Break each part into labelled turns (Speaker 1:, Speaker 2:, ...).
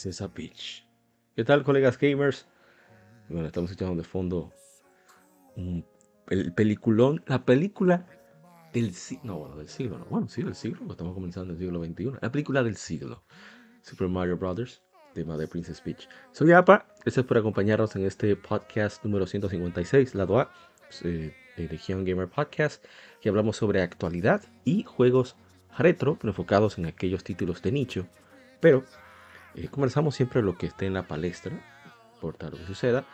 Speaker 1: César Peach. ¿Qué tal, colegas gamers? Bueno, estamos escuchando de fondo el peliculón, la película del siglo, no, bueno, del siglo, no, bueno, sí, del siglo, estamos comenzando el siglo XXI, la película del siglo, Super Mario Brothers, tema de Princess Peach. Soy APA, gracias por acompañarnos en este podcast número 156, lado A, eh, de Legion Gamer Podcast, que hablamos sobre actualidad y juegos retro, enfocados en aquellos títulos de nicho, pero eh, conversamos siempre lo que esté en la palestra, por tal que suceda.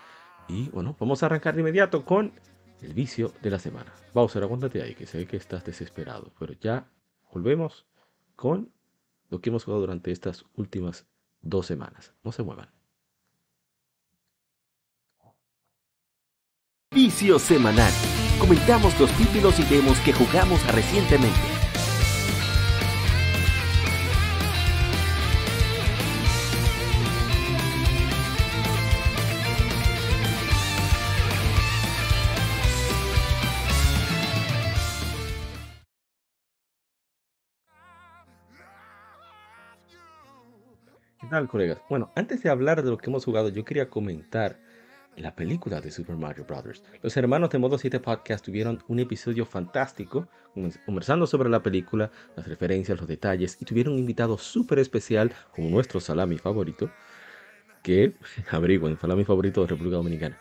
Speaker 1: Y bueno, vamos a arrancar de inmediato con el vicio de la semana. Bowser, aguántate ahí, que sé que estás desesperado. Pero ya volvemos con lo que hemos jugado durante estas últimas dos semanas. No se muevan.
Speaker 2: Vicio semanal. Comentamos los títulos y demos que jugamos recientemente.
Speaker 1: ¿Qué tal, colegas? Bueno, antes de hablar de lo que hemos jugado, yo quería comentar la película de Super Mario Bros. Los hermanos de Modo 7 Podcast tuvieron un episodio fantástico conversando sobre la película, las referencias, los detalles y tuvieron un invitado súper especial como nuestro salami favorito, que averigüen, salami favorito de República Dominicana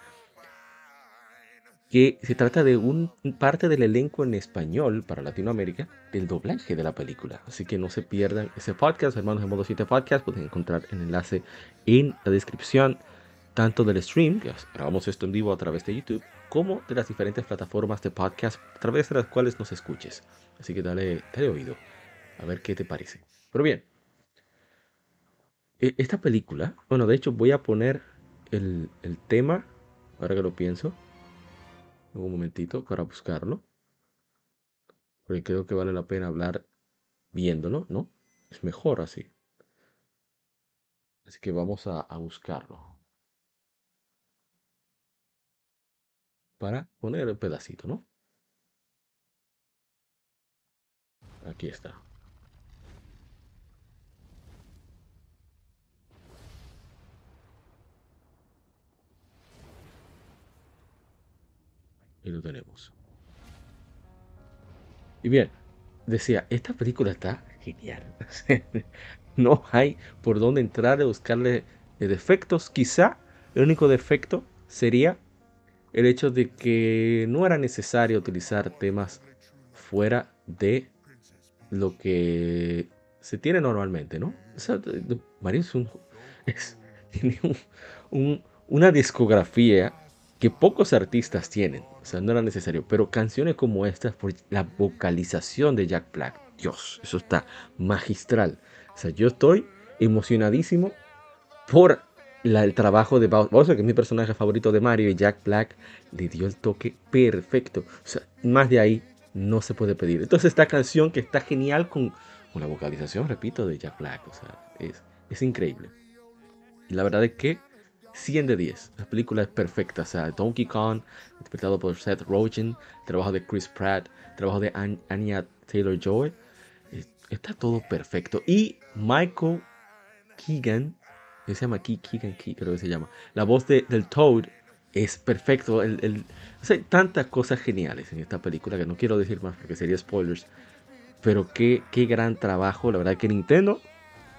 Speaker 1: que se trata de un parte del elenco en español para Latinoamérica del doblaje de la película. Así que no se pierdan ese podcast, hermanos de Modo 7 Podcast, pueden encontrar el enlace en la descripción tanto del stream, que grabamos esto en vivo a través de YouTube, como de las diferentes plataformas de podcast a través de las cuales nos escuches. Así que dale, dale oído, a ver qué te parece. Pero bien, e, esta película, bueno, de hecho voy a poner el, el tema, ahora que lo pienso, un momentito para buscarlo. Porque creo que vale la pena hablar viéndolo, ¿no? Es mejor así. Así que vamos a, a buscarlo. Para poner el pedacito, ¿no? Aquí está. Y lo tenemos. Y bien, decía, esta película está genial. no hay por dónde entrar a buscarle defectos. Quizá el único defecto sería el hecho de que no era necesario utilizar temas fuera de lo que se tiene normalmente, ¿no? Mario es un, tiene una discografía que pocos artistas tienen. O sea, no era necesario. Pero canciones como estas, por la vocalización de Jack Black, Dios, eso está magistral. O sea, yo estoy emocionadísimo por el trabajo de Bowser, que es mi personaje favorito de Mario, y Jack Black le dio el toque perfecto. O sea, más de ahí no se puede pedir. Entonces, esta canción que está genial con, con la vocalización, repito, de Jack Black. O sea, es, es increíble. Y la verdad es que 100 de 10. La película es perfecta. O sea, Donkey Kong, interpretado por Seth Rogen, trabajo de Chris Pratt, trabajo de Anya Taylor Joy. Está todo perfecto. Y Michael Keegan, se llama Keegan, creo que se llama. La voz de, del Toad es perfecto. El, hay tantas cosas geniales en esta película que no quiero decir más porque sería spoilers. Pero qué, qué gran trabajo. La verdad que Nintendo,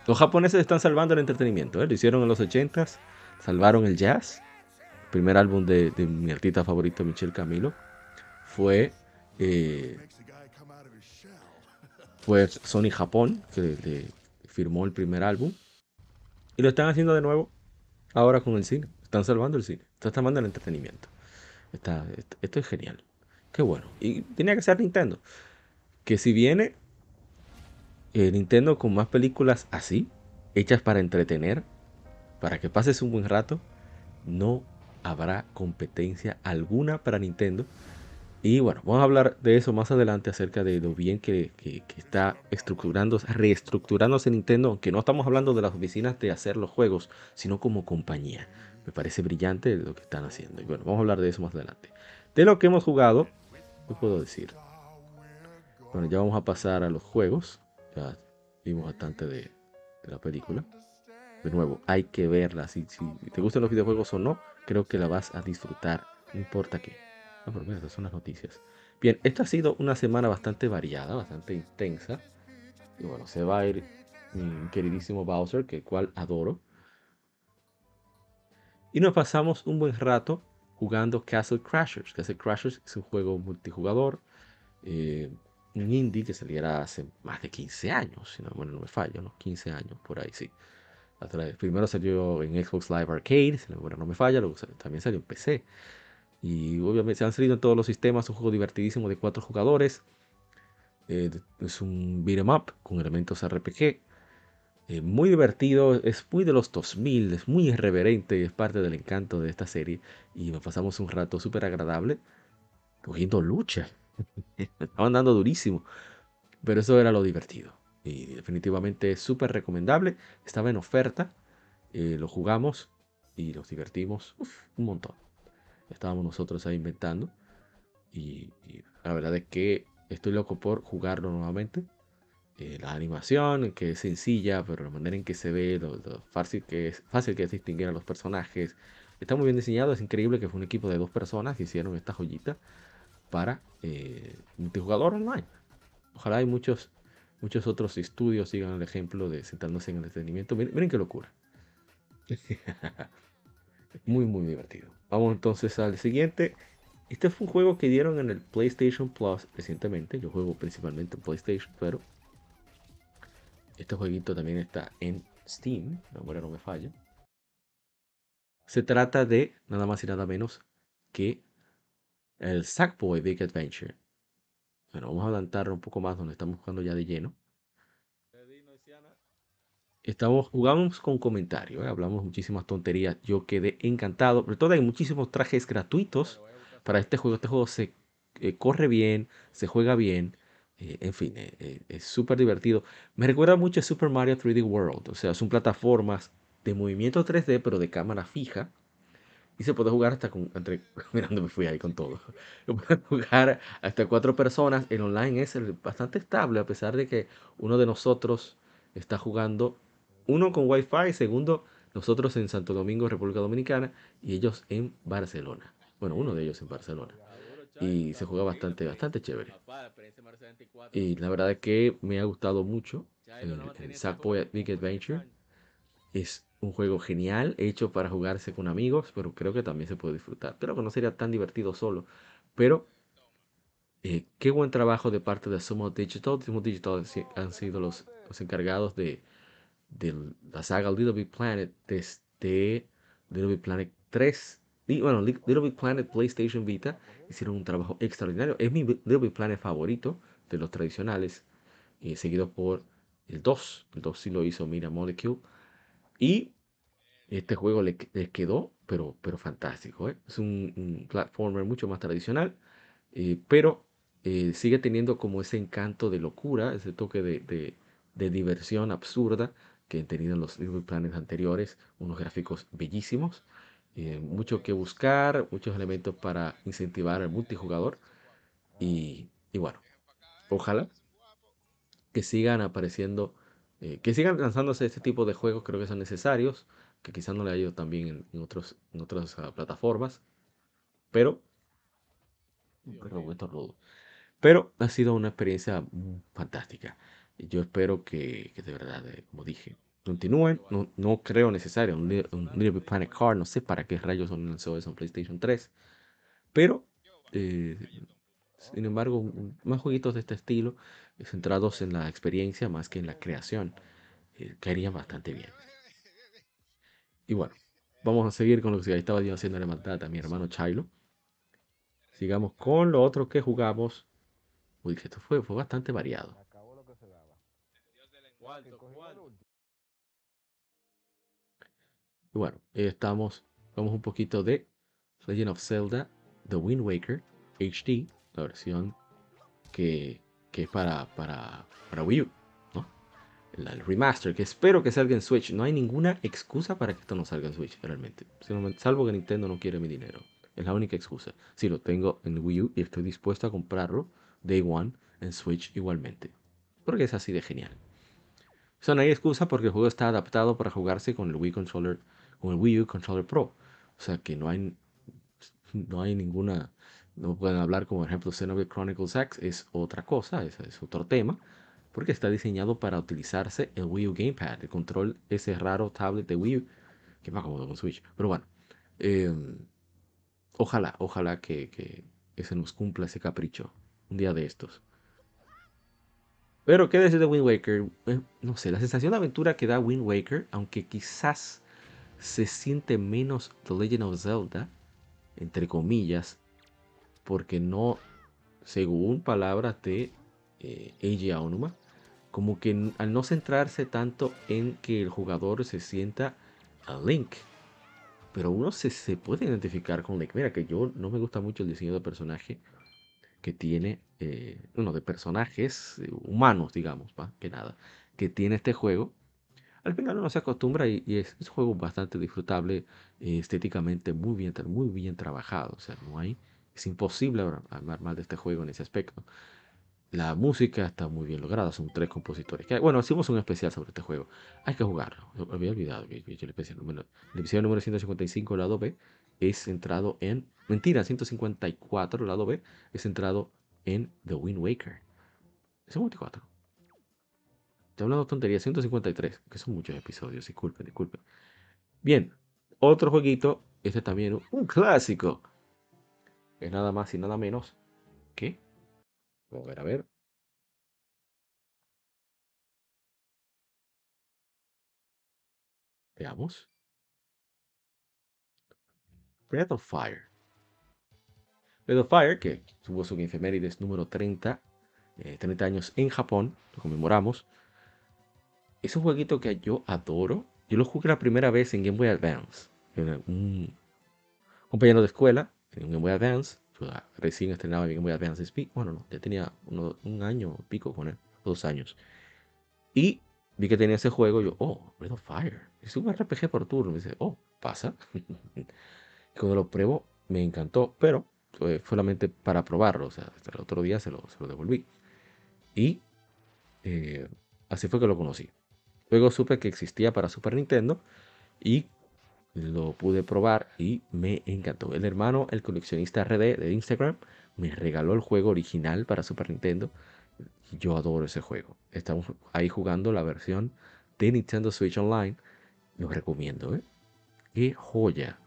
Speaker 1: los japoneses están salvando el entretenimiento. ¿eh? Lo hicieron en los 80s salvaron el jazz. El primer álbum de, mi artista favorito, Michel Camilo, fue, eh, fue Sony Japón, que firmó el primer álbum. Y lo están haciendo de nuevo ahora con el cine. Están salvando el cine. Están salvando el entretenimiento. Está, esto es genial. Qué bueno. Y tenía que ser Nintendo. Que si viene eh, Nintendo con más películas así, hechas para entretener, para que pases un buen rato, no habrá competencia alguna para Nintendo. Y bueno, vamos a hablar de eso más adelante acerca de lo bien que, está estructurándose, reestructurándose Nintendo, aunque no estamos hablando de las oficinas de hacer los juegos, sino como compañía. Me parece brillante lo que están haciendo. Y bueno, vamos a hablar de eso más adelante. De lo que hemos jugado, ¿qué puedo decir? Bueno, ya vamos a pasar a los juegos. Ya vimos bastante de, la película. De nuevo, hay que verla. Si, si, te gustan los videojuegos o no, creo que la vas a disfrutar. No importa qué. No, pero esas son las noticias. Bien, esta ha sido una semana bastante variada, bastante intensa. Y bueno, se va a ir mi queridísimo Bowser, que el cual adoro. Y nos pasamos un buen rato jugando Castle Crashers. Castle Crashers es un juego multijugador, eh, un indie que saliera hace más de 15 años, si no, bueno, no me fallo, ¿no? 15 años, por ahí sí. Primero salió en Xbox Live Arcade, bueno, no me falla, luego también salió en PC. Y obviamente se han salido en todos los sistemas, un juego divertidísimo de cuatro jugadores. Eh, es un beat'em up con elementos RPG. Eh, muy divertido, es muy de los 2000, es muy irreverente, es parte del encanto de esta serie. Y nos pasamos un rato súper agradable cogiendo lucha. Estaban dando durísimo, pero eso era lo divertido. Y definitivamente es súper recomendable. Estaba en oferta, eh, lo jugamos y nos divertimos un montón. Estábamos nosotros ahí inventando. Y, la verdad es que estoy loco por jugarlo nuevamente eh, la animación, que es sencilla, pero la manera en que se ve, lo, fácil, que es, fácil que es distinguir a los personajes. Está muy bien diseñado, es increíble que fue un equipo de dos personas que hicieron esta joyita para eh, multijugador online. Ojalá hay muchos, muchos otros estudios sigan el ejemplo de sentándose en el entretenimiento. Miren, miren qué locura. muy, muy divertido. Vamos entonces al siguiente. Este fue un juego que dieron en el PlayStation Plus recientemente. Yo juego principalmente en PlayStation, pero este jueguito también está en Steam, la memoria no me falla. Se trata de nada más y nada menos que el Sackboy Big Adventure. Bueno, vamos a adelantar un poco más donde estamos jugando ya de lleno. Estamos, jugamos con comentarios, ¿eh? hablamos muchísimas tonterías. Yo quedé encantado. Sobre todo hay muchísimos trajes gratuitos para este juego. Este juego se eh, corre bien, se juega bien. Eh, en fin, eh, es súper divertido. Me recuerda mucho a Super Mario 3D World. O sea, son plataformas de movimiento 3D, pero de cámara fija. Y se puede jugar hasta con. Entre, mirando, me fui ahí con todo. Se puede jugar hasta cuatro personas. El online es bastante estable, a pesar de que uno de nosotros está jugando. Uno con Wi-Fi, segundo, nosotros en Santo Domingo, República Dominicana, y ellos en Barcelona. Bueno, uno de ellos en Barcelona y se juega bastante, bastante chévere. Y la verdad es que me ha gustado mucho el, el Sackboy Big Adventure. Es un juego genial, hecho para jugarse con amigos, pero creo que también se puede disfrutar. Creo que no sería tan divertido solo, pero eh, qué buen trabajo de parte de Sumo Digital. Sumo Digital han sido los, los encargados de, de la saga Little Big Planet desde Little Big Planet 3 y bueno, Little Big Planet PlayStation Vita hicieron un trabajo extraordinario. Es mi Little Big Planet favorito de los tradicionales, eh, seguido por el 2. El 2 sí lo hizo Mira Molecule. Y este juego le, quedó, pero, pero fantástico. ¿eh? Es un, platformer mucho más tradicional, eh, pero sigue teniendo como ese encanto de locura, ese toque de, de diversión absurda que han tenido los Little Planet anteriores. Unos gráficos bellísimos. Eh, mucho que buscar, muchos elementos para incentivar al multijugador. Y, bueno, ojalá que sigan apareciendo, eh, que sigan lanzándose este tipo de juegos, creo que son necesarios, que quizás no le haya ido también en, otros, en otras ah, plataformas, pero, pero ha sido una experiencia fantástica. Y yo espero que, que de verdad, eh, como dije, continúen. No, no creo necesario un, Little Big Planet Car. No sé para qué rayos son lanzó eso en PlayStation 3. Pero, eh, sin embargo, más jueguitos de este estilo, eh, centrados en la experiencia más que en la creación, eh, caerían bastante bien. Y bueno, vamos a seguir con lo que estaba haciendo la maldad a mi hermano Chilo. sigamos con lo otro que jugamos. Uy, que esto fue, fue bastante variado. Y bueno, estamos, vamos un poquito de Legend of Zelda, The Wind Waker HD, la versión que, que es para, para, para Wii U. El, remaster, que espero que salga en Switch. No hay ninguna excusa para que esto no salga en Switch, realmente. Salvo que Nintendo no quiere mi dinero. Es la única excusa. Si lo tengo en Wii U y estoy dispuesto a comprarlo Day One en Switch igualmente. Porque es así de genial. Eso no hay excusa porque el juego está adaptado para jugarse con el Wii Controller, con el Wii U Controller Pro. O sea que no hay, no hay ninguna, no pueden hablar como por ejemplo Xenoblade Chronicles X es otra cosa, es, es otro tema, porque está diseñado para utilizarse el Wii U Gamepad, el control ese raro tablet de Wii U, que más cómodo con Switch. Pero bueno, eh, Ojalá, ojalá que, que, se nos cumpla ese capricho un día de estos. Pero qué decir de Wind Waker, eh, no sé, la sensación de aventura que da Wind Waker, aunque quizás se siente menos The Legend of Zelda, entre comillas, porque no, según palabras de eh, Eiji Aonuma, como que al no centrarse tanto en que el jugador se sienta a Link, pero uno se, se, puede identificar con Link. Mira que yo no me gusta mucho el diseño de personaje que tiene, eh, de personajes eh, humanos, digamos, ¿va? que nada, que tiene este juego. Al final uno se acostumbra y, es, un juego bastante disfrutable, eh, estéticamente muy bien, muy bien trabajado. O sea, no hay, es imposible hablar mal de este juego en ese aspecto. La música está muy bien lograda, son tres compositores. bueno, hicimos un especial sobre este juego. Hay que jugarlo. había olvidado que, el especial número, el episodio número 155, lado B, es centrado en. Mentira, 154, lado B, es centrado en The Wind Waker. 154. Estoy hablando tonterías, 153, que son muchos episodios, disculpen, disculpen. Bien, otro jueguito, este también, un clásico. Es nada más y nada menos que a ver, a ver. Veamos. Breath of Fire. Breath of Fire, que tuvo su efemérides número 30, 30 eh, años en Japón, lo conmemoramos. Es un jueguito que yo adoro. Yo lo jugué la primera vez en Game Boy Advance. un compañero de escuela en Game Boy Advance recién estrenaba Game Boy Advance SP. Bueno, no, ya tenía un año pico con él, dos años. Y vi que tenía ese juego. Yo, oh, Breath of Fire. Es un RPG por turno. Me dice, oh, pasa. y cuando lo pruebo, me encantó, pero fue solamente para probarlo. O sea, hasta el otro día se lo, se lo devolví. Y eh, así fue que lo conocí. Luego supe que existía para Super Nintendo y lo pude probar y me encantó. El hermano, el coleccionista RD de Instagram, me regaló el juego original para Super Nintendo. Yo adoro ese juego. Estamos ahí jugando la versión de Nintendo Switch Online. Lo recomiendo, ¿eh? Qué joya.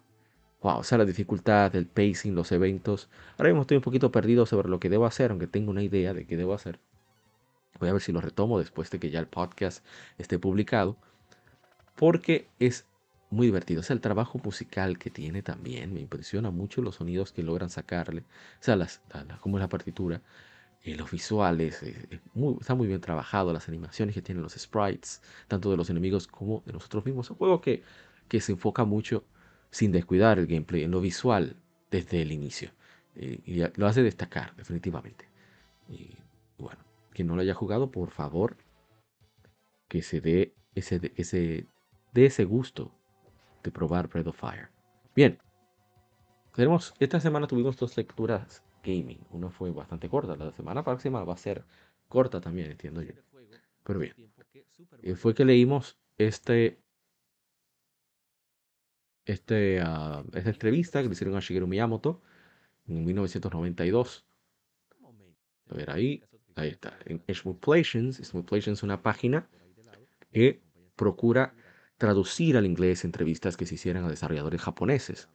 Speaker 1: Wow, o sea, la dificultad, el pacing, los eventos. Ahora mismo estoy un poquito perdido sobre lo que debo hacer, aunque tengo una idea de qué debo hacer. Voy a ver si lo retomo después de que ya el podcast esté publicado. Porque es muy divertido. O sea, el trabajo musical que tiene también me impresiona mucho los sonidos que logran sacarle. O sea, las, como es la partitura, eh, los visuales, eh, está muy bien trabajado, las animaciones que tienen los sprites, tanto de los enemigos como de nosotros mismos. Es un juego que, que se enfoca mucho sin descuidar el gameplay, en lo visual desde el inicio. Eh, y lo hace destacar, definitivamente. Y bueno, quien no lo haya jugado, por favor, que se dé ese, de ese gusto de probar Breath of Fire. Bien, tenemos, esta semana tuvimos dos lecturas gaming. Una fue bastante corta, la semana próxima va a ser corta también, entiendo yo. Pero bien, y fue que leímos este, este, uh, esta entrevista que le hicieron a Shigeru Miyamoto en 1992. A ver, ahí, ahí está. En Smoothplations, Smoothplations es una página que procura traducir al inglés entrevistas que se hicieran a desarrolladores japoneses.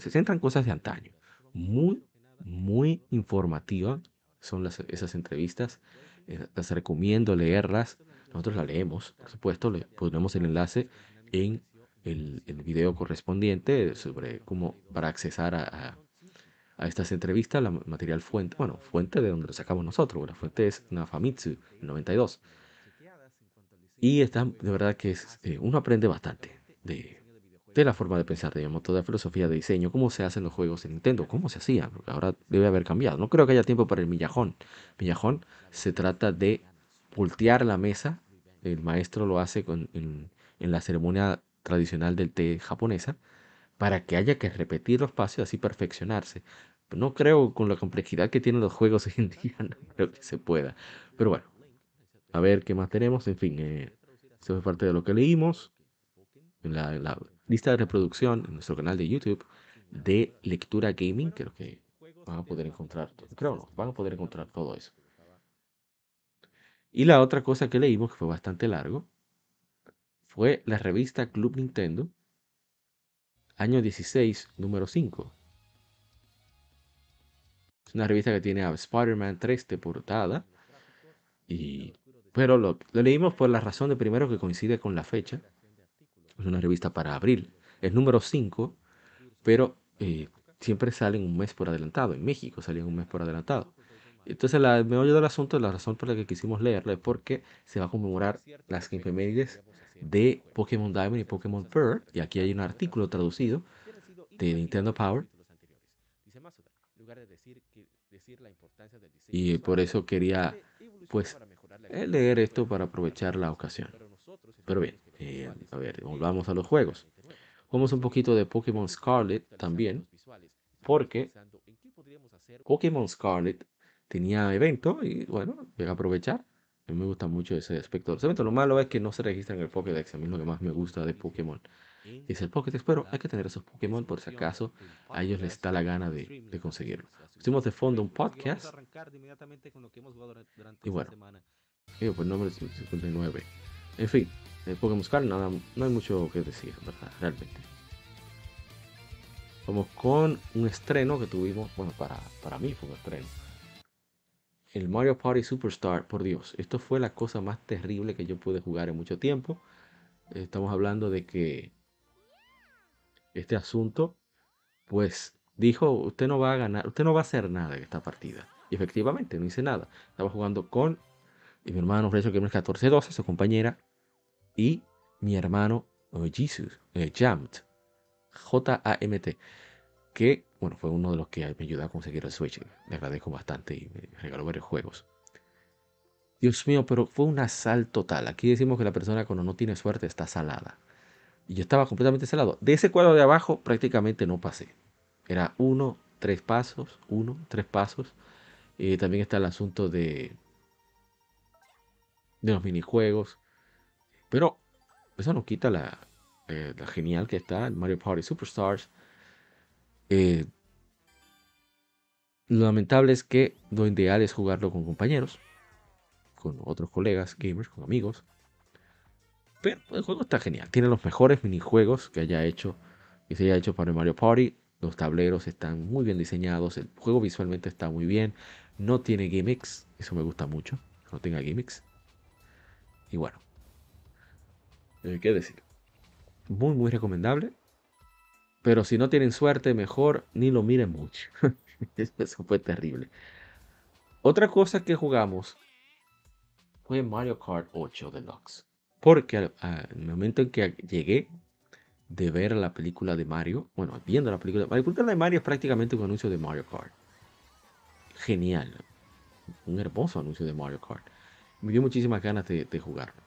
Speaker 1: Se centran cosas de antaño. Muy, muy informativa son esas entrevistas. Eh, las recomiendo leerlas. Nosotros las leemos, por supuesto. Le pondremos el enlace en el, video correspondiente sobre cómo para accesar a, a estas entrevistas, la material fuente, bueno, fuente de donde lo sacamos nosotros, la fuente es una Famitsu, 92. Y está, de verdad que es, eh, uno aprende bastante de, de, la forma de pensar, digamos, toda la filosofía de diseño, cómo se hacen los juegos en Nintendo, cómo se hacía, ahora debe haber cambiado. No creo que haya tiempo para el millajón. Millajón se trata de voltear la mesa, el maestro lo hace en, en la ceremonia tradicional del té japonesa, para que haya que repetir los pasos y así perfeccionarse. No creo con la complejidad que tienen los juegos hoy en día, no creo que se pueda. Pero bueno, a ver qué más tenemos. En fin, eh, eso es parte de lo que leímos en la, lista de reproducción en nuestro canal de YouTube de lectura gaming. Creo que van a poder encontrar, creo no, van a poder encontrar todo eso. Y la otra cosa que leímos, que fue bastante largo, fue la revista Club Nintendo, año 16, número 5. Es una revista que tiene a Spider-Man 3 de portada. Y, pero lo, leímos por la razón de primero que coincide con la fecha. Es una revista para abril. Es número 5, pero eh, siempre salen un mes por adelantado. En México salen un mes por adelantado. Entonces, la, el meollo del asunto, la razón por la que quisimos leerla es porque se va a conmemorar las efemérides de Pokémon Diamond y Pokémon Pearl. Y aquí hay un artículo traducido de Nintendo Power y por eso quería, pues, leer esto para aprovechar la ocasión. Pero bien, eh, a ver, volvamos a los juegos. Vamos un poquito de Pokémon Scarlet también, porque Pokémon Scarlet tenía evento y bueno, voy a aprovechar. A mí me gusta mucho ese aspecto Lo malo es que no se registra en el Pokédex. A mí lo que más me gusta de Pokémon es el Pokédex, pero hay que tener esos Pokémon por si acaso a ellos les da la gana de, de conseguirlo. Pusimos de fondo un podcast. Y bueno, pues número 59. En fin, el Pokémon Scar nada, no hay mucho que decir, ¿verdad? Realmente. Vamos con un estreno que tuvimos, bueno, para, para mí fue un estreno. El Mario Party Superstar, por Dios, esto fue la cosa más terrible que yo pude jugar en mucho tiempo. Estamos hablando de que este asunto, pues dijo, usted no va a ganar, usted no va a hacer nada en esta partida. Y efectivamente, no hice nada. Estaba jugando con mi hermano Rezo Gamer 1412, su compañera, y mi hermano oh, Jesus, eh, Jamt, J-A-M-T, que, bueno, fue uno de los que me ayudó a conseguir el Switch. Le agradezco bastante y me regaló varios juegos. Dios mío, pero fue un asalto total. Aquí decimos que la persona cuando no tiene suerte está salada. Y yo estaba completamente salado. De ese cuadro de abajo prácticamente no pasé. Era uno, tres pasos, uno, tres pasos. Eh, también está el asunto de, de los minijuegos. Pero eso no quita la, eh, genial que está el Mario Party Superstars. Eh, lo lamentable es que lo ideal es jugarlo con compañeros, con otros colegas gamers, con amigos. Pero el juego está genial. Tiene los mejores minijuegos que haya hecho que se haya hecho para el Mario Party. Los tableros están muy bien diseñados. El juego visualmente está muy bien. No tiene gimmicks. Eso me gusta mucho. No tenga gimmicks. Y bueno. Eh, ¿Qué decir? Muy, muy recomendable. Pero si no tienen suerte, mejor ni lo miren mucho. Eso fue terrible. Otra cosa que jugamos fue Mario Kart 8 Deluxe. Porque en el momento en que llegué de ver la película de Mario, bueno, viendo la película, la película de Mario es prácticamente un anuncio de Mario Kart. Genial. Un hermoso anuncio de Mario Kart. Me dio muchísimas ganas de, de jugarlo.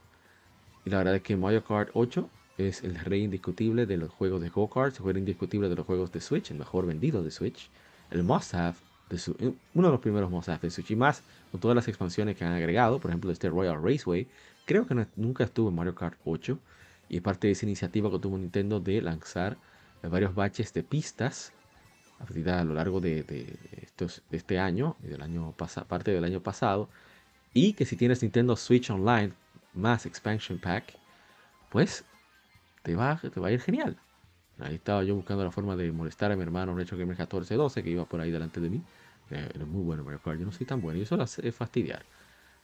Speaker 1: Y la verdad es que Mario Kart 8 es el rey indiscutible de los juegos de go-kart, el rey indiscutible de los juegos de Switch, el mejor vendido de Switch, el must-have, de uno de los primeros must-have de Switch, y más con todas las expansiones que han agregado, por ejemplo, este Royal Raceway, creo que nunca estuvo en Mario Kart 8 y es parte de esa iniciativa que tuvo Nintendo de lanzar varios baches de pistas a lo largo de, estos, este año, del año parte del año pasado, y que si tienes Nintendo Switch Online más Expansion Pack, pues te va, te va a ir genial. Ahí estaba yo buscando la forma de molestar a mi hermano Retro Gamer 1412 que iba por ahí delante de mí. Eh, era muy bueno Mario Kart, yo no soy tan bueno y eso lo hace fastidiar.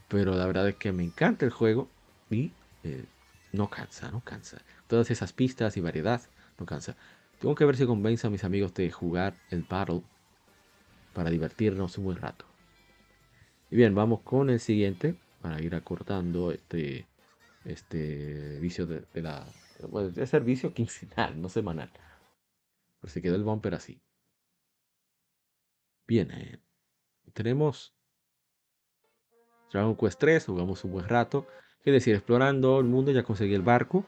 Speaker 1: Pero la verdad es que me encanta el juego y eh, no cansa, no cansa. Todas esas pistas y variedad no cansa. Tengo que ver si convenzo a mis amigos de jugar el Battle para divertirnos un buen rato. Y bien, vamos con el siguiente para ir acortando este, este vicio de, la... Bueno, de servicio quincenal, no semanal. Pero se quedó el bumper así. Bien, eh, tenemos Dragon Quest 3, jugamos un buen rato. Es decir, explorando el mundo ya conseguí el barco,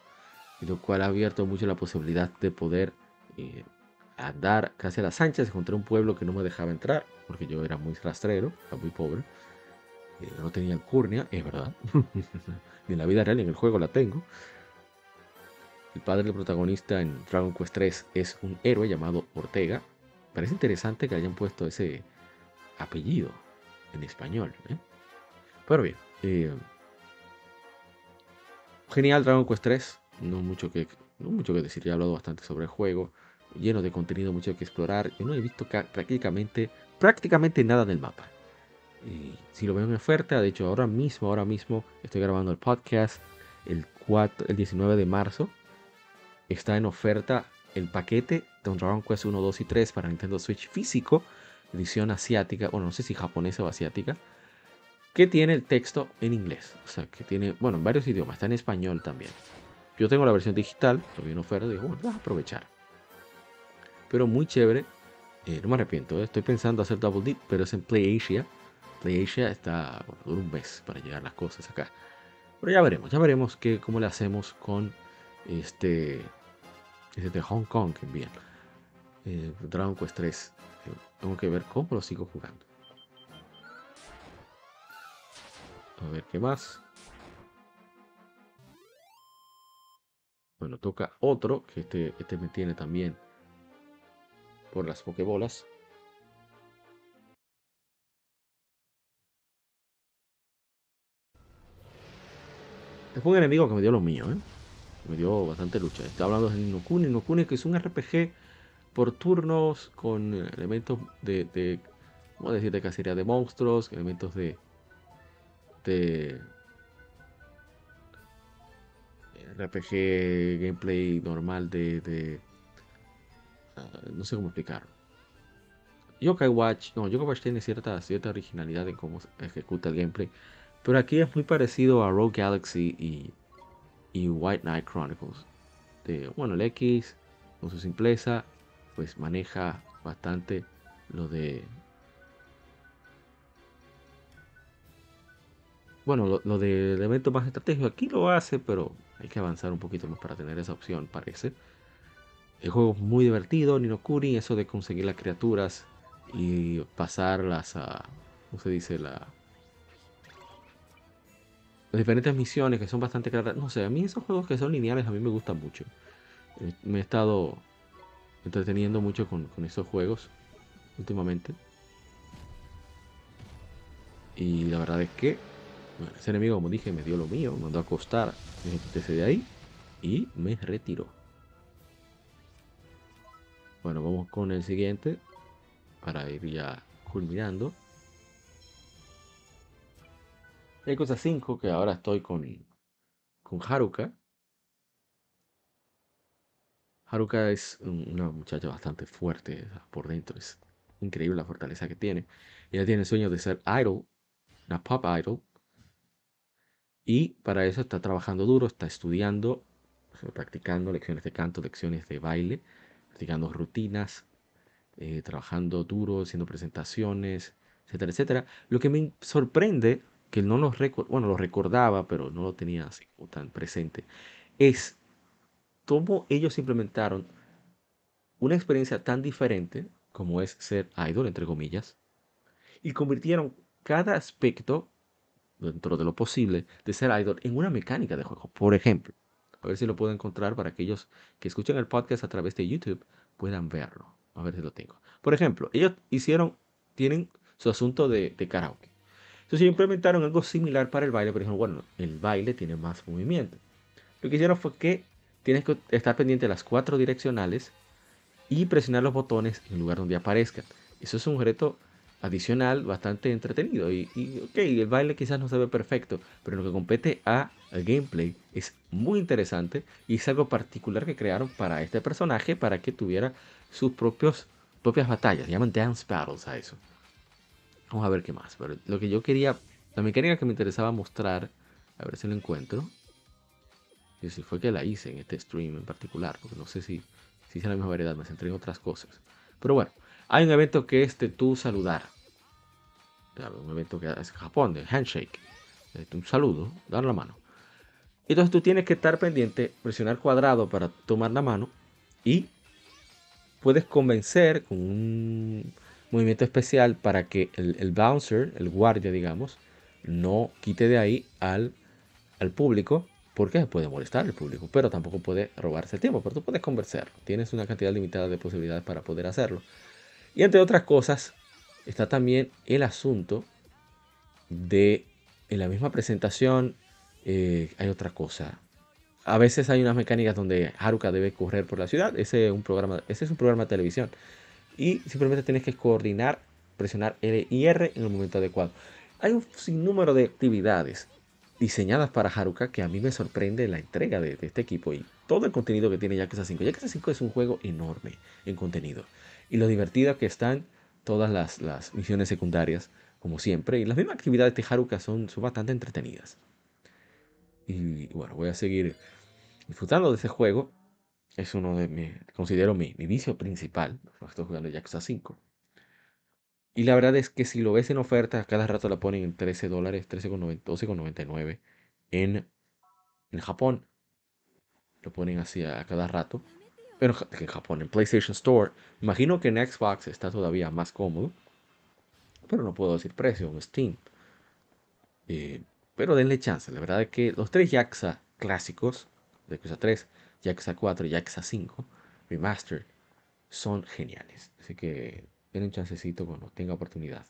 Speaker 1: lo cual ha abierto mucho la posibilidad de poder eh, andar casi a las anchas. Encontré un pueblo que no me dejaba entrar, porque yo era muy rastrero, era muy pobre. Eh, no tenía alcurnia, es verdad. ni en la vida real en el juego la tengo. El padre del protagonista en Dragon Quest 3 es un héroe llamado Ortega. Parece interesante que hayan puesto ese apellido en español. ¿eh? Pero bien, eh, genial Dragon Quest 3. No mucho, que, no mucho que decir, ya he hablado bastante sobre el juego. Lleno de contenido, mucho que explorar. Yo no he visto prácticamente, prácticamente nada del mapa. Si lo veo en oferta, de hecho ahora mismo, ahora mismo estoy grabando el podcast el, 4, el 19 de marzo. Está en oferta el paquete de Dragon Quest 1, 2 y 3 para Nintendo Switch físico, edición asiática, bueno, no sé si japonesa o asiática, que tiene el texto en inglés. O sea, que tiene, bueno, en varios idiomas, está en español también. Yo tengo la versión digital, lo vi en oferta, digo, bueno, vas a aprovechar. Pero muy chévere, eh, no me arrepiento, eh, estoy pensando hacer Double Deep, pero es en Play Asia. Play Asia está, bueno, dura un mes para llegar las cosas acá. Pero ya veremos, ya veremos que, cómo le hacemos con este, este de Hong Kong que envían. Eh, Dragon Quest 3. tengo que ver cómo lo sigo jugando. A ver qué más. Bueno, toca otro, que este, este me tiene también por las pokebolas. Es un enemigo que me dio lo mío, ¿eh? Me dio bastante lucha. Está hablando de Ninokuni. Ninokuni que es un RPG por turnos con elementos de, de ¿cómo decir? De cacería de monstruos, elementos de, este RPG gameplay normal de, ah, no sé cómo explicarlo. Yokai Watch, no, Yokai Watch tiene cierta, cierta originalidad en cómo ejecuta el gameplay, pero aquí es muy parecido a Rogue Galaxy y, y White Knight Chronicles. Bueno, el X, con su simpleza, pues maneja bastante lo de bueno, lo, de elementos más estratégicos aquí lo hace, pero hay que avanzar un poquito más para tener esa opción, parece. El juego es muy divertido, Nino Kuni, eso de conseguir las criaturas y pasarlas a, ¿cómo se dice? La, las diferentes misiones que son bastante claras. No sé, a mí esos juegos que son lineales a mí me gustan mucho. Eh, me he estado entreteniendo mucho con, con esos juegos últimamente. Y la verdad es que ese enemigo, como dije, me dio lo mío, me mandó a acostar, me de ahí y me retiró. Bueno, vamos con el siguiente para ir ya culminando. Hay cosa 5 que ahora estoy con, con Haruka. Haruka es una muchacha bastante fuerte por dentro, es increíble la fortaleza que tiene. Ella tiene el sueño de ser idol, una pop idol, y para eso está trabajando duro, está estudiando, practicando lecciones de canto, lecciones de baile, practicando rutinas, eh, trabajando duro, haciendo presentaciones, etcétera, etcétera. Lo que me sorprende, que no lo, bueno, lo recordaba, pero no lo tenía así tan presente, es cómo ellos implementaron una experiencia tan diferente como es ser idol, entre comillas, y convirtieron cada aspecto dentro de lo posible, de ser idol en una mecánica de juego. Por ejemplo, a ver si lo puedo encontrar para aquellos que escuchen el podcast a través de YouTube puedan verlo. A ver si lo tengo. Por ejemplo, ellos hicieron, tienen su asunto de, karaoke. Entonces implementaron algo similar para el baile, pero dijeron, bueno, el baile tiene más movimiento. Lo que hicieron fue que tienes que estar pendiente de las cuatro direccionales y presionar los botones en el lugar donde aparezcan. Eso es un reto adicional bastante entretenido. Y, ok, el baile quizás no se ve perfecto, pero lo que compete a, gameplay es muy interesante y es algo particular que crearon para este personaje para que tuviera sus propios, propias batallas. Llaman dance battles a eso. Vamos a ver qué más. Pero lo que yo quería, la mecánica que me interesaba mostrar, a ver si lo encuentro. Y si fue que la hice en este stream en particular, porque no sé si, si hice la misma variedad, me centré en otras cosas. Pero bueno, hay un evento que es de tú saludar. Un evento que es Japón, de handshake. un saludo, dar la mano. Entonces tú tienes que estar pendiente, presionar cuadrado para tomar la mano y puedes convencer con un movimiento especial para que el, bouncer, el guardia, digamos, no quite de ahí al, al público porque puede molestar al público, pero tampoco puede robarse el tiempo, pero tú puedes convencerlo. Tienes una cantidad limitada de posibilidades para poder hacerlo. Y entre otras cosas, está también el asunto de en la misma presentación eh, hay otra cosa. A veces hay unas mecánicas donde Haruka debe correr por la ciudad. Ese es un programa, ese es un programa de televisión. Y simplemente tienes que coordinar, presionar L y R en el momento adecuado. Hay un sinnúmero de actividades diseñadas para Haruka que a mí me sorprende la entrega de, este equipo y todo el contenido que tiene Yakuza 5. Yakuza 5 es un juego enorme en contenido. Y lo divertido que están todas las, misiones secundarias, como siempre. Y las mismas actividades de Haruka son, son bastante entretenidas. Y bueno, voy a seguir disfrutando de ese juego. Es uno de mis, considero mi, mi vicio principal. Estoy jugando Yakuza 5. Y la verdad es que si lo ves en oferta, cada rato la ponen en 13 dólares, 12,99 en, en Japón. Lo ponen así a, cada rato. Pero en Japón, en PlayStation Store. Imagino que en Xbox está todavía más cómodo. Pero no puedo decir precio en Steam. Eh, pero denle chance. La verdad es que los tres Yakuza clásicos, Yakuza 3, Yakuza 4 y Yakuza 5 Remastered, son geniales. Así que den un chancecito cuando tenga oportunidad.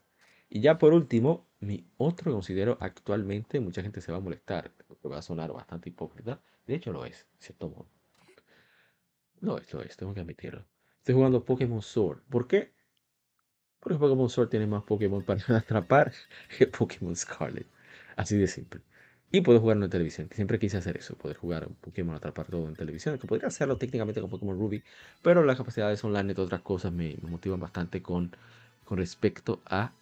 Speaker 1: Y ya por último, mi otro considero actualmente, mucha gente se va a molestar, porque va a sonar bastante hipócrita. De hecho lo es, cierto modo. No, esto es, tengo que admitirlo. Estoy jugando Pokémon Sword. ¿Por qué? Porque Pokémon Sword tiene más Pokémon para atrapar que Pokémon Scarlet. Así de simple. Y puedo jugarlo en televisión. Siempre quise hacer eso, poder jugar Pokémon, atrapar todo en televisión. Que podría hacerlo técnicamente con Pokémon Ruby, pero las capacidades online y otras cosas me, motivan bastante con, con respecto a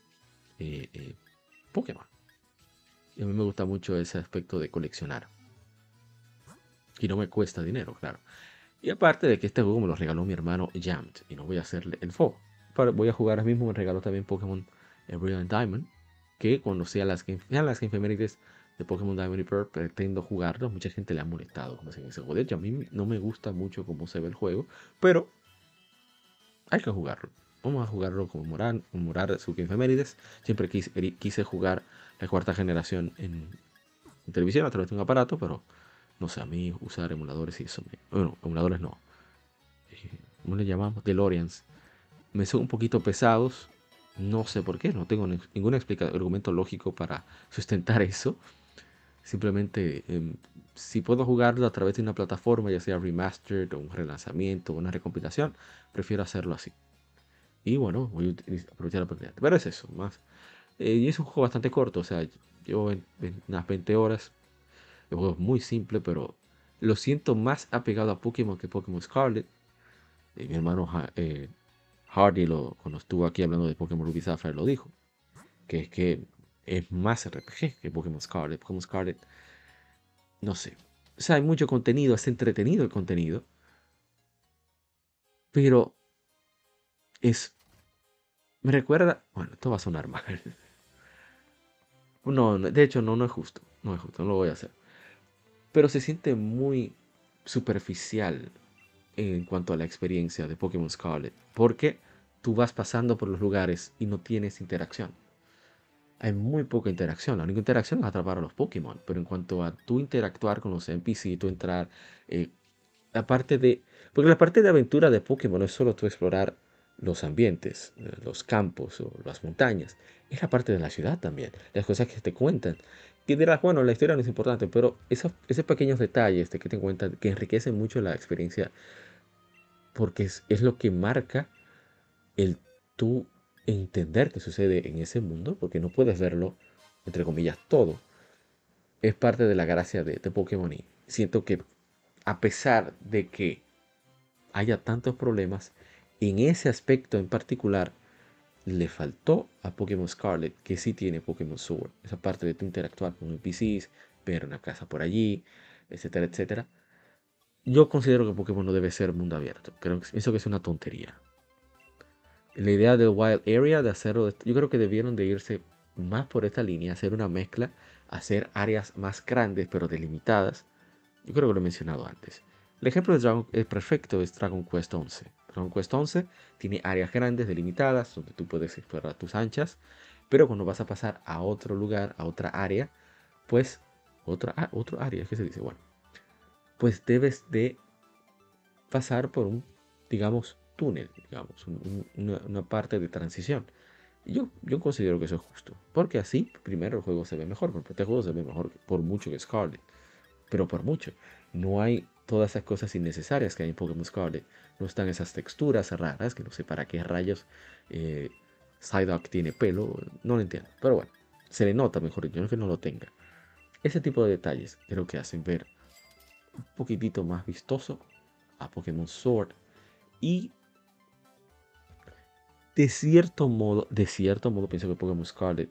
Speaker 1: eh, eh, Pokémon. Y a mí me gusta mucho ese aspecto de coleccionar. Y no me cuesta dinero, claro. Y aparte de que este juego me lo regaló mi hermano Jammed y no voy a hacerle el foco. Voy a jugar ahora mismo, me regaló también Pokémon Brilliant Diamond que cuando sean las, las efemérides de Pokémon Diamond y Pearl pretendo jugarlo. Mucha gente le ha molestado como se ese juego. a mí no me gusta mucho cómo se ve el juego, pero hay que jugarlo. Vamos a jugarlo como morar, morar su efemérides. Siempre quise, quise, jugar la cuarta generación en, televisión a través de un aparato, pero no sé, a mí usar emuladores y eso Bueno, emuladores no. Eh, ¿Cómo le llamamos? DeLoreans. Me son un poquito pesados no sé por qué, no tengo ningún argumento lógico para sustentar eso. Simplemente, em, si puedo jugarlo a través de una plataforma, ya sea remastered o un relanzamiento o una recompilación, prefiero hacerlo así. Y bueno, voy a aprovechar la oportunidad. Pero es eso, más. Eh, y es un juego bastante corto, o sea, llevo unas 20 horas. El juego es muy simple, pero lo siento más apegado a Pokémon que Pokémon Scarlet. Eh, mi hermano eh, Hardy, lo, cuando estuvo aquí hablando de Pokémon Ruby Sapphire, lo dijo. Que es que es más RPG que Pokémon Scarlet. Pokémon Scarlet, no sé. O sea, hay mucho contenido, es entretenido el contenido. Pero es. Me recuerda. Bueno, esto va a sonar mal. No, de hecho, no, no es justo. No es justo, no lo voy a hacer. Pero se siente muy superficial en cuanto a la experiencia de Pokémon Scarlet, porque tú vas pasando por los lugares y no tienes interacción. Hay muy poca interacción. La única interacción es atrapar a los Pokémon, pero en cuanto a tú interactuar con los NPC, tú entrar, eh, la parte de, porque la parte de aventura de Pokémon no es solo tú explorar los ambientes, eh, los campos o las montañas, es la parte de la ciudad también, las cosas que te cuentan. Que dirás, bueno, la historia no es importante, pero esos, esos pequeños detalles de que te cuentan que enriquecen mucho la experiencia porque es, lo que marca el tú entender qué sucede en ese mundo, porque no puedes verlo, entre comillas, todo. Es parte de la gracia de, de Pokémon y siento que a pesar de que haya tantos problemas, en ese aspecto en particular, le faltó a Pokémon Scarlet, que sí tiene Pokémon Sword. Esa parte de tu interactuar con NPCs, ver una casa por allí, etcétera, etcétera. Yo considero que Pokémon no debe ser mundo abierto. Creo que eso que es una tontería. La idea del Wild Area, de hacerlo, yo creo que debieron de irse más por esta línea, hacer una mezcla, hacer áreas más grandes pero delimitadas. Yo creo que lo he mencionado antes. El ejemplo de Dragon, el perfecto es Dragon Quest 11. Dragon Quest 11 tiene áreas grandes, delimitadas, donde tú puedes explorar tus anchas, pero cuando vas a pasar a otro lugar, a otra área, pues, otra, ah, otro área, ¿qué se dice? Bueno, pues debes de pasar por un, digamos, túnel, digamos, una, parte de transición. Yo, yo considero que eso es justo, porque así, primero el juego se ve mejor, porque este juego se ve mejor por mucho que Scarlet, pero por mucho. No hay todas esas cosas innecesarias que hay en Pokémon Scarlet. No están esas texturas raras, que no sé para qué rayos eh, Psyduck tiene pelo, no lo entiendo. Pero bueno, se le nota mejor, yo no que no lo tenga. Ese tipo de detalles creo que hacen ver un poquitito más vistoso a Pokémon Sword y de cierto modo, de cierto modo pienso que Pokémon Scarlet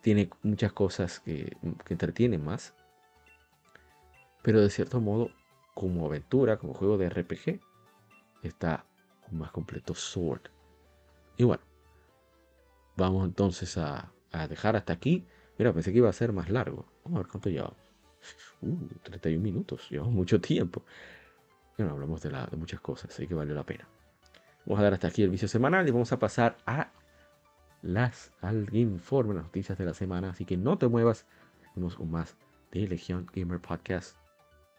Speaker 1: tiene muchas cosas que, que entretienen más pero de cierto modo, como aventura, como juego de RPG, está más completo Sword. Y bueno, vamos entonces a, dejar hasta aquí. Mira, pensé que iba a ser más largo. Vamos a ver cuánto llevamos. Uh, 31 minutos, llevamos mucho tiempo. Bueno, hablamos de, de muchas cosas, así que valió la pena. Vamos a dar hasta aquí el vicio semanal y vamos a pasar a las al Informe, las noticias de la semana. Así que no te muevas. Vamos con más de Legion Gamer Podcast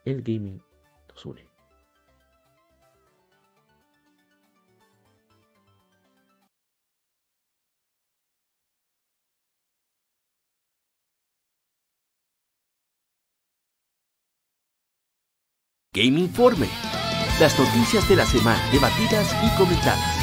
Speaker 1: el gaming nos une.
Speaker 2: Game Informe. Las noticias de la semana debatidas y comentadas.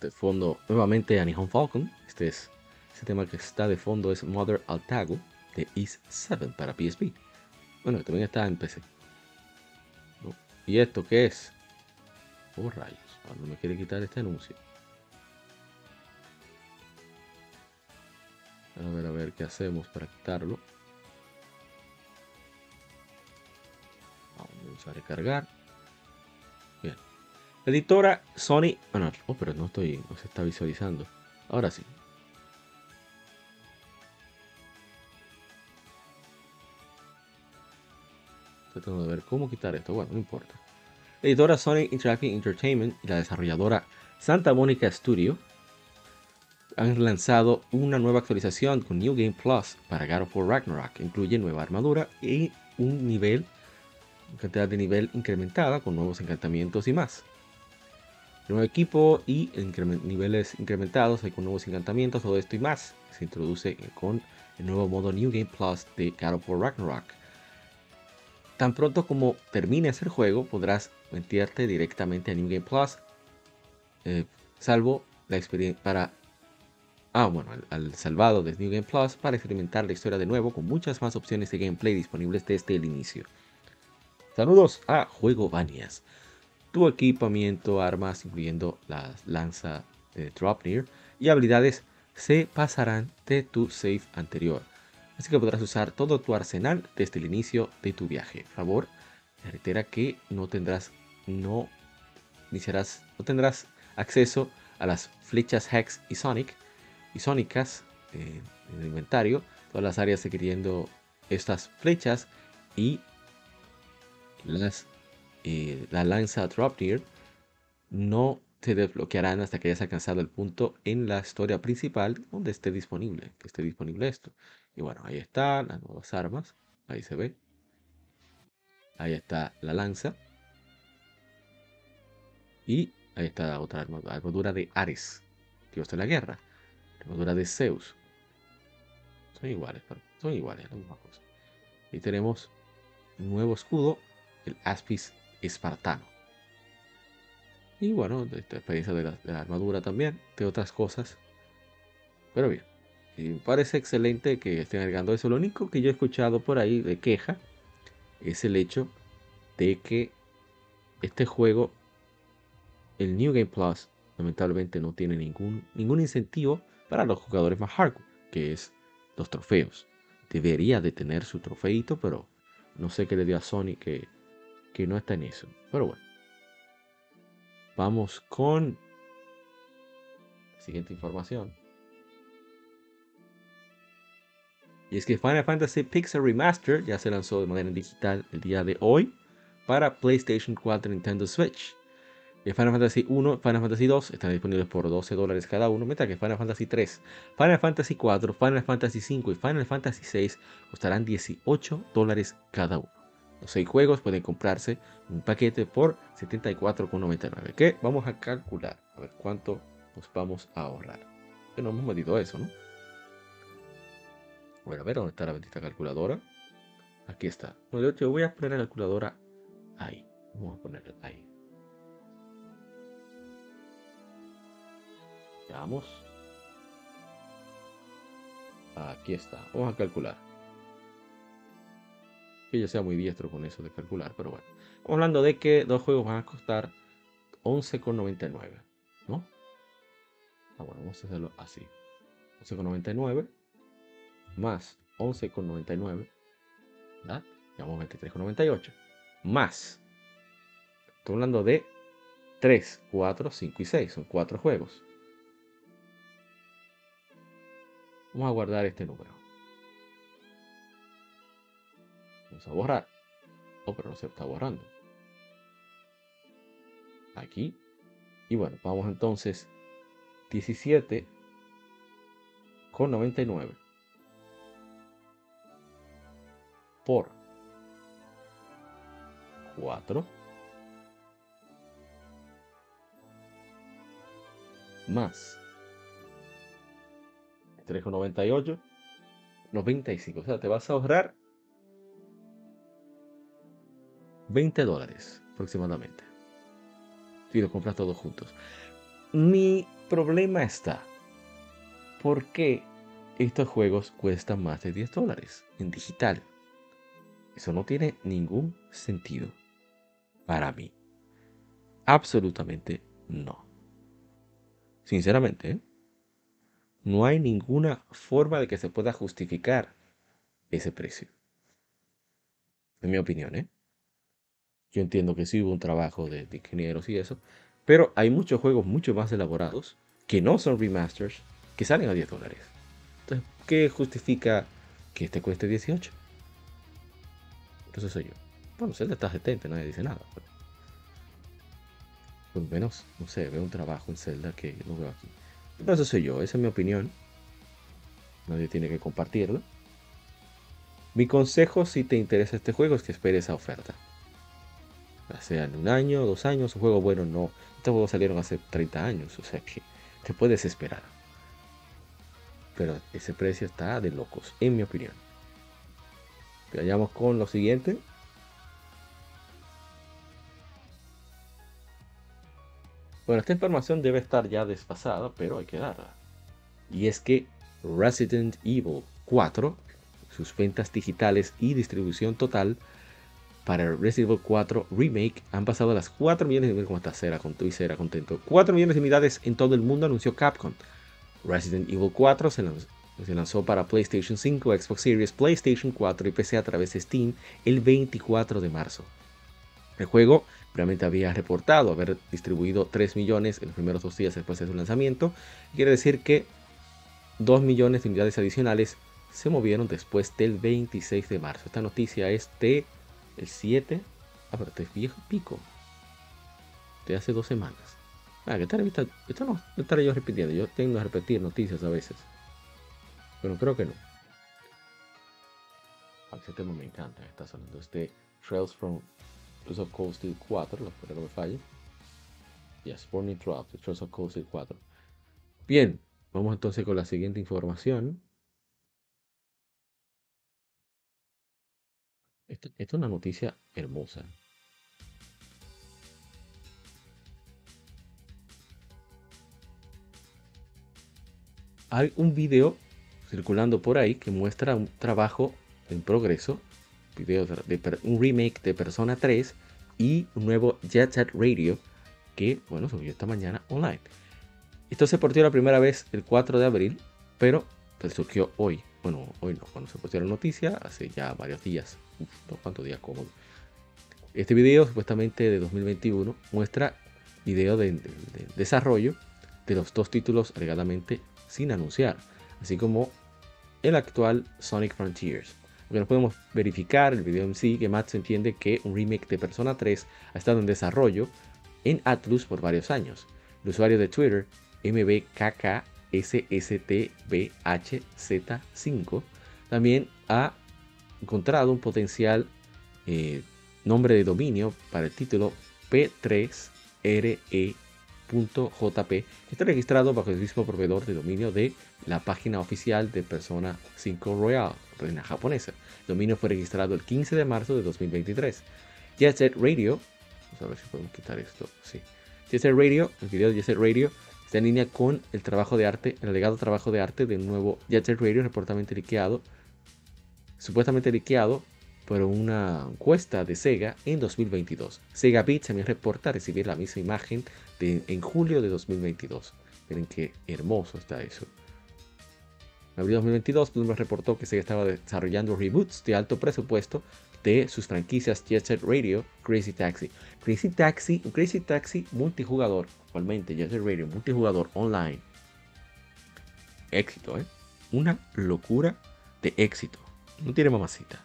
Speaker 1: De fondo nuevamente a Nihon Falcon. Este es ese tema que está de fondo es Mother Altago de East 7 para PSP. Bueno, también está en PC. ¿Y esto qué es? Oh rayos, no me quiere quitar este anuncio. A ver, a ver qué hacemos para quitarlo. Vamos a recargar. Editora Sony. Bueno, oh, pero no estoy. Se está visualizando. Ahora sí. Tratando de ver cómo quitar esto. Bueno, no importa. editora Sony Interactive Entertainment y la desarrolladora Santa Monica Studio han lanzado una nueva actualización con New Game Plus para God of Ragnarok. Incluye nueva armadura y un nivel, cantidad de nivel incrementada con nuevos encantamientos y más nuevo equipo y niveles incrementados con nuevos encantamientos, todo esto y más. Se introduce con el nuevo modo New Game Plus de God of Ragnarok. Tan pronto como termines el juego, podrás meterte directamente a New Game Plus, eh, salvo la experiencia para. Ah, bueno, al, salvado de New Game Plus para experimentar la historia de nuevo con muchas más opciones de gameplay disponibles desde el inicio. Saludos a Juego Banias tu equipamiento, armas, incluyendo la lanza de Dropnir y habilidades se pasarán de tu save anterior. Así que podrás usar todo tu arsenal desde el inicio de tu viaje. Favor, reitera que no tendrás, no iniciarás, no tendrás acceso a las flechas Hex y Sonic y Sónicas eh, en el inventario. Todas las áreas requiriendo estas flechas y las eh, la lanza Dropnir no te desbloquearán hasta que hayas alcanzado el punto en la historia principal donde esté disponible, que esté disponible esto. Y bueno, ahí están las nuevas armas. Ahí se ve. Ahí está la lanza. Y ahí está otra armadura, armadura de Ares, dios de la guerra. Armadura de Zeus. Son iguales, son iguales, la misma cosa. Y tenemos un nuevo escudo, el Aspis espartano. Y bueno, esta experiencia de la, armadura también, de otras cosas. Pero bien, me parece excelente que estén agregando eso. Lo único que yo he escuchado por ahí de queja es el hecho de que este juego, el New Game Plus, lamentablemente no tiene ningún, ningún incentivo para los jugadores más hardcore, que es los trofeos. Debería de tener su trofeito, pero no sé qué le dio a Sony que, que no está en eso. Pero bueno. Vamos con la siguiente información. Y es que Final Fantasy Pixel Remaster ya se lanzó de manera digital el día de hoy para PlayStation 4 y Nintendo Switch. Y Final Fantasy 1, Final Fantasy 2 están disponibles por 12 dólares cada uno, mientras que Final Fantasy 3, Final Fantasy 4, Final Fantasy 5 y Final Fantasy 6 costarán 18 dólares cada uno. Los 6 juegos pueden comprarse un paquete por 74,99. Que vamos a calcular a ver cuánto nos vamos a ahorrar. Que no hemos medido eso, ¿no? Bueno, a ver dónde está la bendita calculadora. Aquí está. Bueno, yo voy a poner la calculadora ahí. Vamos a ponerla ahí. Veamos. Aquí está. Vamos a calcular. Que yo sea muy diestro con eso de calcular, pero bueno. Estamos hablando de que dos juegos van a costar 11,99. ¿No? Ah, bueno, vamos a hacerlo así. 11,99 más 11,99. ¿Verdad? Llevamos 23,98. Más. Estoy hablando de 3, 4, 5 y 6. Son 4 juegos. Vamos a guardar este número. Vamos a borrar. Oh, pero no se está borrando. Aquí. Y bueno, vamos entonces 17 con 99 por 4 más 3,98, 95. O sea, te vas a ahorrar 20 dólares aproximadamente. Si lo compras todos juntos. Mi problema está. ¿Por qué estos juegos cuestan más de 10 dólares en digital? Eso no tiene ningún sentido para mí. Absolutamente no. Sinceramente, no hay ninguna forma de que se pueda justificar ese precio. En mi opinión, ¿eh? Yo entiendo que sí hubo un trabajo de, ingenieros y eso, pero hay muchos juegos mucho más elaborados que no son remasters que salen a 10 dólares. Entonces, ¿qué justifica que este cueste 18? Entonces soy yo. Bueno, Zelda está 70, nadie dice nada. Pero... Pues menos, no sé, veo un trabajo en Zelda que no veo aquí. Pero eso soy yo, esa es mi opinión. Nadie tiene que compartirlo. Mi consejo si te interesa este juego es que esperes esa oferta. Ya sea en un año, dos años, un juego bueno no. Estos juegos salieron hace 30 años, o sea que te puedes esperar. Pero ese precio está de locos, en mi opinión. Vayamos con lo siguiente. Bueno, esta información debe estar ya desfasada, pero hay que darla. Y es que Resident Evil 4, sus ventas digitales y distribución total para Resident Evil 4 Remake han pasado las 4 millones de unidades. tu y cera, contento. 4 millones de unidades en todo el mundo anunció Capcom. Resident Evil 4 se lanzó, se lanzó para PlayStation 5, Xbox Series, PlayStation 4 y PC a través de Steam el 24 de marzo. El juego realmente había reportado haber distribuido 3 millones en los primeros dos días después de su lanzamiento. Quiere decir que 2 millones de unidades adicionales se movieron después del 26 de marzo. Esta noticia es de el 7. Ah, pero este es viejo pico. De hace dos semanas. Ah, ¿qué tal? Esto no, estaré yo repitiendo. Yo tengo que repetir noticias a veces. Pero creo que no. Ese tema me encanta. Está sonando este Trails from Trails of Cold Steel 4, lo que me falle. Yes, Burning Drop, Trails of Cold Steel 4. Bien, vamos entonces con la siguiente información. Esta es una noticia hermosa. Hay un video circulando por ahí que muestra un trabajo en progreso, un remake de Persona 3 y un nuevo Jet Set Radio que, bueno, subió esta mañana online. Esto se portió la primera vez el 4 de abril, pero pues, surgió hoy. Bueno, hoy no, cuando se portió la noticia, hace ya varios días. Uf, no cuántos días cómodo. Este video, supuestamente de 2021, muestra video de, desarrollo de los dos títulos alegadamente sin anunciar, así como el actual Sonic Frontiers. Aunque no podemos verificar el video en sí, que Matt entiende que un remake de Persona 3 ha estado en desarrollo en Atlus por varios años. El usuario de Twitter, MBKKSSTBHZ5, también ha encontrado un potencial eh, nombre de dominio para el título P3RE.jp, que está registrado bajo el mismo proveedor de dominio de la página oficial de Persona 5 Royal, reina japonesa. El dominio fue registrado el 15 de marzo de 2023. Jet Set Radio, vamos a ver si podemos quitar esto, sí. Jet Set Radio, el video de Jet Radio está en línea con el trabajo de arte, el legado trabajo de arte del nuevo Jet Set Radio reportadamente liqueado supuestamente liqueado por una encuesta de Sega en 2022. Sega Beat también reporta recibir la misma imagen de, en julio de 2022. Miren qué hermoso está eso. En abril de 2022, Bloomberg reportó que Sega estaba desarrollando reboots de alto presupuesto de sus franquicias Jet Set Radio, Crazy Taxi. Crazy Taxi, Crazy Taxi multijugador, actualmente Jet Set Radio multijugador online. Éxito, ¿eh? Una locura de éxito. No tiene mamacita,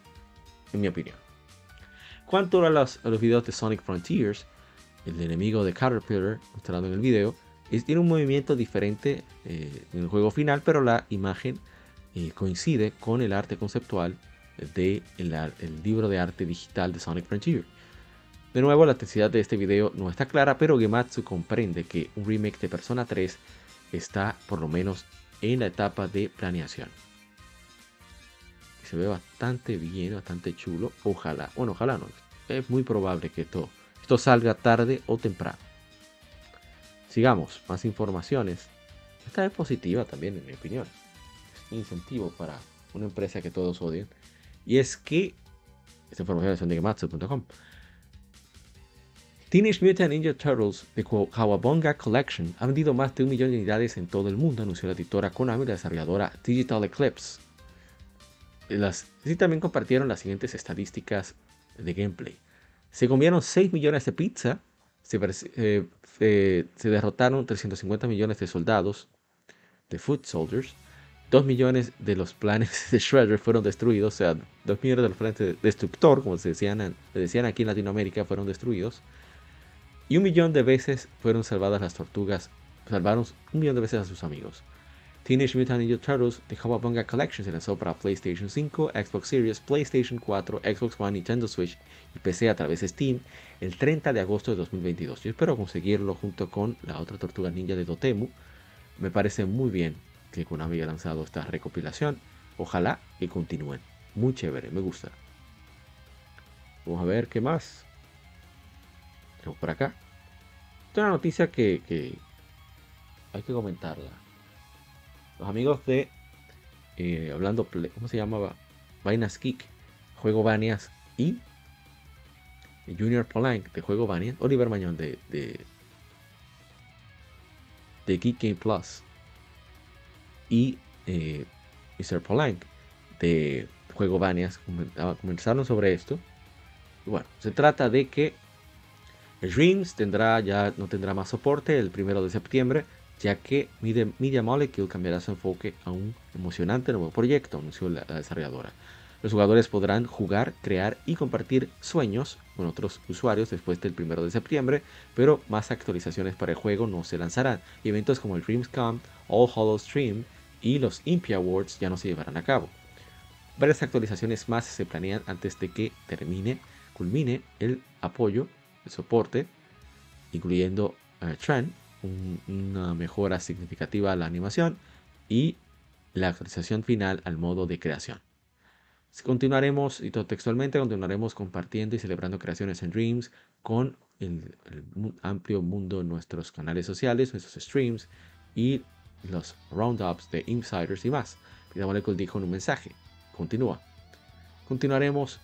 Speaker 1: en mi opinión. Cuanto a los, los videos de Sonic Frontiers, el enemigo de Caterpillar, mostrado en el video, es, tiene un movimiento diferente eh, en el juego final, pero la imagen eh, coincide con el arte conceptual del de el libro de arte digital de Sonic Frontier. De nuevo, la intensidad de este video no está clara, pero Gematsu comprende que un remake de Persona 3 está por lo menos en la etapa de planeación se ve bastante bien, bastante chulo. Ojalá, bueno, ojalá no. Es muy probable que esto, salga tarde o temprano. Sigamos, más informaciones. Esta es positiva también, en mi opinión. Es un incentivo para una empresa que todos odian. Y es que, esta información es de Gematsu.com. Teenage Mutant Ninja Turtles de Kawabonga Collection ha vendido más de un millón de unidades en todo el mundo, anunció la editora Konami y la desarrolladora Digital Eclipse las, sí también compartieron las siguientes estadísticas de gameplay. Se comieron 6 millones de pizza, se, eh, se derrotaron 350 millones de soldados, de foot soldiers, 2 millones de los planes de Shredder fueron destruidos, o sea, 2 millones de los planes de destructor, como se decían, aquí en Latinoamérica, fueron destruidos. Y un millón de veces fueron salvadas las tortugas, salvaron un millón de veces a sus amigos. Teenage Mutant Ninja Turtles The Kawabunga Collection se lanzó para PlayStation 5, Xbox Series, PlayStation 4, Xbox One, Nintendo Switch y PC a través de Steam el 30 de agosto de 2022. Yo espero conseguirlo junto con la otra Tortuga Ninja de Dotemu. Me parece muy bien que Konami haya lanzado esta recopilación. Ojalá que continúen. Muy chévere, me gusta. Vamos a ver qué más. Tenemos por acá. Esta es una noticia que, hay que comentarla los amigos de eh, hablando, ¿cómo se llamaba? Vainas Geek, Juego Banias y Junior Polank de Juego Banias, Oliver Mañón de, de, de Geek Game Plus y eh, Mr. Polank de Juego Banias comenzaron sobre esto. bueno, se trata de que Dreams tendrá ya no tendrá más soporte el primero de septiembre ya que Media Molecule cambiará su enfoque a un emocionante nuevo proyecto, anunció la, desarrolladora. Los jugadores podrán jugar, crear y compartir sueños con otros usuarios después del 1 de septiembre, pero más actualizaciones para el juego no se lanzarán. Eventos como el Dreamscom, All Hollow Stream y los Impia Awards ya no se llevarán a cabo. Varias actualizaciones más se planean antes de que termine, culmine el apoyo, el soporte, incluyendo uh, Trend, una mejora significativa a la animación y la actualización final al modo de creación. Continuaremos, y textualmente, continuaremos compartiendo y celebrando creaciones en Dreams con el, amplio mundo nuestros canales sociales, nuestros streams y los roundups de insiders y más. Peter Molecule dijo en un mensaje. Continúa. Continuaremos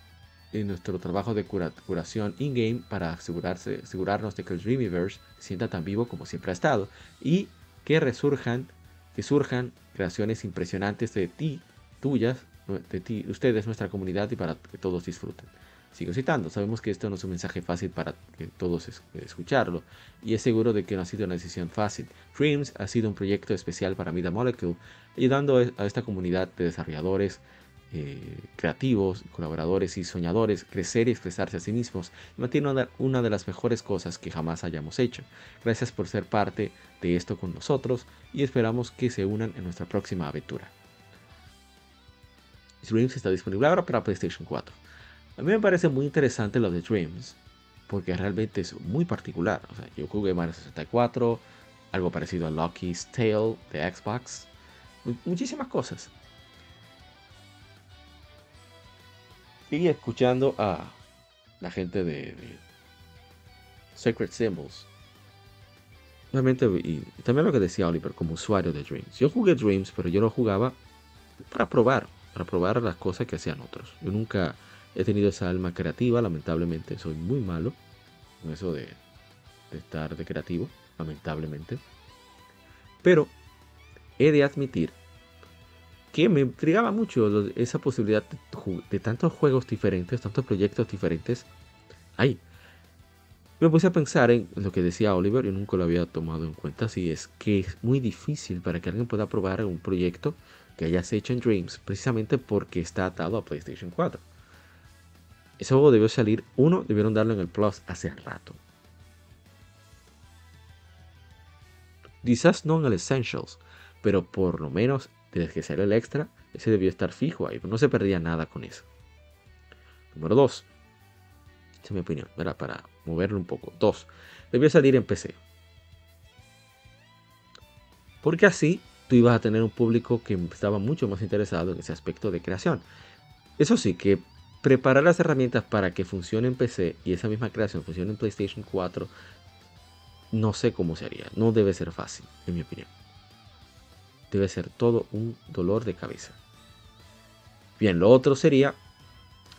Speaker 1: en nuestro trabajo de curación in-game para asegurarse, asegurarnos de que el Dreamiverse se sienta tan vivo como siempre ha estado y que resurjan, que surjan creaciones impresionantes de ti, tuyas, de ti, ustedes, nuestra comunidad y para que todos disfruten. Sigo citando, sabemos que esto no es un mensaje fácil para que todos escucharlo y es seguro de que no ha sido una decisión fácil. Dreams ha sido un proyecto especial para Mida Molecule, ayudando a esta comunidad de desarrolladores eh, creativos, colaboradores y soñadores crecer y expresarse a sí mismos y mantiene una, una de las mejores cosas que jamás hayamos hecho. Gracias por ser parte de esto con nosotros y esperamos que se unan en nuestra próxima aventura. Dreams está disponible ahora para PlayStation 4. A mí me parece muy interesante lo de Dreams, porque realmente es muy particular. O sea, yo jugué Mario 64, algo parecido a Lucky's Tale de Xbox, muchísimas cosas. Y escuchando a la gente de, Sacred Symbols. Realmente, y también lo que decía Oliver como usuario de Dreams. Yo jugué Dreams, pero yo lo jugaba para probar para probar las cosas que hacían otros. Yo nunca he tenido esa alma creativa, lamentablemente soy muy malo con eso de, estar de creativo, lamentablemente. Pero he de admitir que me intrigaba mucho esa posibilidad de, tantos juegos diferentes, tantos proyectos diferentes. Ahí. Me puse a pensar en lo que decía Oliver, y nunca lo había tomado en cuenta, si es que es muy difícil para que alguien pueda probar un proyecto que hayas hecho en Dreams precisamente porque está atado a PlayStation 4. Ese juego debió salir, uno, debieron darlo en el Plus hace rato. Quizás no en el Essentials, pero por lo menos desde que salió el extra, ese debió estar fijo ahí, no se perdía nada con eso. Número 2. Esa es mi opinión, para moverlo un poco. 2. Debió salir en PC. Porque así tú ibas a tener un público que estaba mucho más interesado en ese aspecto de creación. Eso sí, que preparar las herramientas para que funcione en PC y esa misma creación funcione en PlayStation 4, no sé cómo se haría. No debe ser fácil, en mi opinión. Debe ser todo un dolor de cabeza. Bien, lo otro sería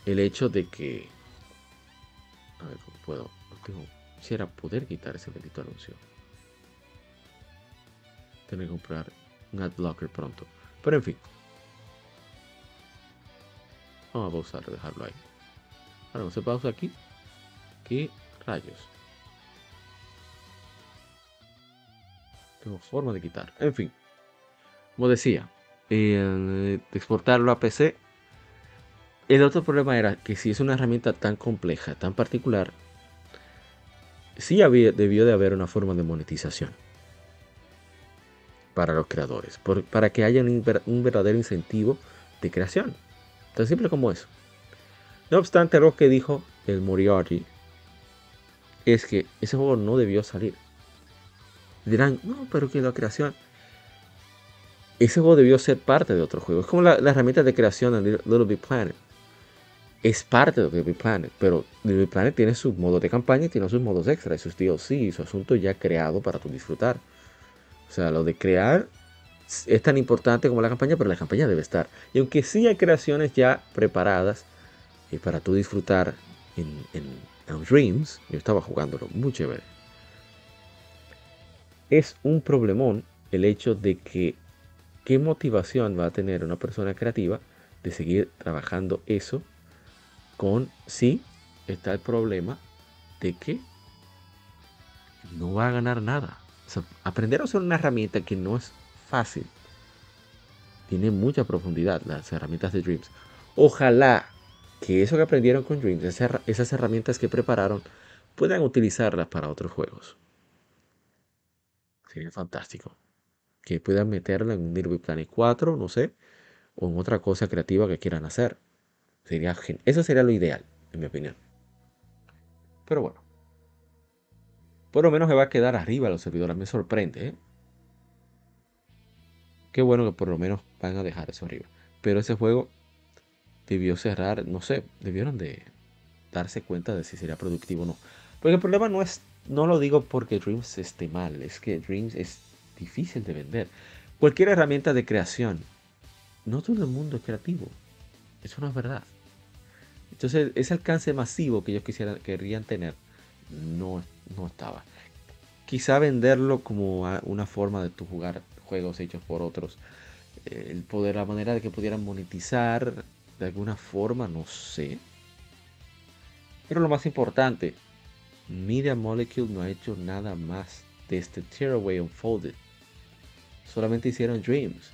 Speaker 1: el hecho de que... A ver cómo puedo... quisiera poder quitar ese bendito anuncio. Tener que comprar un adblocker pronto. Pero en fin. Vamos a pausar, dejarlo ahí. Ahora no se pausa aquí. ¿Qué rayos? Tengo forma de quitar. En fin. Como decía, eh, exportarlo a PC. El otro problema era que si es una herramienta tan compleja, tan particular, sí había, debió de haber una forma de monetización para los creadores, para que haya un, verdadero incentivo de creación. Tan simple como eso. No obstante, lo que dijo el Moriarty es que ese juego no debió salir. Dirán, no, pero que la creación. Ese juego debió ser parte de otro juego. Es como la, herramienta de creación de Little Big Planet. Es parte de Little Big Planet, pero Little Big Planet tiene sus modos de campaña y tiene sus modos extra, y sus DLC y su asunto ya creado para tu disfrutar. O sea, lo de crear es tan importante como la campaña, pero la campaña debe estar. Y aunque sí hay creaciones ya preparadas eh, para tú disfrutar en, en, Dreams, yo estaba jugándolo muy chévere. Es un problemón el hecho de que qué motivación va a tener una persona creativa de seguir trabajando eso con si está el problema de que no va a ganar nada aprender a usar una herramienta que no es fácil. Tiene mucha profundidad las herramientas de Dreams. Ojalá que eso que aprendieron con Dreams, esas herramientas que prepararon, puedan utilizarlas para otros juegos. Sería fantástico. Que puedan meterla en un Little Planet 4, no sé. o en otra cosa creativa que quieran hacer. Sería eso sería lo ideal, en mi opinión. Pero bueno. Por lo menos se va a quedar arriba los servidores. Me sorprende, ¿eh? Qué bueno que por lo menos van a dejar eso arriba. Pero ese juego debió cerrar, no sé, debieron de darse cuenta de si sería productivo o no. Porque el problema no es, no lo digo porque Dreams esté mal, es que Dreams es difícil de vender. Cualquier herramienta de creación, no todo el mundo es creativo. Eso no es verdad. Entonces, ese alcance masivo que ellos quisieran, querrían tener, no, no estaba. Quizá venderlo como una forma de tu jugar juegos hechos por otros. Eh, el poder, la manera de que pudieran monetizar de alguna forma, no sé. Pero lo más importante, Media Molecule no ha hecho nada más de este Tearaway Unfolded. Solamente hicieron Dreams.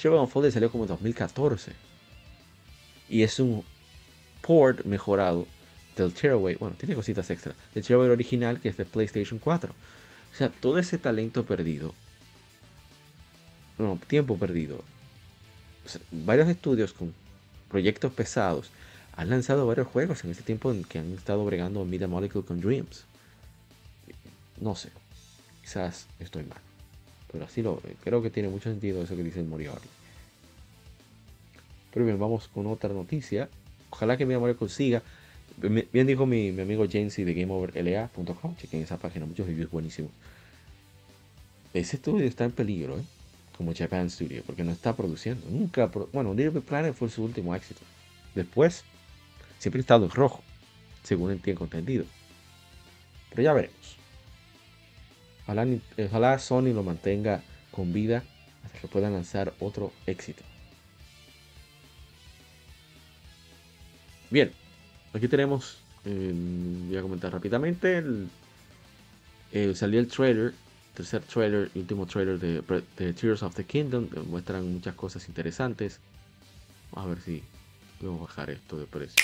Speaker 1: Tearaway Unfolded salió como en 2014. Y es un port mejorado del Tearaway. Bueno, tiene cositas extra. Del Tearaway original que es de PlayStation 4. O sea, todo ese talento perdido. Tiempo perdido. varios estudios con proyectos pesados han lanzado varios juegos en ese tiempo en que han estado bregando Media Molecule con Dreams. No sé, quizás estoy mal. Pero así lo creo que tiene mucho sentido eso que dice el Moriarty. Pero bien, vamos con otra noticia. Ojalá que Media Molecule siga. Bien dijo mi, amigo Jamesy de GameOverLA.com. Chequen esa página, muchos reviews buenísimos. Ese estudio está en peligro, ¿eh? Como Japan Studio, porque no está produciendo. Nunca, bueno, Little Planet fue su último éxito. Después, siempre ha estado en rojo, según tengo entendido. Pero ya veremos. Ojalá, Sony lo mantenga con vida hasta que pueda lanzar otro éxito. Bien, aquí tenemos, eh, voy a comentar rápidamente, el, eh, salió el trailer tercer trailer último trailer de, Tears of the Kingdom. Muestran muchas cosas interesantes. A ver si podemos bajar esto de precio.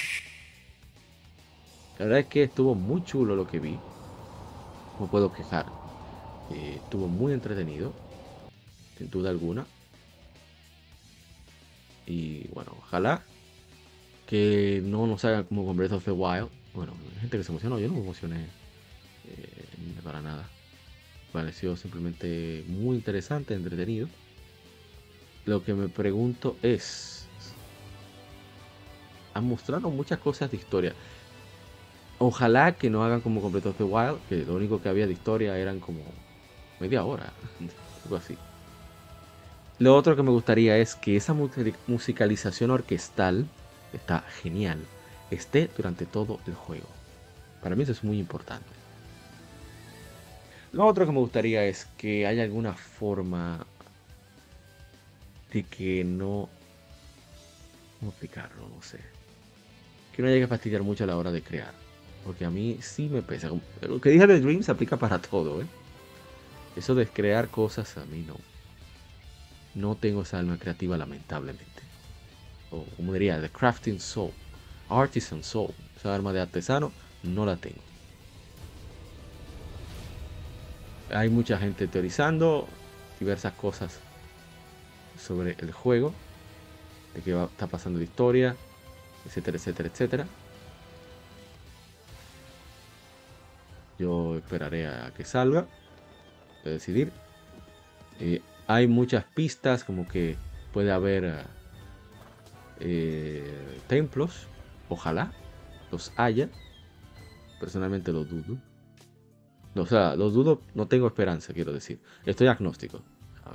Speaker 1: La verdad es que estuvo muy chulo lo que vi. No puedo quejar. Eh, estuvo muy entretenido. Sin duda alguna. Y bueno, ojalá que no nos hagan como con Breath of the Wild. Bueno, hay gente que se emocionó. Yo no me emocioné eh, para nada pareció simplemente muy interesante, entretenido. Lo que me pregunto es, han mostrado muchas cosas de historia. Ojalá que no hagan como completo the Wild, que lo único que había de historia eran como media hora, algo así. Lo otro que me gustaría es que esa musicalización orquestal está genial, esté durante todo el juego. Para mí eso es muy importante. Lo otro que me gustaría es que haya alguna forma de que no... ¿Cómo explicarlo? No sé. Que no llegue a fastidiar mucho a la hora de crear. Porque a mí sí me pesa. Lo que dije de Dreams se aplica para todo, ¿eh? Eso de crear cosas a mí no. No tengo esa alma creativa lamentablemente. O como diría, The Crafting Soul. Artisan Soul. Esa arma de artesano no la tengo. Hay mucha gente teorizando diversas cosas sobre el juego, de qué está pasando de historia, etcétera, etcétera, etcétera. Yo esperaré a que salga, a decidir. Eh, hay muchas pistas, como que puede haber eh, templos, ojalá los haya. Personalmente lo dudo. O sea, los dudo, no tengo esperanza, quiero decir. Estoy agnóstico.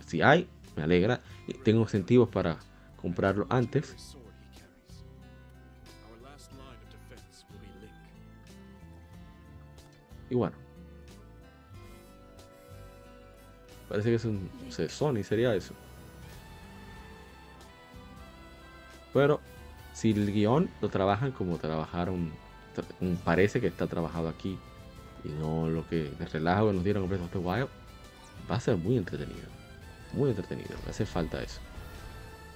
Speaker 1: Si hay, me alegra. Tengo incentivos para comprarlo antes. Y bueno. Parece que es un... Sony sería eso. Pero si el guion lo trabajan como trabajaron, parece que está trabajado aquí y no lo que de relajo que nos dieron con Breath of va a ser muy entretenido. Muy entretenido, me hace falta eso.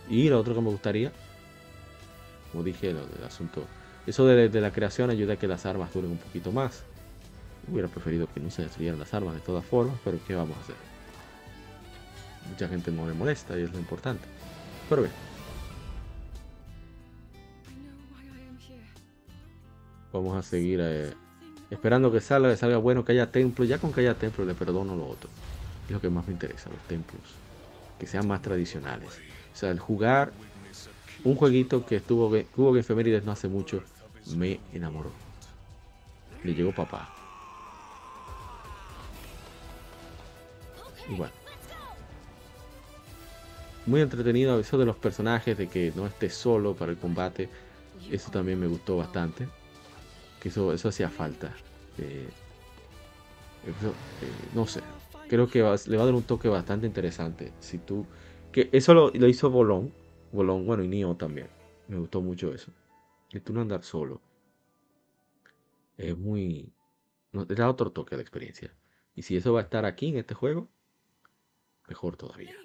Speaker 1: Y lo otro que me gustaría, como dije, lo del asunto, eso de, la creación ayuda a que las armas duren un poquito más. Hubiera preferido que no se destruyeran las armas de todas formas, pero ¿qué vamos a hacer? Mucha gente no le molesta y es lo importante. Pero bien. Vamos a seguir eh, esperando que salga, que salga bueno, que haya templo. Ya con que haya templo le perdono lo otro. Es lo que más me interesa, los templos. Que sean más tradicionales. O sea, el jugar un jueguito que estuvo que hubo en efemérides no hace mucho me enamoró. Le llegó papá. Y bueno. Muy entretenido eso de los personajes, de que no esté solo para el combate. Eso también me gustó bastante. Que eso, eso hacía falta. Eh, eh, no sé. Creo que le va a dar un toque bastante interesante. Si tú. Que eso lo, lo hizo Bolón. Bolón, bueno, y Nio también. Me gustó mucho eso. Que tú no andar solo. Es muy. No, da otro toque a la experiencia. Y si eso va a estar aquí en este juego, mejor todavía.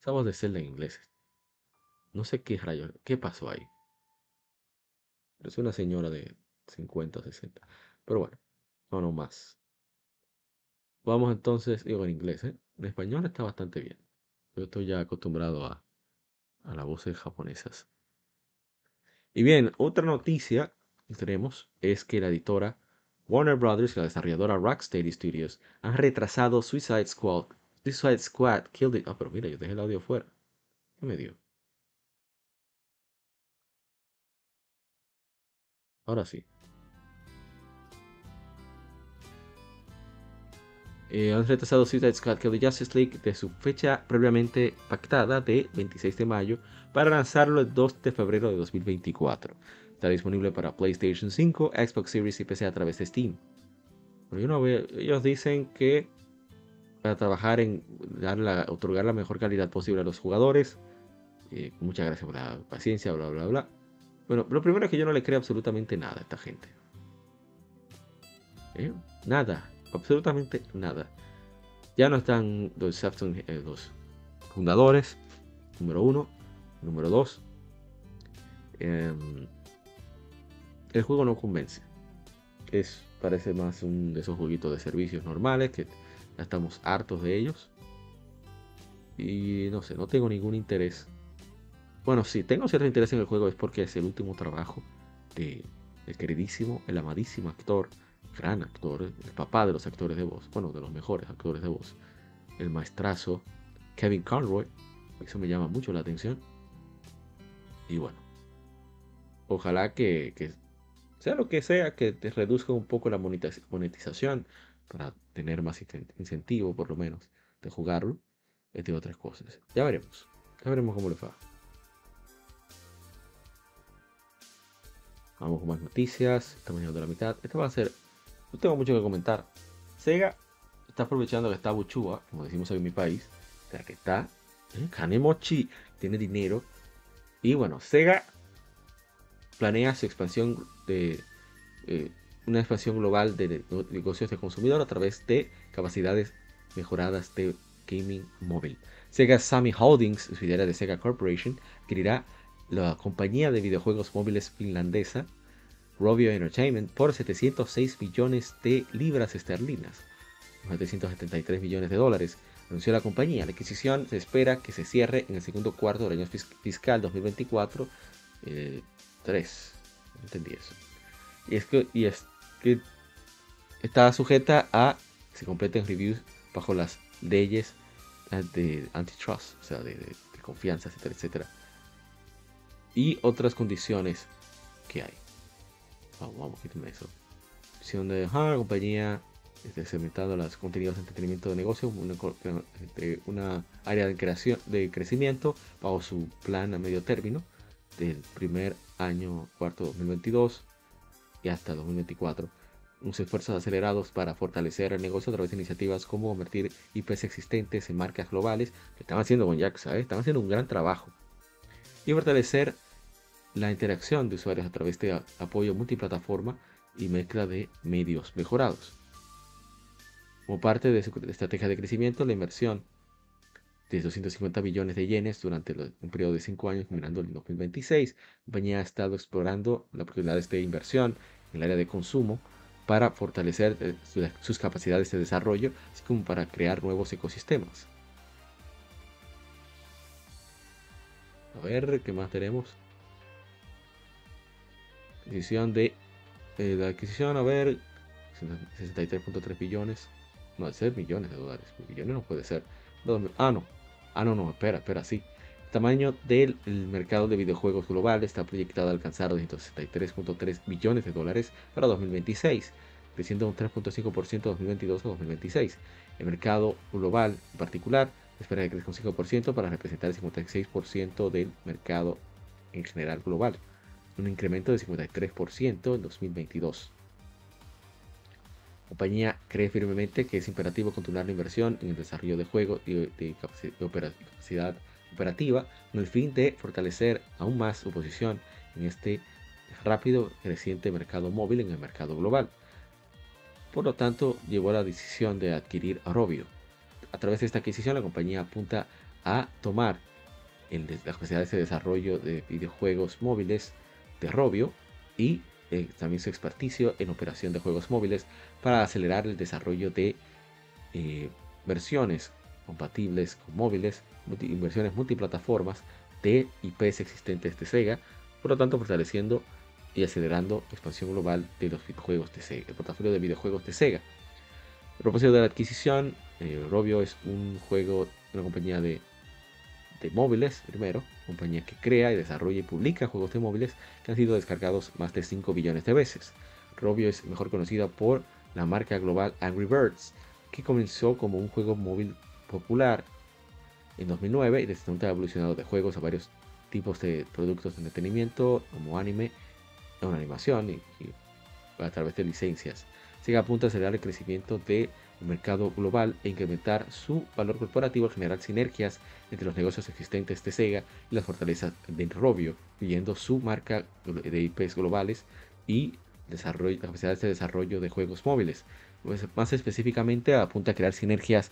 Speaker 1: Esa voz de Zelda en inglés. No sé qué rayos, qué pasó ahí. Es una señora de 50 o 60. Pero bueno, no, no más. Vamos entonces, digo en inglés, ¿eh? En español está bastante bien. Yo estoy ya acostumbrado a, a las voces japonesas. Y bien, otra noticia que tenemos es que la editora Warner Brothers y la desarrolladora Rocksteady Studios han retrasado Suicide Squad. Suicide Squad Killed It. Ah, pero mira, yo dejé el audio fuera. ¿Qué me dio? Ahora sí. Eh, han retrasado Suicide Squad Kill the Justice League de su fecha previamente pactada de 26 de mayo para lanzarlo el 2 de febrero de 2024. Está disponible para PlayStation 5, Xbox Series y PC a través de Steam. ellos dicen que para trabajar en dar otorgar la mejor calidad posible a los jugadores. Eh, muchas gracias por la paciencia, bla, bla, bla. Bueno, lo primero es que yo no le creo absolutamente nada a esta gente. ¿Eh? Nada absolutamente nada. Ya no están los, eh, los fundadores, número uno, número dos. Em, el juego no convence. Es, parece más un de esos jueguitos de servicios normales que ya estamos hartos de ellos. Y no sé, no tengo ningún interés. Bueno, si tengo cierto interés en el juego es porque es el último trabajo de queridísimo, el amadísimo actor gran actor, el papá de los actores de voz, bueno, de los mejores actores de voz, el maestrazo Kevin Conroy, eso me llama mucho la atención. Y bueno, ojalá que, sea lo que sea, que te reduzca un poco la monetización para tener más incentivo, por lo menos, de jugarlo, entre otras cosas. Ya veremos, ya veremos cómo le va. Vamos con más noticias. Estamos llegando a la mitad. Esta va a ser no tengo mucho que comentar. Sega está aprovechando que está Buchua, como decimos en mi país, o sea que está ¿eh? Kanemochi, tiene dinero. Y bueno, Sega planea su expansión de eh, una expansión global de, negocios de consumidor a través de capacidades mejoradas de gaming móvil. Sega Sammy Holdings, subsidiaria de Sega Corporation, adquirirá la compañía de videojuegos móviles finlandesa Rovio Entertainment por 706 millones de libras esterlinas, 773 millones de dólares, anunció la compañía. La adquisición se espera que se cierre en el segundo cuarto del año fiscal 2024. 3, no entendí eso. Y es que, y es que está sujeta a que se completen reviews bajo las leyes de antitrust, o sea, de, de confianza, etcétera, etcétera. Y otras condiciones que hay. Vamos, vamos, quítame eso. Opción de dejar la compañía este, segmentando los contenidos de entretenimiento de negocio, una, este, una área de, creación, de crecimiento bajo su plan a medio término del primer año cuarto 2022 y hasta 2024. Unos esfuerzos acelerados para fortalecer el negocio a través de iniciativas como convertir IPs existentes en marcas globales, que están haciendo con Jack, ¿sabes? Están haciendo un gran trabajo. Y fortalecer la interacción de usuarios a través de apoyo multiplataforma y mezcla de medios mejorados. Como parte de su estrategia de crecimiento, la inversión de 250 billones de yenes durante un periodo de 5 años, terminando en 2026, la compañía ha estado explorando las oportunidades de inversión en el área de consumo para fortalecer eh, sus capacidades de desarrollo, así como para crear nuevos ecosistemas. A ver, ¿qué más tenemos? Adquisición de. Eh, la adquisición, a ver. 63.3 billones. No, ser millones de dólares. Millones no puede ser. Ah, no. Ah, no, no. Espera, espera, sí. El tamaño del mercado de videojuegos global está proyectado a alcanzar 263.3 billones de dólares para 2026, creciendo un 3.5% de 2022 a 2026. El mercado global en particular espera que crezca un 5% para representar el 56% del mercado en general global, un incremento de 53% en 2022. La compañía cree firmemente que es imperativo continuar la inversión en el desarrollo de juegos y capacidad operativa con el fin de fortalecer aún más su posición en este rápido creciente mercado móvil en el mercado global. Por lo tanto, llevó a la decisión de adquirir a Robio, a través de esta adquisición, la compañía apunta a tomar el, las capacidades de desarrollo de videojuegos móviles de Robio y eh, también su experticio en operación de juegos móviles para acelerar el desarrollo de eh, versiones compatibles con móviles, versiones multiplataformas de IPs existentes de Sega, por lo tanto fortaleciendo y acelerando la expansión global de los videojuegos de Sega, el portafolio de videojuegos de Sega. Propósito de la adquisición eh, Robio es un juego, una compañía de, de móviles, primero, compañía que crea y desarrolla y publica juegos de móviles que han sido descargados más de 5 billones de veces. Robio es mejor conocida por la marca global Angry Birds, que comenzó como un juego móvil popular en 2009 y desde entonces ha evolucionado de juegos a varios tipos de productos de entretenimiento como anime, una animación y, a través de licencias. Sigue a punto acelerar el crecimiento de el mercado global e incrementar su valor corporativo al generar sinergias entre los negocios existentes de Sega y las fortalezas de Robio, incluyendo su marca de IPs globales y desarrollo, capacidades de desarrollo de juegos móviles. Pues, más específicamente apunta a crear sinergias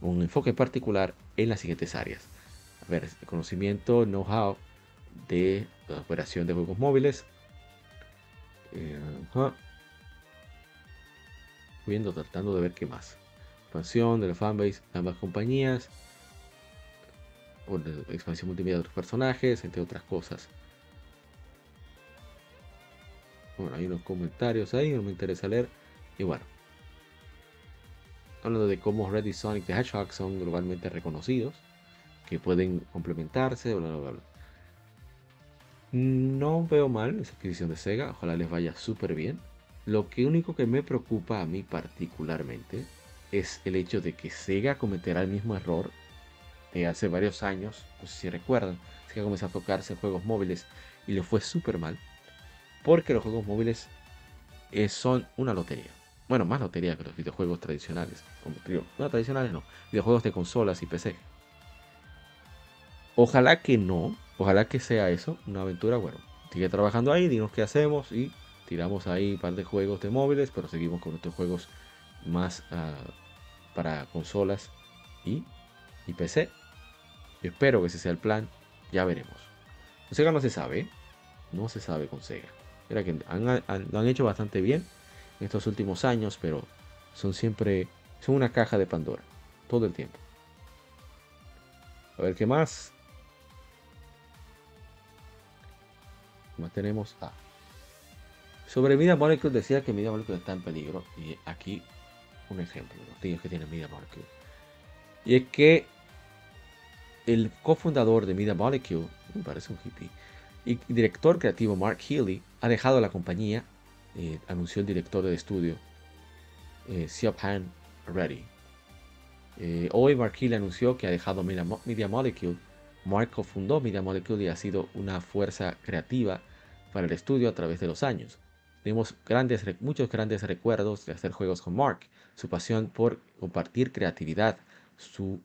Speaker 1: con un enfoque particular en las siguientes áreas. Ver, conocimiento, know-how de la operación de juegos móviles. Eh, viendo, tratando de ver qué más. Expansión de la fanbase de ambas compañías. O expansión multimedia de otros personajes, entre otras cosas. Bueno, hay unos comentarios ahí, no me interesa leer. Y bueno. Hablando de cómo Red y Sonic the Hedgehog son globalmente reconocidos. Que pueden complementarse, bla, bla, bla. No veo mal esa adquisición de Sega. Ojalá les vaya súper bien. Lo que único que me preocupa a mí particularmente es el hecho de que Sega cometerá el mismo error de hace varios años, no sé si recuerdan, Sega comenzó a tocarse juegos móviles y le fue súper mal, porque los juegos móviles eh, son una lotería. Bueno, más lotería que los videojuegos tradicionales. Como digo, no tradicionales no, videojuegos de consolas y PC. Ojalá que no, ojalá que sea eso, una aventura, bueno, sigue trabajando ahí, dinos qué hacemos y tiramos ahí un par de juegos de móviles, pero seguimos con otros juegos más ah, para consolas y, y, PC. Yo espero que ese sea el plan, ya veremos. Con Sega no se sabe, no se sabe con Sega. Era que lo han hecho bastante bien en estos últimos años, pero son siempre, son una caja de Pandora, todo el tiempo. A ver qué más. ¿Qué más tenemos? Ah. Sobre Media Molecule decía que Media Molecule está en peligro. Y aquí un ejemplo los tíos que tiene Media Molecule. Y es que el cofundador de Media Molecule, me parece un hippie, y director creativo Mark Healy ha dejado la compañía, eh, anunció el director de estudio, eh, Han Reddy. Eh, hoy Mark Healy anunció que ha dejado Media, Media Molecule. Mark cofundó Media Molecule y ha sido una fuerza creativa para el estudio a través de los años. Tenemos grandes, muchos grandes recuerdos de hacer juegos con Mark, su pasión por compartir creatividad, su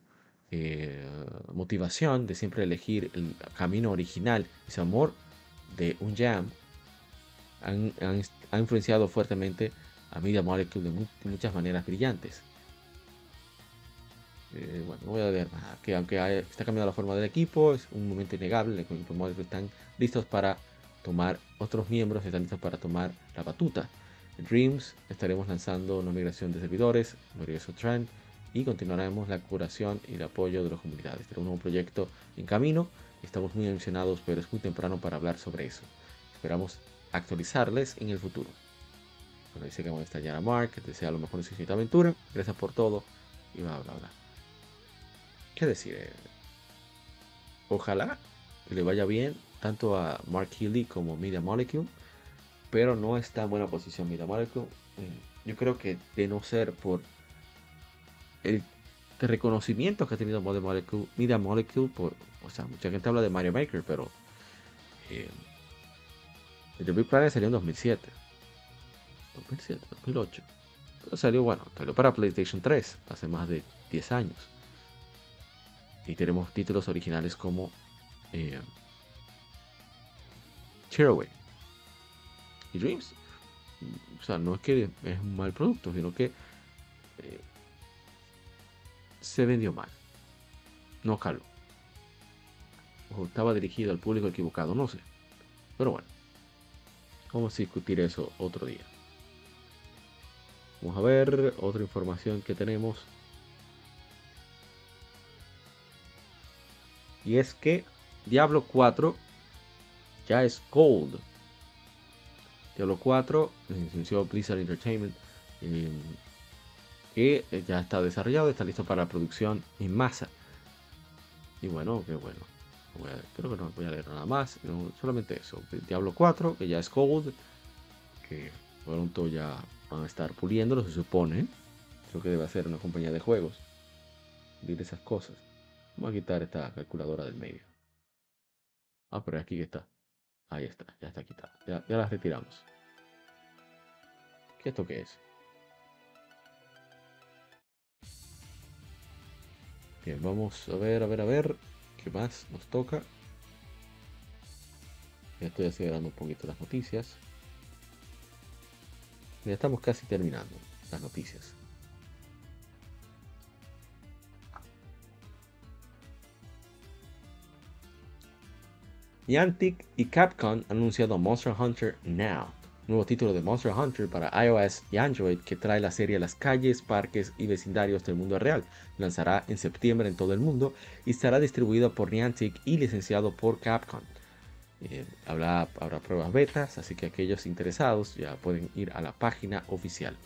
Speaker 1: eh, motivación de siempre elegir el camino original y su amor de un jam han, influenciado fuertemente a Media Molecule de, muchas maneras brillantes. Eh, bueno, no voy a leer nada, que aunque está cambiando la forma del equipo, es un momento innegable, el equipo Molecule están listos para tomar otros miembros están listos para tomar la batuta. Dreams estaremos lanzando una migración de servidores, Glorioso Trend, y continuaremos la curación y el apoyo de las comunidades. Tenemos un proyecto en camino, estamos muy emocionados, pero es muy temprano para hablar sobre eso. Esperamos actualizarles en el futuro. Bueno, dice que vamos a estallar a Mark, que desea lo mejor en su siguiente aventura. Gracias por todo y bla bla bla. ¿Qué decir? Ojalá que le vaya bien tanto a Mark Healy como Media Molecule, pero no está en buena posición Media Molecule. Mm, yo creo que de no ser por el reconocimiento que ha tenido Media Molecule, Media Molecule por, o sea, mucha gente habla de Mario Maker, pero eh, el Big Planet salió en 2007, 2007, 2008. Pero salió, bueno, salió para PlayStation 3 hace más de 10 años. Y tenemos títulos originales como eh, y Dreams. O sea, no es que es un mal producto, sino que eh, se vendió mal. No caló. O estaba dirigido al público equivocado, no sé. Pero bueno, vamos a discutir eso otro día. Vamos a ver otra información que tenemos. Y es que Diablo 4 ya es Gold. Diablo 4 inició Blizzard Entertainment. Eh, que ya está desarrollado, está listo para producción en masa. Y bueno, que bueno. creo que no voy a leer nada más. solamente eso. Diablo 4, que ya es Gold. Que pronto ya van a estar puliéndolo, se supone. Creo que debe hacer una compañía de juegos. Dir esas cosas. Vamos a quitar esta calculadora del medio. Ah, pero aquí está. Ahí está, ya está quitada. Ya, ya la retiramos. ¿Qué esto qué es? Bien, vamos a ver, a ver, a ver. ¿Qué más nos toca? Ya estoy acelerando un poquito las noticias. Ya estamos casi terminando las noticias. Niantic y Capcom han anunciado Monster Hunter Now, nuevo título de Monster Hunter para iOS y Android que trae la serie a las calles, parques y vecindarios del mundo real. Lanzará en septiembre en todo el mundo y estará distribuido por Niantic y licenciado por Capcom. Eh, habrá, habrá pruebas betas, así que aquellos interesados ya pueden ir a la página oficial.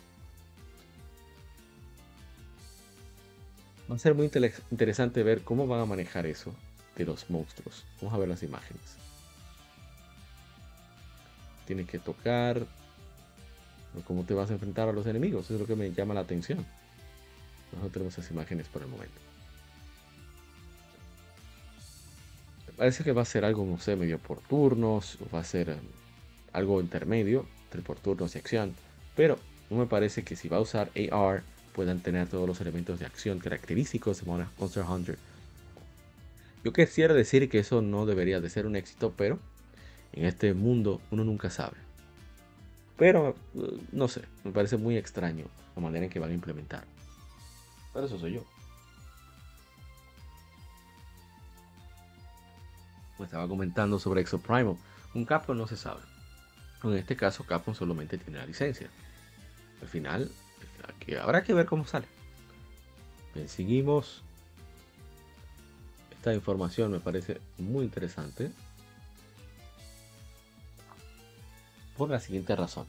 Speaker 1: Va a ser muy interesante ver cómo van a manejar eso de los monstruos. Vamos a ver las imágenes. Tienes que tocar. ¿Cómo te vas a enfrentar a los enemigos? Eso es lo que me llama la atención. Nosotros tenemos esas imágenes por el momento. Parece que va a ser algo, no sé, medio por turnos. Va a ser um, algo intermedio entre por turnos y acción. Pero no me parece que si va a usar AR puedan tener todos los elementos de acción característicos de Monster Hunter yo quisiera decir que eso no debería de ser un éxito, pero en este mundo uno nunca sabe. Pero eh, no sé, me parece muy extraño la manera en que van a implementar. Pero eso soy yo. Me estaba comentando sobre Exoprimal. Un Capcom no se sabe. En este caso, Capcom solamente tiene la licencia. Al final, habrá que ver cómo sale. Bien, seguimos esta información me parece muy interesante por la siguiente razón.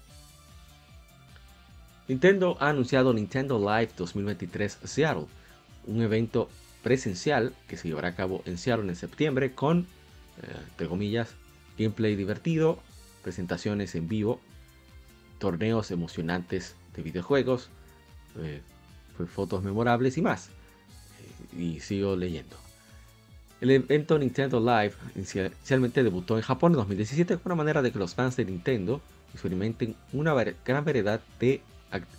Speaker 1: Nintendo ha anunciado Nintendo Live 2023 Seattle, un evento presencial que se llevará a cabo en Seattle en septiembre con, eh, entre comillas, gameplay divertido, presentaciones en vivo, torneos emocionantes de videojuegos, eh, fotos memorables y más. y sigo leyendo. El evento Nintendo Live inicialmente debutó en Japón en 2017 como una manera de que los fans de Nintendo experimenten una gran variedad de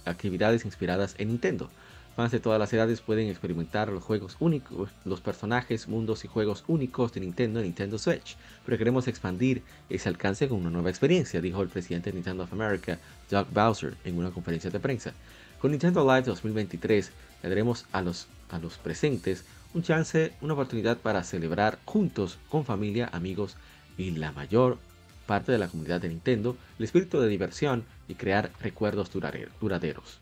Speaker 1: actividades inspiradas en Nintendo. Fans de todas las edades pueden experimentar los juegos únicos, los personajes, mundos y juegos únicos de Nintendo en Nintendo Switch, pero queremos expandir ese alcance con una nueva experiencia, dijo el presidente de Nintendo of America, Doug Bowser, en una conferencia de prensa. Con Nintendo Live 2023 le daremos a los, a los presentes un chance, una oportunidad para celebrar juntos con familia, amigos y la mayor parte de la comunidad de Nintendo el espíritu de diversión y crear recuerdos duraderos.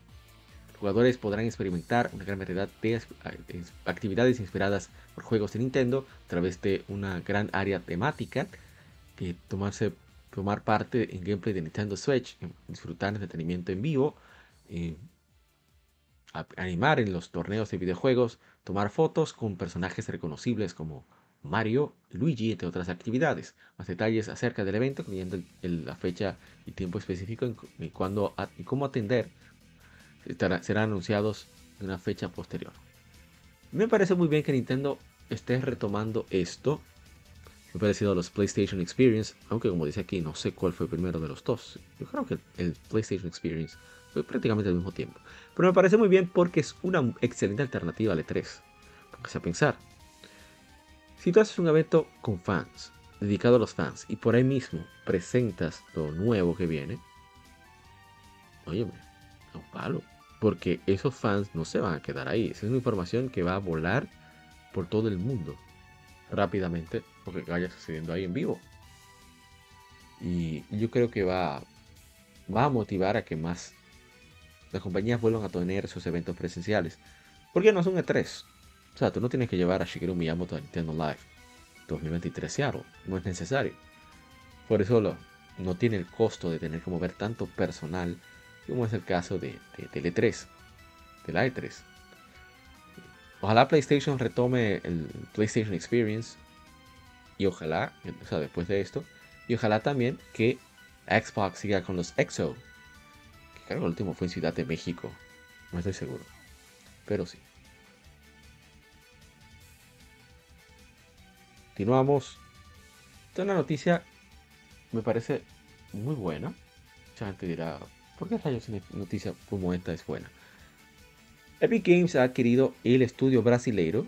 Speaker 1: jugadores podrán experimentar una gran variedad de actividades inspiradas por juegos de Nintendo a través de una gran área temática que tomarse tomar parte en gameplay de Nintendo Switch, disfrutar entretenimiento en vivo, animar en los torneos de videojuegos, tomar fotos con personajes reconocibles como Mario, Luigi, entre otras actividades. Más detalles acerca del evento, incluyendo la fecha y tiempo específico y, cuándo, y cómo atender, serán anunciados en una fecha posterior. Me parece muy bien que Nintendo esté retomando esto me parecido a los PlayStation Experience, aunque como dice aquí, no sé cuál fue el primero de los dos. Yo creo que el PlayStation Experience fue prácticamente al mismo tiempo. Pero me parece muy bien porque es una excelente alternativa al E3. Póngase a pensar. Si tú haces un evento con fans, dedicado a los fans, y por ahí mismo presentas lo nuevo que viene, óyeme, a un palo. Porque esos fans no se van a quedar ahí. Es una información que va a volar por todo el mundo rápidamente porque vaya sucediendo ahí en vivo. Y yo creo que va, va a motivar a que más las compañías vuelvan a tener esos eventos presenciales. Porque no es un E3. O sea, tú no tienes que llevar a Shigeru Miyamoto a Nintendo Live 2023 Seattle. No es necesario. Por eso no tiene el costo de tener que mover tanto personal como es el caso de, de, de E3. De la E3. Ojalá PlayStation retome el PlayStation Experience. Y ojalá, o sea, después de esto. Y ojalá también que Xbox siga con los EXO. Creo que el último fue en Ciudad de México. No estoy seguro. Pero sí. Continuamos. Esta es una noticia me parece muy buena. Mucha gente dirá, ¿por qué rayos una noticia como esta es buena? Epic Games ha adquirido el estudio brasileiro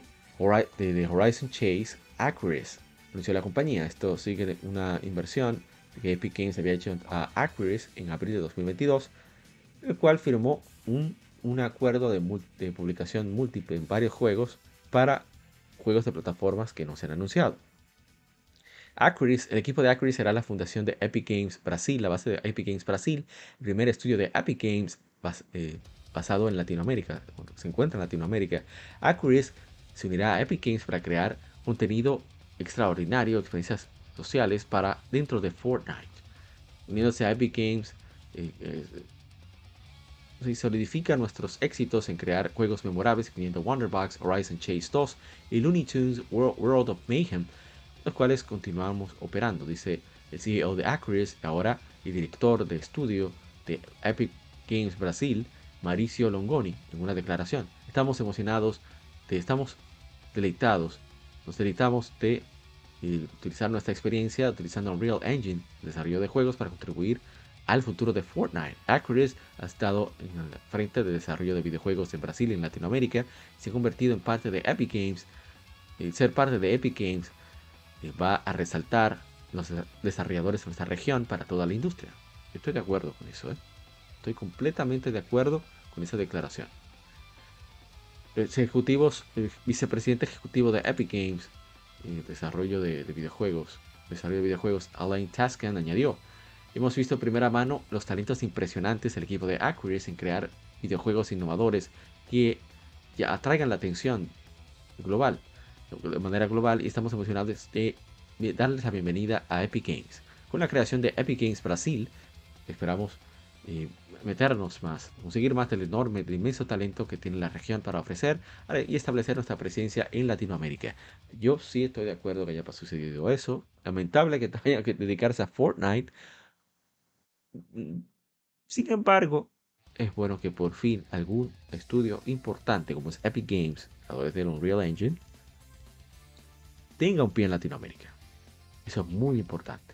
Speaker 1: de Horizon Chase Acquires, anunció la compañía. Esto sigue una inversión que Epic Games había hecho a Acquires en abril de 2022, el cual firmó un, un acuerdo de, de, publicación múltiple en varios juegos para juegos de plataformas que no se han anunciado. Acquires, el equipo de Acquires será la fundación de Epic Games Brasil, la base de Epic Games Brasil, el primer estudio de Epic Games eh, basado en Latinoamérica, se encuentra en Latinoamérica, se unirá a Epic Games para crear contenido extraordinario, experiencias sociales para dentro de Fortnite. Uniéndose a Epic Games, eh, eh, solidifica nuestros éxitos en crear juegos memorables, incluyendo Wonderbox, Horizon Chase 2 y Looney Tunes World, of Mayhem, los cuales continuamos operando, dice el CEO de Acquires, ahora y director de estudio de Epic Games Brasil, Mauricio Longoni en una declaración. Estamos emocionados, estamos deleitados, nos deleitamos de eh, utilizar nuestra experiencia utilizando Unreal Engine, desarrollo de juegos para contribuir al futuro de Fortnite. Acris ha estado en la frente de desarrollo de videojuegos en Brasil y en Latinoamérica, se ha convertido en parte de Epic Games. El ser parte de Epic Games eh, va a resaltar los desarrolladores de nuestra región para toda la industria. Estoy de acuerdo con eso. ¿eh? Estoy completamente de acuerdo con esa declaración. Ejecutivos, el vicepresidente ejecutivo de Epic Games, en desarrollo de, videojuegos, desarrollo de videojuegos, Alain Tascan añadió, hemos visto primera mano los talentos impresionantes del equipo de Acquires en crear videojuegos innovadores que ya atraigan la atención global, de manera global, y estamos emocionados de darles la bienvenida a Epic Games. Con la creación de Epic Games Brasil, esperamos eh, meternos más, conseguir más del enorme, del inmenso talento que tiene la región para ofrecer y establecer nuestra presencia en Latinoamérica. Yo sí estoy de acuerdo que haya sucedido eso. Lamentable que tenga que dedicarse a Fortnite. Sin embargo, es bueno que por fin algún estudio importante como es Epic Games, a través de Unreal Engine, tenga un pie en Latinoamérica. Eso es muy importante.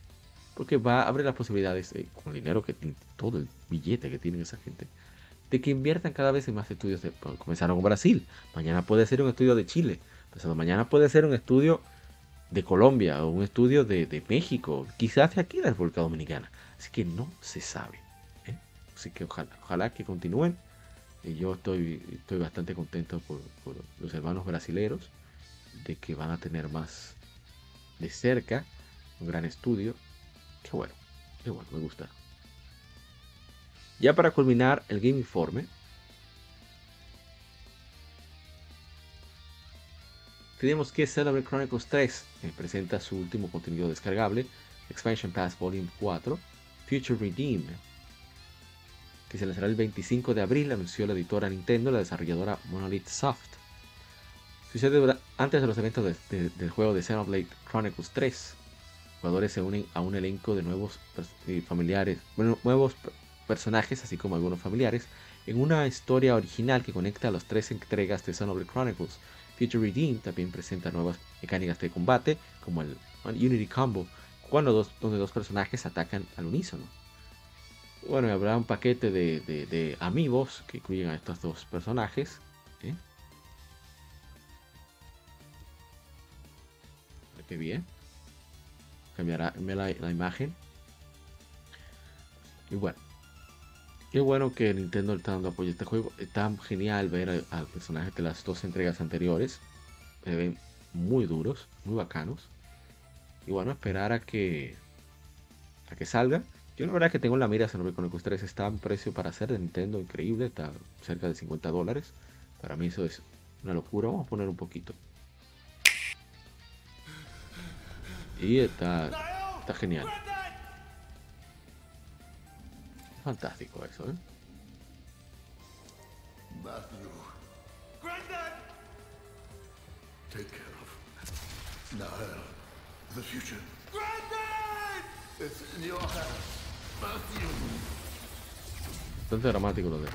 Speaker 1: Porque va a abrir las posibilidades, eh, con el dinero que tiene, todo el billete que tienen esa gente, de que inviertan cada vez más estudios. De, pues, comenzaron con Brasil, mañana puede ser un estudio de Chile, mañana puede ser un estudio de Colombia o un estudio de, México, quizás de aquí de la República Dominicana. Así que no se sabe. ¿eh? Así que ojalá, ojalá que continúen. Y yo estoy, estoy bastante contento por, los hermanos brasileros de que van a tener más de cerca un gran estudio. Qué bueno, qué bueno, me gusta. Ya para culminar el Game Informe, tenemos que Celebrate Chronicles 3 eh, presenta su último contenido descargable, Expansion Pass Volume 4, Future Redeem, que se lanzará el 25 de abril, anunció la editora Nintendo, la desarrolladora Monolith Soft. Sucede antes de los eventos del juego de Xenoblade Chronicles 3. Jugadores se unen a un elenco de nuevos familiares, nuevos personajes, así como algunos familiares, en una historia original que conecta a las tres entregas de Xenoblade Chronicles. Future Redeem también presenta nuevas mecánicas de combate, como el Unity Combo, cuando dos, donde dos personajes atacan al unísono. Bueno, habrá un paquete de, amigos que incluyen a estos dos personajes. ¿eh? Qué bien. Cambiará la, la imagen. Y bueno. Qué bueno que Nintendo está dando apoyo a este juego. Está genial ver al personaje de las dos entregas anteriores. Se ven muy duros, muy bacanos. Y bueno, esperar a que a que salga. Yo la verdad que tengo la mira el que ustedes está a un precio para hacer de Nintendo increíble, está cerca de 50 dólares. Para mí eso es una locura. Vamos a poner un poquito. Y está, está genial. Fantástico eso, ¿eh? Matthew. Take care of Nael. The future. Granddad! It's in your hands. Matthew. Bastante dramático lo de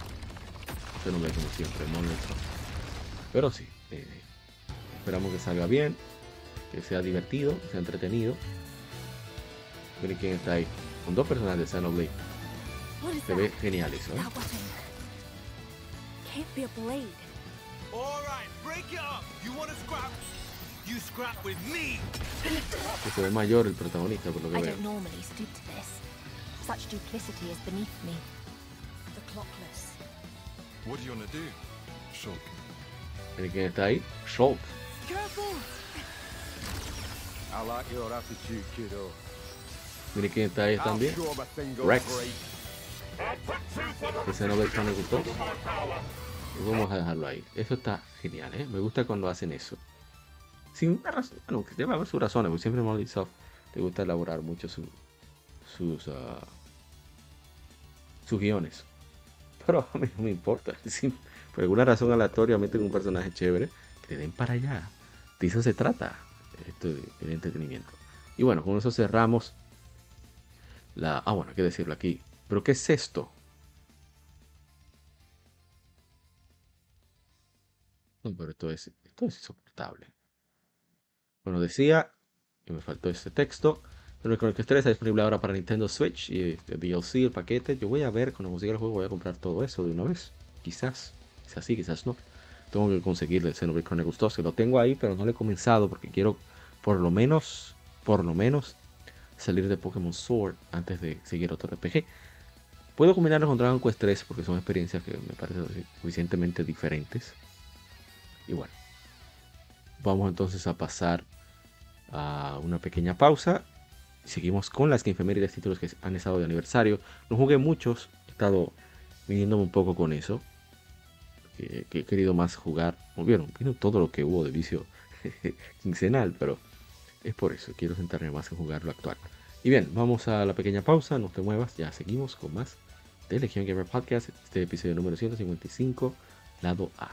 Speaker 1: este nombre como siempre, nuestro. Pero sí, eh, esperamos que salga bien, que sea divertido, que sea entretenido. Miren quién está ahí. Con dos personajes de Xenoblade. Se ve genial eso, ¿eh? Can't be a blade. All right, break it up. You want to scrap? Que se ve mayor el protagonista por lo que I veo. don't normally stoop to this. Such duplicity is beneath me. The clockless. What do you want to do? Shulk. quién está ahí? Shulk. Careful. I like your attitude, kiddo. Mire quién está ahí también. Rex. Ese no me gustó. Y vamos a dejarlo ahí. Eso está genial, ¿eh? Me gusta cuando hacen eso. Sin una razón. Bueno, que debe haber sus razones, porque siempre Molly Soft le gusta elaborar mucho sus, uh, sus guiones. Pero a mí no me importa. por alguna razón aleatoria meten un personaje chévere, que le den para allá. De eso se trata esto el entretenimiento. Y bueno, con eso cerramos la. Ah, bueno, hay que decirlo aquí. ¿Pero qué es esto? No, pero esto es, esto es insoportable. Bueno, decía, que me faltó este texto. Pero con el que está disponible ahora para Nintendo Switch y el DLC, el paquete. Yo voy a ver cuando consiga el juego, voy a comprar todo eso de una vez. Quizás, quizás sí, quizás no. Tengo que conseguir el Xenoblade Chronicles 2, que lo tengo ahí, pero no lo he comenzado porque quiero por lo menos, por lo menos, salir de Pokémon Sword antes de seguir otro RPG. Puedo combinarlo con Dragon Quest 3 porque son experiencias que me parecen suficientemente diferentes. Y bueno, vamos entonces a pasar a una pequeña pausa. Seguimos con las de títulos que han estado de aniversario. No jugué muchos, he estado viniéndome un poco con eso. Que, he querido más jugar. Vieron, todo lo que hubo de vicio quincenal, pero es por eso. Quiero sentarme más en jugar lo actual. Y bien, vamos a la pequeña pausa, no te muevas, ya seguimos con más de Legion Gamer Podcast, este episodio número 155, lado A.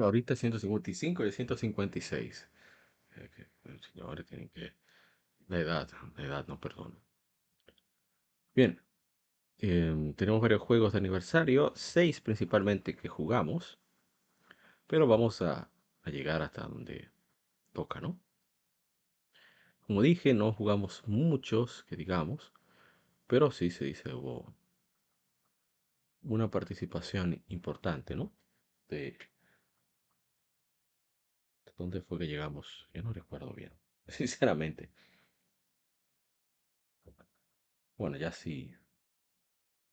Speaker 1: Ahorita 155 y 156. Eh, que, señores, tienen que. La edad, la edad no perdona. Bien. em, tenemos varios juegos de aniversario, seis principalmente que jugamos, pero vamos a, a llegar hasta donde toca, ¿no? Como dije, no jugamos muchos, que digamos, pero sí se dice hubo una participación importante, ¿no? De, ¿Dónde fue que llegamos? Yo no recuerdo bien, sinceramente. Bueno, ya sí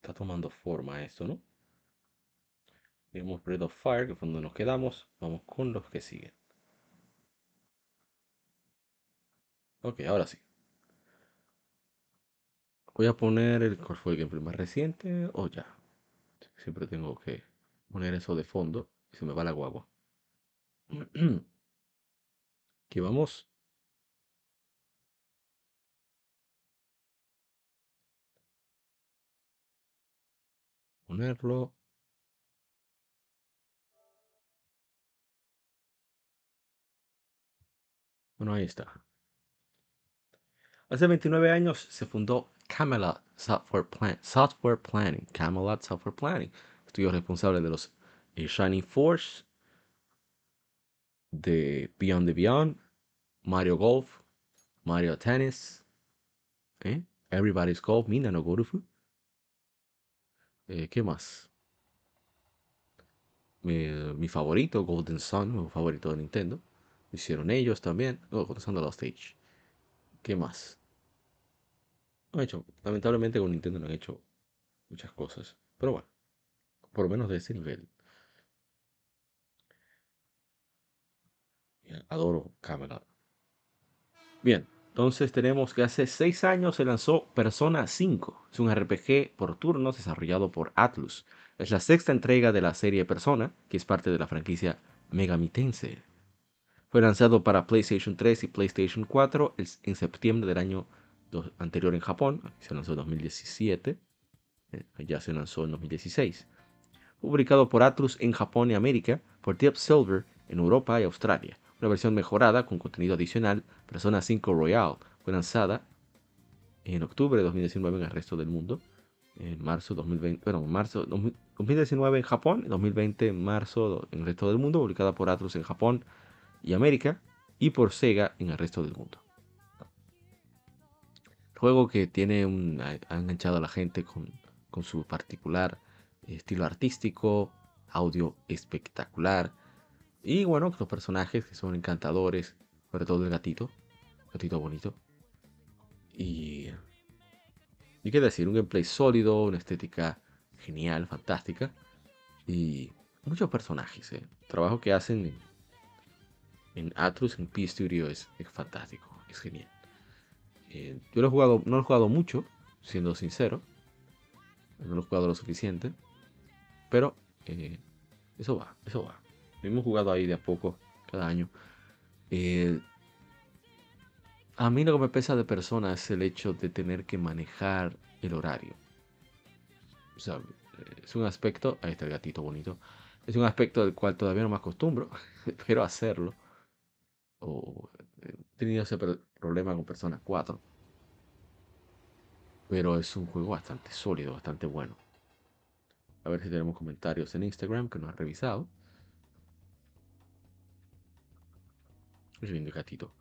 Speaker 1: está tomando forma esto, ¿no? Vimos Breath of Fire, que fue donde nos quedamos. Vamos con los que siguen. Ok, ahora sí. Voy a poner el cuál fue el gameplay más reciente o ya. Siempre tengo que poner eso de fondo y se me va la guagua. Aquí vamos. Ponerlo. Bueno, ahí está. Hace 29 años se fundó Camelot Software, Plan Software Planning. Camelot Software Planning. Estudio responsable de los Shining Force, de Beyond the Beyond, Mario Golf, Mario Tennis, ¿eh? Everybody's Golf, Mina no Gorufu. Eh, ¿Qué más? Mi, mi favorito, Golden Sun, mi favorito de Nintendo. Lo hicieron ellos también. Oh, Golden de Lost Age. ¿Qué más? No he hecho, lamentablemente con Nintendo no han hecho muchas cosas. Pero bueno, por lo menos de ese nivel. Adoro Camelot. Bien, entonces tenemos que hace 6 años se lanzó Persona 5. Es un RPG por turnos desarrollado por Atlus. Es la sexta entrega de la serie Persona, que es parte de la franquicia Megamitense. Fue lanzado para PlayStation 3 y PlayStation 4 en septiembre del año anterior en Japón. Se lanzó en 2017. Eh, ya se lanzó en 2016. Publicado por Atlus en Japón y América, por Deep Silver en Europa y Australia. Una versión mejorada con contenido adicional, Persona 5 Royal, fue lanzada en octubre de 2019 en el resto del mundo. En marzo 2020, bueno, marzo 2019 en Japón, 2020 en marzo en el resto del mundo, publicada por Atlus en Japón y América y por Sega en el resto del mundo. Juego que tiene un, ha enganchado a la gente con, con su particular estilo artístico, audio espectacular, y bueno, los personajes que son encantadores, sobre todo el gatito, gatito bonito. Y. Y qué decir, un gameplay sólido, una estética genial, fantástica. Y muchos personajes, ¿eh? El trabajo que hacen en, en Atlus, en P Studio, es, fantástico, es genial. Eh, yo lo he jugado, no lo he jugado mucho, siendo sincero. No lo he jugado lo suficiente. Pero eh, eso va, eso va. Hemos jugado ahí de a poco, cada año. Eh, a mí lo que me pesa de persona es el hecho de tener que manejar el horario. O sea, es un aspecto, ahí está el gatito bonito, es un aspecto del cual todavía no me acostumbro, pero hacerlo. O, he tenido ese problema con Persona 4. Pero es un juego bastante sólido, bastante bueno. A ver si tenemos comentarios en Instagram que no ha revisado. Lindo gatito.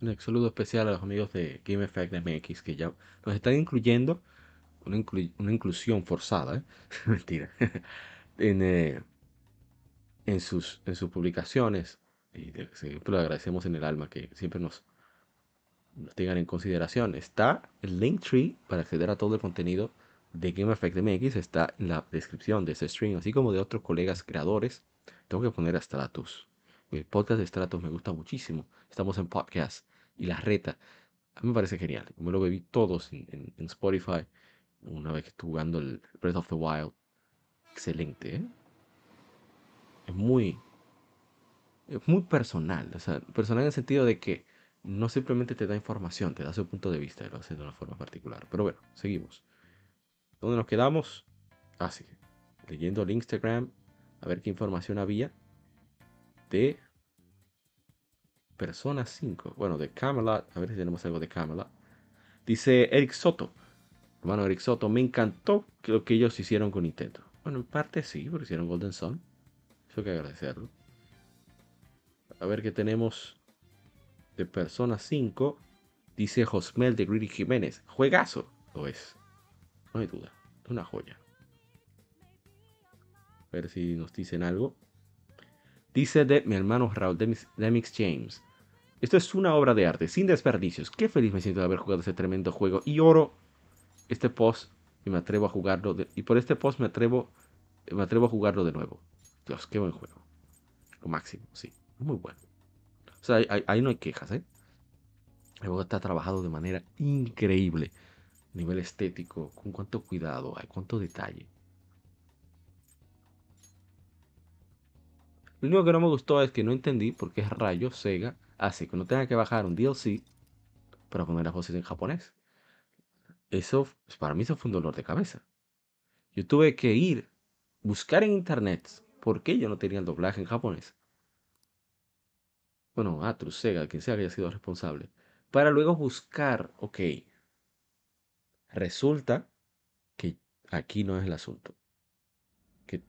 Speaker 1: Un saludo especial a los amigos de Game Effect MX que ya nos están incluyendo una, inclusión forzada, ¿eh? mentira, en, eh, en, sus, en sus publicaciones. Y siempre lo agradecemos en el alma que siempre nos, tengan en consideración. Está el link tree para acceder a todo el contenido de Game Effect MX. Está en la descripción de ese stream, así como de otros colegas creadores. Tengo que poner a Stratus. El podcast de Stratus me gusta muchísimo. Estamos en podcast y la reta. A mí me parece genial. Me lo bebí todos en, Spotify una vez que estuve jugando el Breath of the Wild. Excelente, ¿eh? Es muy. Es muy personal. O sea, personal en el sentido de que no simplemente te da información, te da su punto de vista y lo hace de una forma particular. Pero bueno, seguimos. ¿Dónde nos quedamos? Ah, sí. Leyendo el Instagram, a ver qué información había de Persona 5. Bueno, de Camelot. A ver si tenemos algo de Camelot. Dice Eric Soto. Hermano Eric Soto, me encantó lo que ellos hicieron con Nintendo. Bueno, en parte sí, porque hicieron Golden Sun. Eso hay que agradecerlo. A ver qué tenemos de Persona 5, dice Josmel de Greedy Jiménez. Juegazo lo es. No hay duda. Una joya. A ver si nos dicen algo. Dice de mi hermano Raúl Demix James. Esto es una obra de arte, sin desperdicios. Qué feliz me siento de haber jugado ese tremendo juego. Y oro este post y me atrevo a jugarlo. y por este post me atrevo, me atrevo a jugarlo de nuevo. Dios, qué buen juego. Lo máximo, sí. Muy bueno. Sea, ahí, no hay quejas, ¿eh? El juego está trabajado de manera increíble. Nivel estético, con cuánto cuidado hay, cuánto detalle. Lo único que no me gustó es que no entendí por qué rayo Sega hace que no tenga que bajar un DLC para poner las voces en japonés. Eso, pues, para mí, fue un dolor de cabeza. Yo tuve que ir, buscar en internet por qué yo no tenía el doblaje en japonés bueno, Atrus, Sega, quien sea que haya sido responsable, para luego buscar, ok, resulta que aquí no es el asunto. Que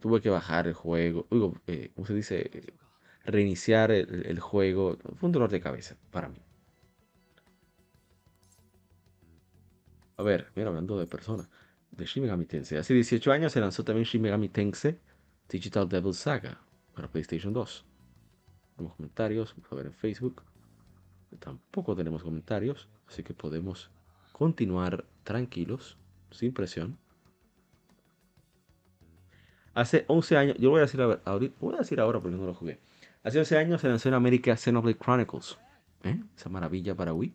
Speaker 1: tuve que bajar el juego, eh, ¿cómo se dice? Reiniciar el, juego. Fue un dolor de cabeza para mí. A ver, mira, hablando de personas, de Shin Megami Tensei. Hace 18 años se lanzó también Shin Megami Tensei Digital Devil Saga para PlayStation 2. Tenemos comentarios, vamos a ver en Facebook. Tampoco tenemos comentarios, así que podemos continuar tranquilos, sin presión. Hace 11 años, yo voy a decir ahorita, voy a decir ahora porque no lo jugué. Hace 11 años se lanzó en América Xenoblade Chronicles. ¿eh? Esa maravilla para Wii.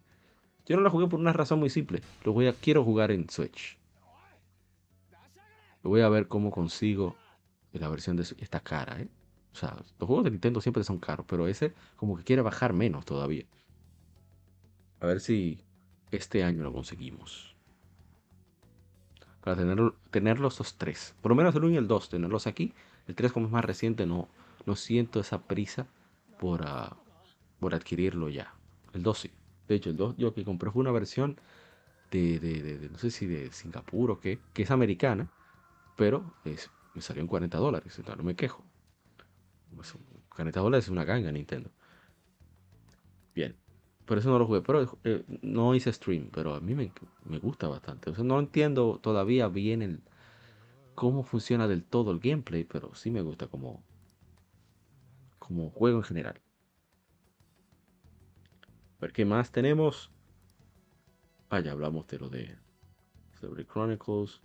Speaker 1: Yo no lo jugué por una razón muy simple. Lo voy a, quiero jugar en Switch. Voy a ver cómo consigo la versión de esta cara, ¿eh? O sea, los juegos de Nintendo siempre son caros, pero ese como que quiere bajar menos todavía. A ver si este año lo conseguimos. Para tener, tenerlos los tres. Por lo menos el 1 y el 2, tenerlos aquí. El 3 como es más reciente, no, no siento esa prisa por, ah, por adquirirlo ya. El 2 sí. De hecho, el 2 yo que compré fue una versión de, de, no sé si de Singapur o qué, que es americana, pero me salió en 40 dólares, no me quejo. 40 dólares es una ganga Nintendo. Bien, por eso no lo jugué, pero eh, no hice stream, pero a mí me, gusta bastante. O sea, no entiendo todavía bien el, cómo funciona del todo el gameplay, pero sí me gusta como, como juego en general. A ver qué más tenemos. Ah, ya hablamos de lo de Celebrity Chronicles.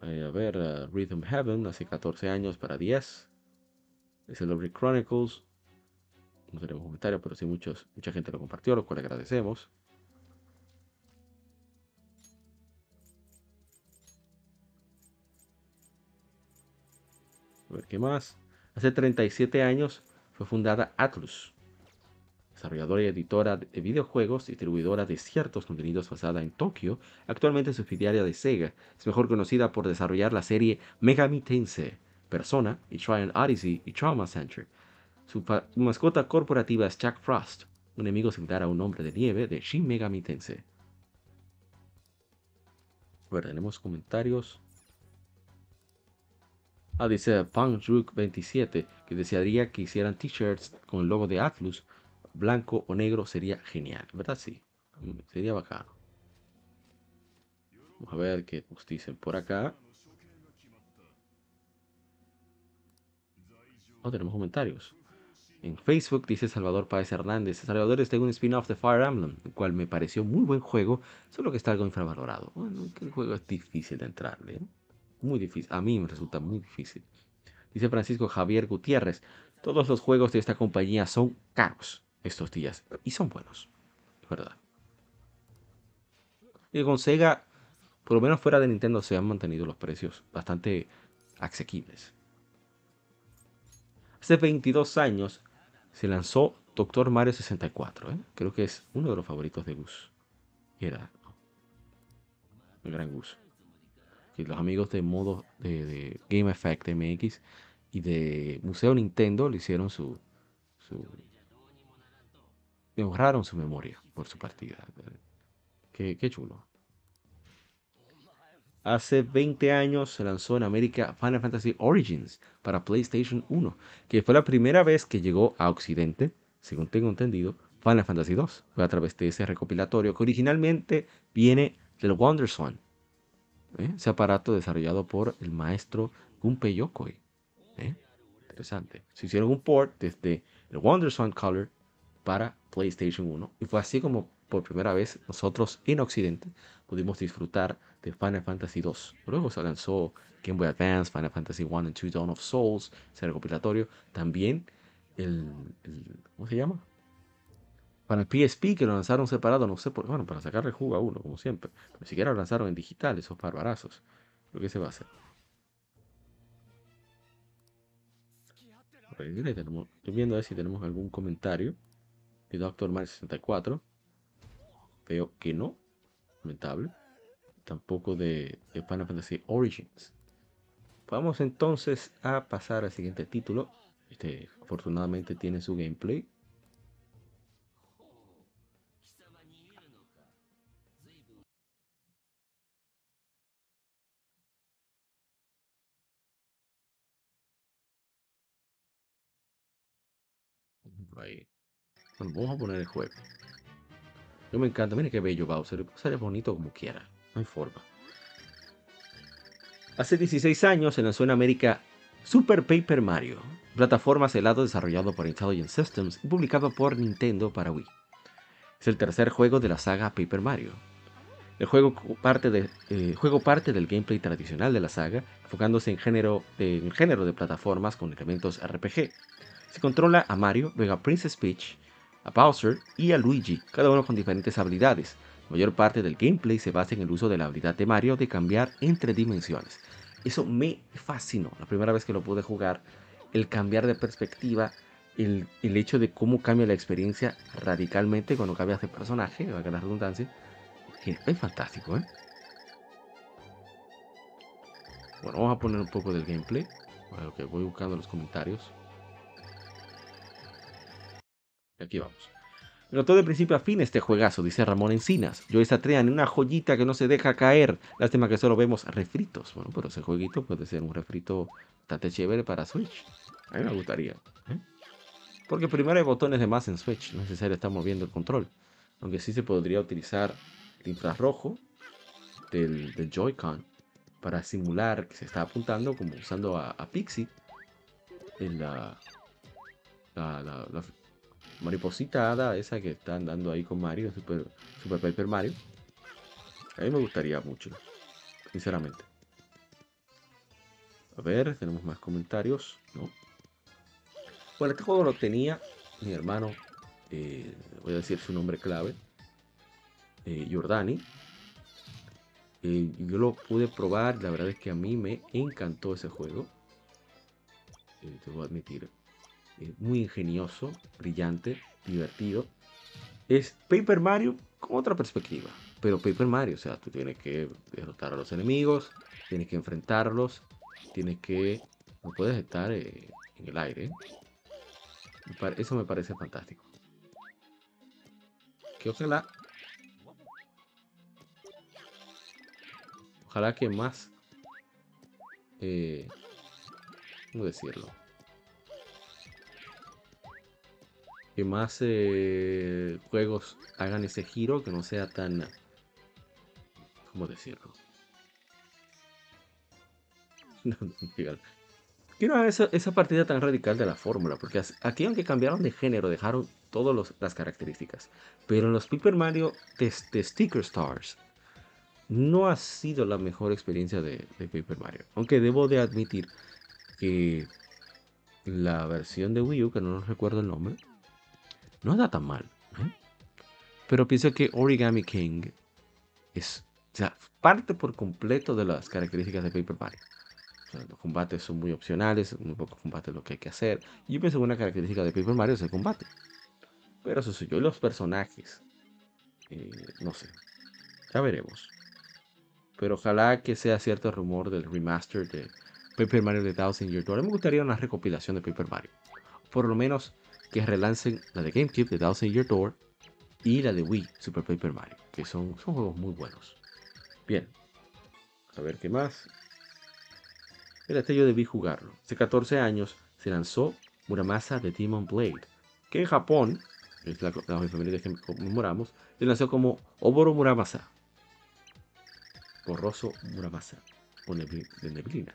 Speaker 1: a ver, uh, Rhythm Heaven, hace 14 años para 10. Celebrity Chronicles. No tenemos comentarios, pero sí muchos, mucha gente lo compartió, lo cual agradecemos. A ver qué más. Hace 37 años fue fundada Atlus, desarrolladora y editora de videojuegos, distribuidora de ciertos contenidos basada en Tokio, actualmente subsidiaria de Sega. Es mejor conocida por desarrollar la serie Megami Tensei, Persona y Trial Odyssey y Trauma Center. Su, mascota corporativa es Jack Frost, un enemigo similar a un hombre de nieve de Shin Megami Tensei. Bueno, tenemos comentarios. Ah, dice PunkJuke27 que desearía que hicieran t-shirts con el logo de Atlus, blanco o negro sería genial, ¿verdad? Sí, sería bacano. Vamos a ver qué nos dicen por acá. Oh, tenemos comentarios. En Facebook dice Salvador Páez Hernández, Salvador está en un spin-off de Fire Emblem, el cual me pareció muy buen juego, solo que está algo infravalorado. Bueno, el juego es difícil de entrarle, ¿eh? muy difícil, a mí me resulta muy difícil. Dice Francisco Javier Gutiérrez, todos los juegos de esta compañía son caros estos días, y son buenos, es verdad. Y con Sega, por lo menos fuera de Nintendo, se han mantenido los precios bastante asequibles. Hace 22 años se lanzó Doctor Mario 64. ¿eh? Creo que es uno de los favoritos de Gus. Era el gran Gus. Y los amigos de modo de, Game Effect MX y de Museo Nintendo le hicieron su, su me honraron su memoria por su partida. Qué, qué chulo. Hace 20 años se lanzó en América Final Fantasy Origins para PlayStation 1, que fue la primera vez que llegó a Occidente, según tengo entendido, Final Fantasy 2. Fue a través de ese recopilatorio que originalmente viene del WonderSwan, ¿eh? ese aparato desarrollado por el maestro Gunpei Yokoi. ¿eh? Interesante. Se hicieron un port desde el WonderSwan Color para PlayStation 1 y fue así como por primera vez nosotros en Occidente pudimos disfrutar de Final Fantasy 2. Luego se lanzó Game Boy Advance, Final Fantasy 1 and 2 Dawn of Souls, ese recopilatorio. También el, ¿cómo se llama? Para el PSP que lo lanzaron separado, no sé por bueno, para sacarle jugo a uno, como siempre. Ni siquiera lo lanzaron en digital, esos barbarazos. Lo que se va a hacer. estoy viendo a ver si tenemos algún comentario de Doctor Mario 64. Veo que no. Lamentable. Tampoco de, Final Fantasy Origins. Vamos entonces a pasar al siguiente título. Este afortunadamente tiene su gameplay. Bueno, vamos a poner el juego. Yo me encanta. Mire qué bello Bowser. Sale bonito como quiera. No hay forma. Hace 16 años se lanzó en América Super Paper Mario, plataforma celado desarrollado por Intelligent Systems y publicado por Nintendo para Wii. Es el tercer juego de la saga Paper Mario. El juego parte, de, eh, juego parte del gameplay tradicional de la saga, enfocándose en género, en género de plataformas con elementos RPG. Se controla a Mario, luego a Princess Peach, a Bowser y a Luigi, cada uno con diferentes habilidades. La mayor parte del gameplay se basa en el uso de la habilidad de Mario de cambiar entre dimensiones. Eso me fascinó la primera vez que lo pude jugar, el cambiar de perspectiva, el, hecho de cómo cambia la experiencia radicalmente cuando cambias de personaje, valga la redundancia, es fantástico, ¿eh? Bueno, vamos a poner un poco del gameplay. Bueno, que voy buscando los comentarios. Y aquí vamos. Todo de principio a fin este juegazo, dice Ramón Encinas. Yo esta en una joyita que no se deja caer. Lástima que solo vemos refritos. Bueno, pero ese jueguito puede ser un refrito bastante chévere para Switch. A mí me gustaría. ¿eh? Porque primero hay botones de más en Switch. No es necesario estar moviendo el control. Aunque sí se podría utilizar el infrarrojo del, Joy-Con para simular que se está apuntando como usando a, Pixie en la, la, la, mariposita esa que están dando ahí con Mario, Super, Paper Mario. A mí me gustaría mucho, sinceramente. A ver, tenemos más comentarios. ¿no? Bueno, este juego lo tenía mi hermano, eh, voy a decir su nombre clave, eh, Jordani. Eh, yo lo pude probar, la verdad es que a mí me encantó ese juego. Te voy a admitir. Muy ingenioso, brillante, divertido. Es Paper Mario con otra perspectiva. Pero Paper Mario, o sea, tú tienes que derrotar a los enemigos, tienes que enfrentarlos, tienes que... No puedes estar en el aire. Eso me parece fantástico. Que ojalá Ojalá que más... Eh, ¿Cómo decirlo? Que más eh, juegos hagan ese giro, que no sea tan... ¿Cómo decirlo? Quiero esa, esa partida tan radical de la fórmula, porque aquí aunque cambiaron de género, dejaron todas las características. Pero en los Paper Mario de Sticker Stars, no ha sido la mejor experiencia de, Paper Mario. Aunque debo de admitir que la versión de Wii U, que no recuerdo el nombre, no da tan mal. ¿eh? Pero pienso que Origami King es parte por completo de las características de Paper Mario. los combates son muy opcionales, muy pocos combates lo que hay que hacer. Yo pienso que una característica de Paper Mario es el combate. Pero eso soy yo. Y los personajes, eh, no sé. Ya veremos. Pero ojalá que sea cierto el rumor del remaster de Paper Mario The Thousand Year Door. Me gustaría una recopilación de Paper Mario. Por lo menos que relancen la de GameCube The Thousand Year Door y la de Wii Super Paper Mario. Que son, son juegos muy buenos. Bien. A ver qué más. este yo debí jugarlo. Hace 14 años se lanzó Muramasa de Demon Blade. Que en Japón, es la, la familia que conmemoramos, se lanzó como Oboro Muramasa borroso Muramasa o de neblina.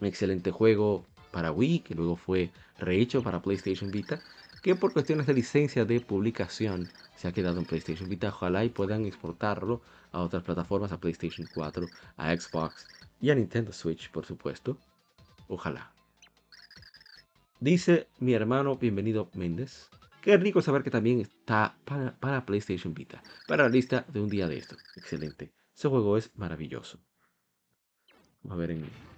Speaker 1: Un excelente juego para Wii, que luego fue rehecho para PlayStation Vita, que por cuestiones de licencia de publicación se ha quedado en PlayStation Vita. Ojalá y puedan exportarlo a otras plataformas, a PlayStation 4, a Xbox y a Nintendo Switch, por supuesto. Ojalá. Dice mi hermano, bienvenido Méndez. Qué rico saber que también está para, para PlayStation Vita, para la lista de un día de esto. Excelente. Ese juego es maravilloso. Vamos a ver en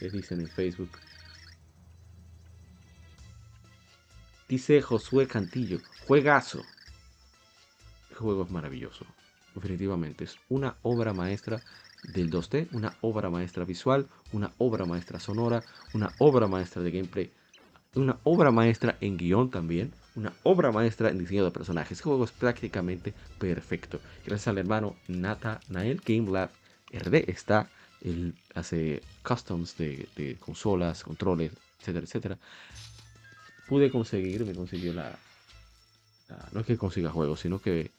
Speaker 1: qué dicen en Facebook. Dice Josué Cantillo, juegazo. El juego es maravilloso. Definitivamente es una obra maestra del 2D, una obra maestra visual, una obra maestra sonora, una obra maestra de gameplay, una obra maestra en guion también, una obra maestra en diseño de personajes. Este juego es prácticamente perfecto. Gracias al hermano Nata Nael Game Lab RD está, hace customs de, consolas, controles, etcétera, etcétera. Pude conseguir, me consiguió la, no es que consiga juegos, sino que,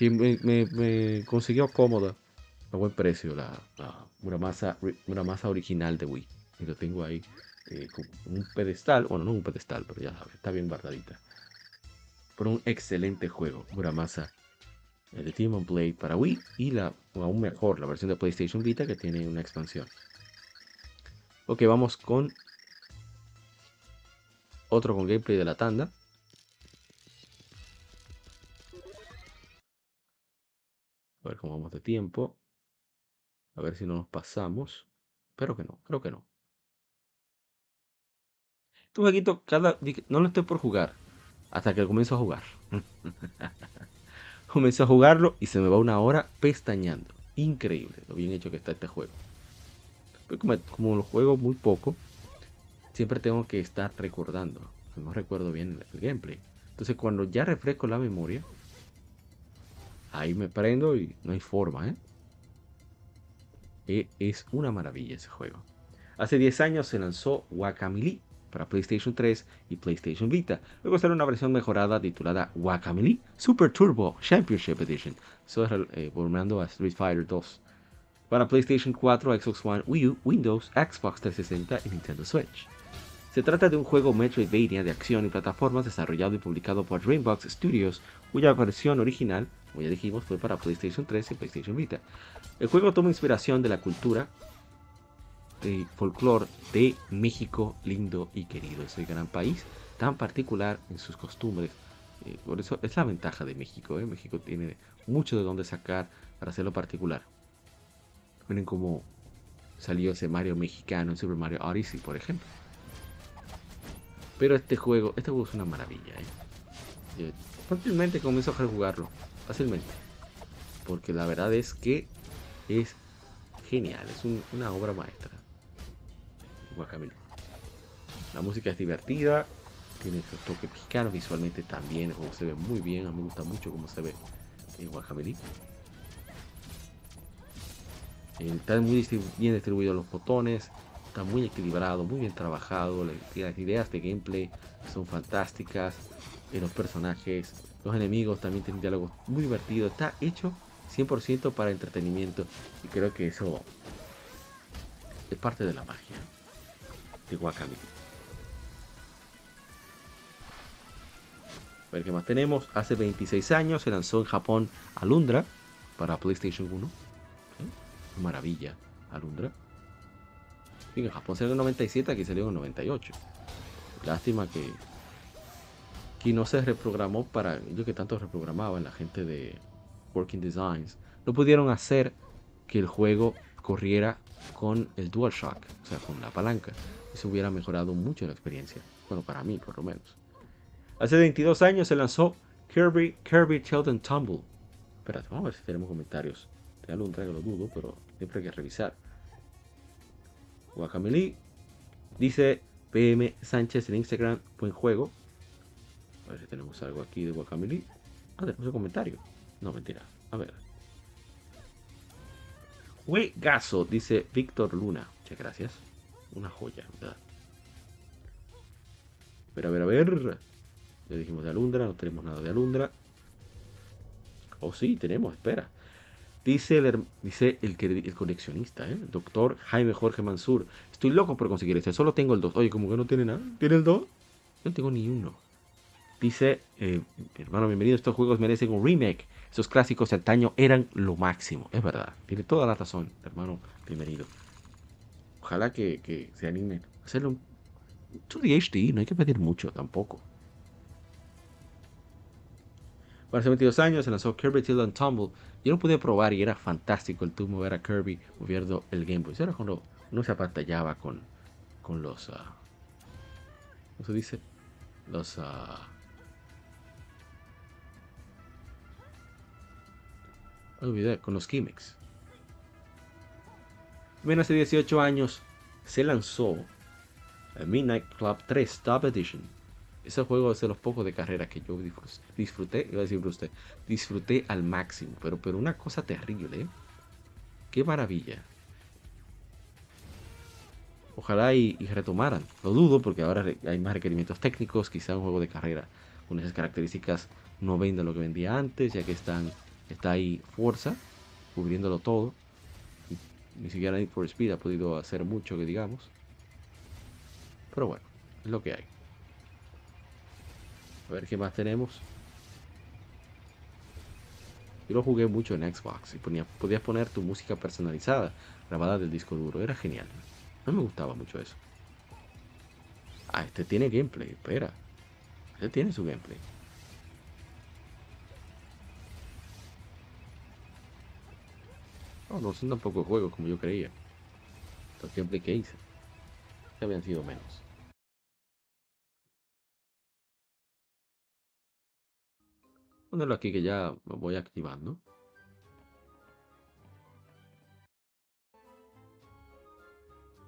Speaker 1: me, consiguió cómoda, a buen precio, la, masa, una masa original de Wii. Y tengo ahí eh, un pedestal, bueno, no un pedestal, pero ya sabes, está bien guardadita. Por un excelente juego, Muramasa el de Demon Blade para Wii y la, aún mejor, la versión de PlayStation Vita que tiene una expansión. Ok, vamos con otro con gameplay de la tanda. A ver cómo vamos de tiempo. A ver si no nos pasamos. Espero que no, creo que no. Este jueguito, cada, no lo estoy por jugar hasta que comienzo a jugar. comienzo a jugarlo y se me va una hora pestañando. Increíble lo bien hecho que está este juego. Pues como, como, lo juego muy poco, siempre tengo que estar recordando. No recuerdo bien el gameplay. Entonces cuando ya refresco la memoria, ahí me prendo y no hay forma, ¿eh? E, es una maravilla ese juego. Hace 10 años se lanzó Guacamelee para PlayStation 3 y PlayStation Vita. Luego salió una versión mejorada titulada Guacamelee Super Turbo Championship Edition, sobre, eh, a Street Fighter 2. Para PlayStation 4, Xbox One, Wii U, Windows, Xbox 360 y Nintendo Switch. Se trata de un juego Metroidvania de acción y plataformas desarrollado y publicado por Dreambox Studios, cuya versión original, como ya dijimos, fue para PlayStation 3 y PlayStation Vita. El juego toma inspiración de la cultura de folclore de México lindo y querido, ese gran país tan particular en sus costumbres. Eh, por eso es la ventaja de México. ¿eh? México tiene mucho de dónde sacar para hacerlo particular. Miren cómo salió ese Mario mexicano en Super Mario Odyssey, por ejemplo. Pero este juego, este juego es una maravilla. ¿eh? fácilmente comienzo a jugarlo, fácilmente. Porque la verdad es que es genial, es una obra maestra. La música es divertida, tiene su toque mexicano, visualmente también, como se ve muy bien, a mí me gusta mucho cómo se ve en Guacamele. Eh, están muy bien distribuidos los botones, está muy equilibrado, muy bien trabajado, las ideas de gameplay son fantásticas, eh, los personajes, los enemigos también tienen diálogos muy divertidos, está hecho 100% para entretenimiento y creo que eso es parte de la magia A ver qué más tenemos. Hace 26 años se lanzó en Japón Alundra para PlayStation 1. Maravilla, Alundra. En Japón salió en 97, aquí salió en 98. Lástima que, que no se reprogramó para ellos que tanto reprogramaban la gente de Working Designs. No pudieron hacer que el juego corriera con el DualShock, o sea, con la palanca se hubiera mejorado mucho la experiencia. Bueno, para mí, por lo menos. Hace 22 años se lanzó Kirby, Kirby Tilted Tumble. Espérate, vamos a ver si tenemos comentarios. Te un trago, lo dudo, pero siempre hay que revisar. Guacameli dice PM Sánchez en Instagram, buen juego. A ver si tenemos algo aquí de Guacameli. Ah, tenemos un comentario. No, mentira. A ver. Gaso, dice Víctor Luna. Muchas gracias una joya, ¿verdad? Pero a ver, a ver. Ya dijimos de Alundra, no tenemos nada de Alundra. O oh, sí, tenemos, espera. Dice el, dice el, el coleccionista, ¿eh? doctor Jaime Jorge Mansur. Estoy loco por conseguir este, solo tengo el 2. Oye, como que no tiene nada. ¿Tiene el 2? No tengo ni uno. Dice, eh, hermano, bienvenido. Estos juegos merecen un remake. Esos clásicos de antaño eran lo máximo. Es verdad. Tiene toda la razón, hermano. Bienvenido. Ojalá que, se animen hacerlo un 2D no hay que pedir mucho tampoco. Para hace 22 años se lanzó Kirby Till and Tumble. Yo no pude probar y era fantástico el tú mover a Kirby moviendo el Game Boy. Eso era cuando uno se apantallaba con, con los. Uh, ¿Cómo se dice? Los. Uh, olvidé, con los gimmicks. Bien, hace 18 años se lanzó Midnight Club 3 Top Edition. Ese juego es de los pocos de carrera que yo disfruté, iba a decir usted, disfruté al máximo, pero, pero una cosa terrible. Qué maravilla. Ojalá y, retomaran. Lo dudo porque ahora hay más requerimientos técnicos. Quizá un juego de carrera con esas características no venda lo que vendía antes, ya que están, está ahí fuerza cubriéndolo todo ni siquiera Need for Speed ha podido hacer mucho que digamos. Pero bueno, es lo que hay. A ver qué más tenemos. Yo lo jugué mucho en Xbox y ponía, podías poner tu música personalizada grabada del disco duro. Era genial. No me gustaba mucho eso. Ah, este tiene gameplay. Espera. Este tiene su gameplay. No, no son tampoco juegos como yo creía. Los gameplay que hice. Habían sido menos. Ponerlo aquí que ya me voy activando.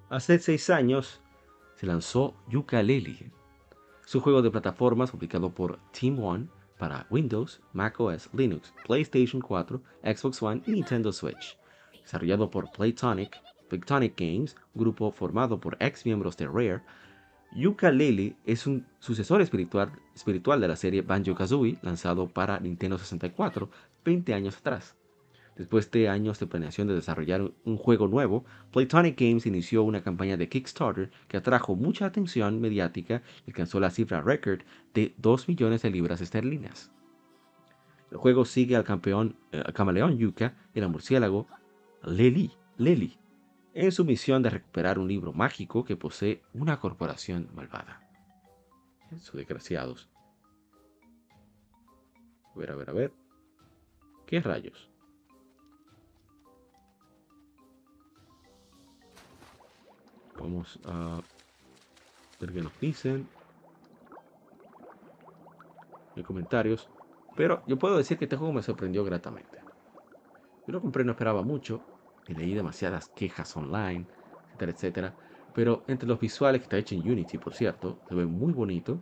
Speaker 1: Hace seis años se lanzó. Es un juego de plataformas publicado por Team One para Windows, macOS, Linux, PlayStation 4, Xbox One y Nintendo Switch. Desarrollado por Playtonic, Playtonic Games, grupo formado por ex miembros de Rare, Yooka-Laylee es un sucesor espiritual, espiritual de la serie Banjo-Kazooie lanzado para Nintendo 64 20 años atrás. Después de años de planeación de desarrollar un juego nuevo, Playtonic Games inició una campaña de Kickstarter que atrajo mucha atención mediática y alcanzó la cifra récord de 2 millones de libras esterlinas. El juego sigue al campeón, eh, camaleón Yuka el murciélago Lely, Lely en su misión de recuperar un libro mágico que posee una corporación malvada. Esos desgraciados. A ver, a ver, a ver. ¿Qué rayos? Vamos a ver qué nos dicen en comentarios. Pero yo puedo decir que este juego me sorprendió gratamente. Yo lo compré, no esperaba mucho. Y leí demasiadas quejas online, etcétera, etcétera. Pero entre los visuales que está hecho en Unity, por cierto, se ve muy bonito.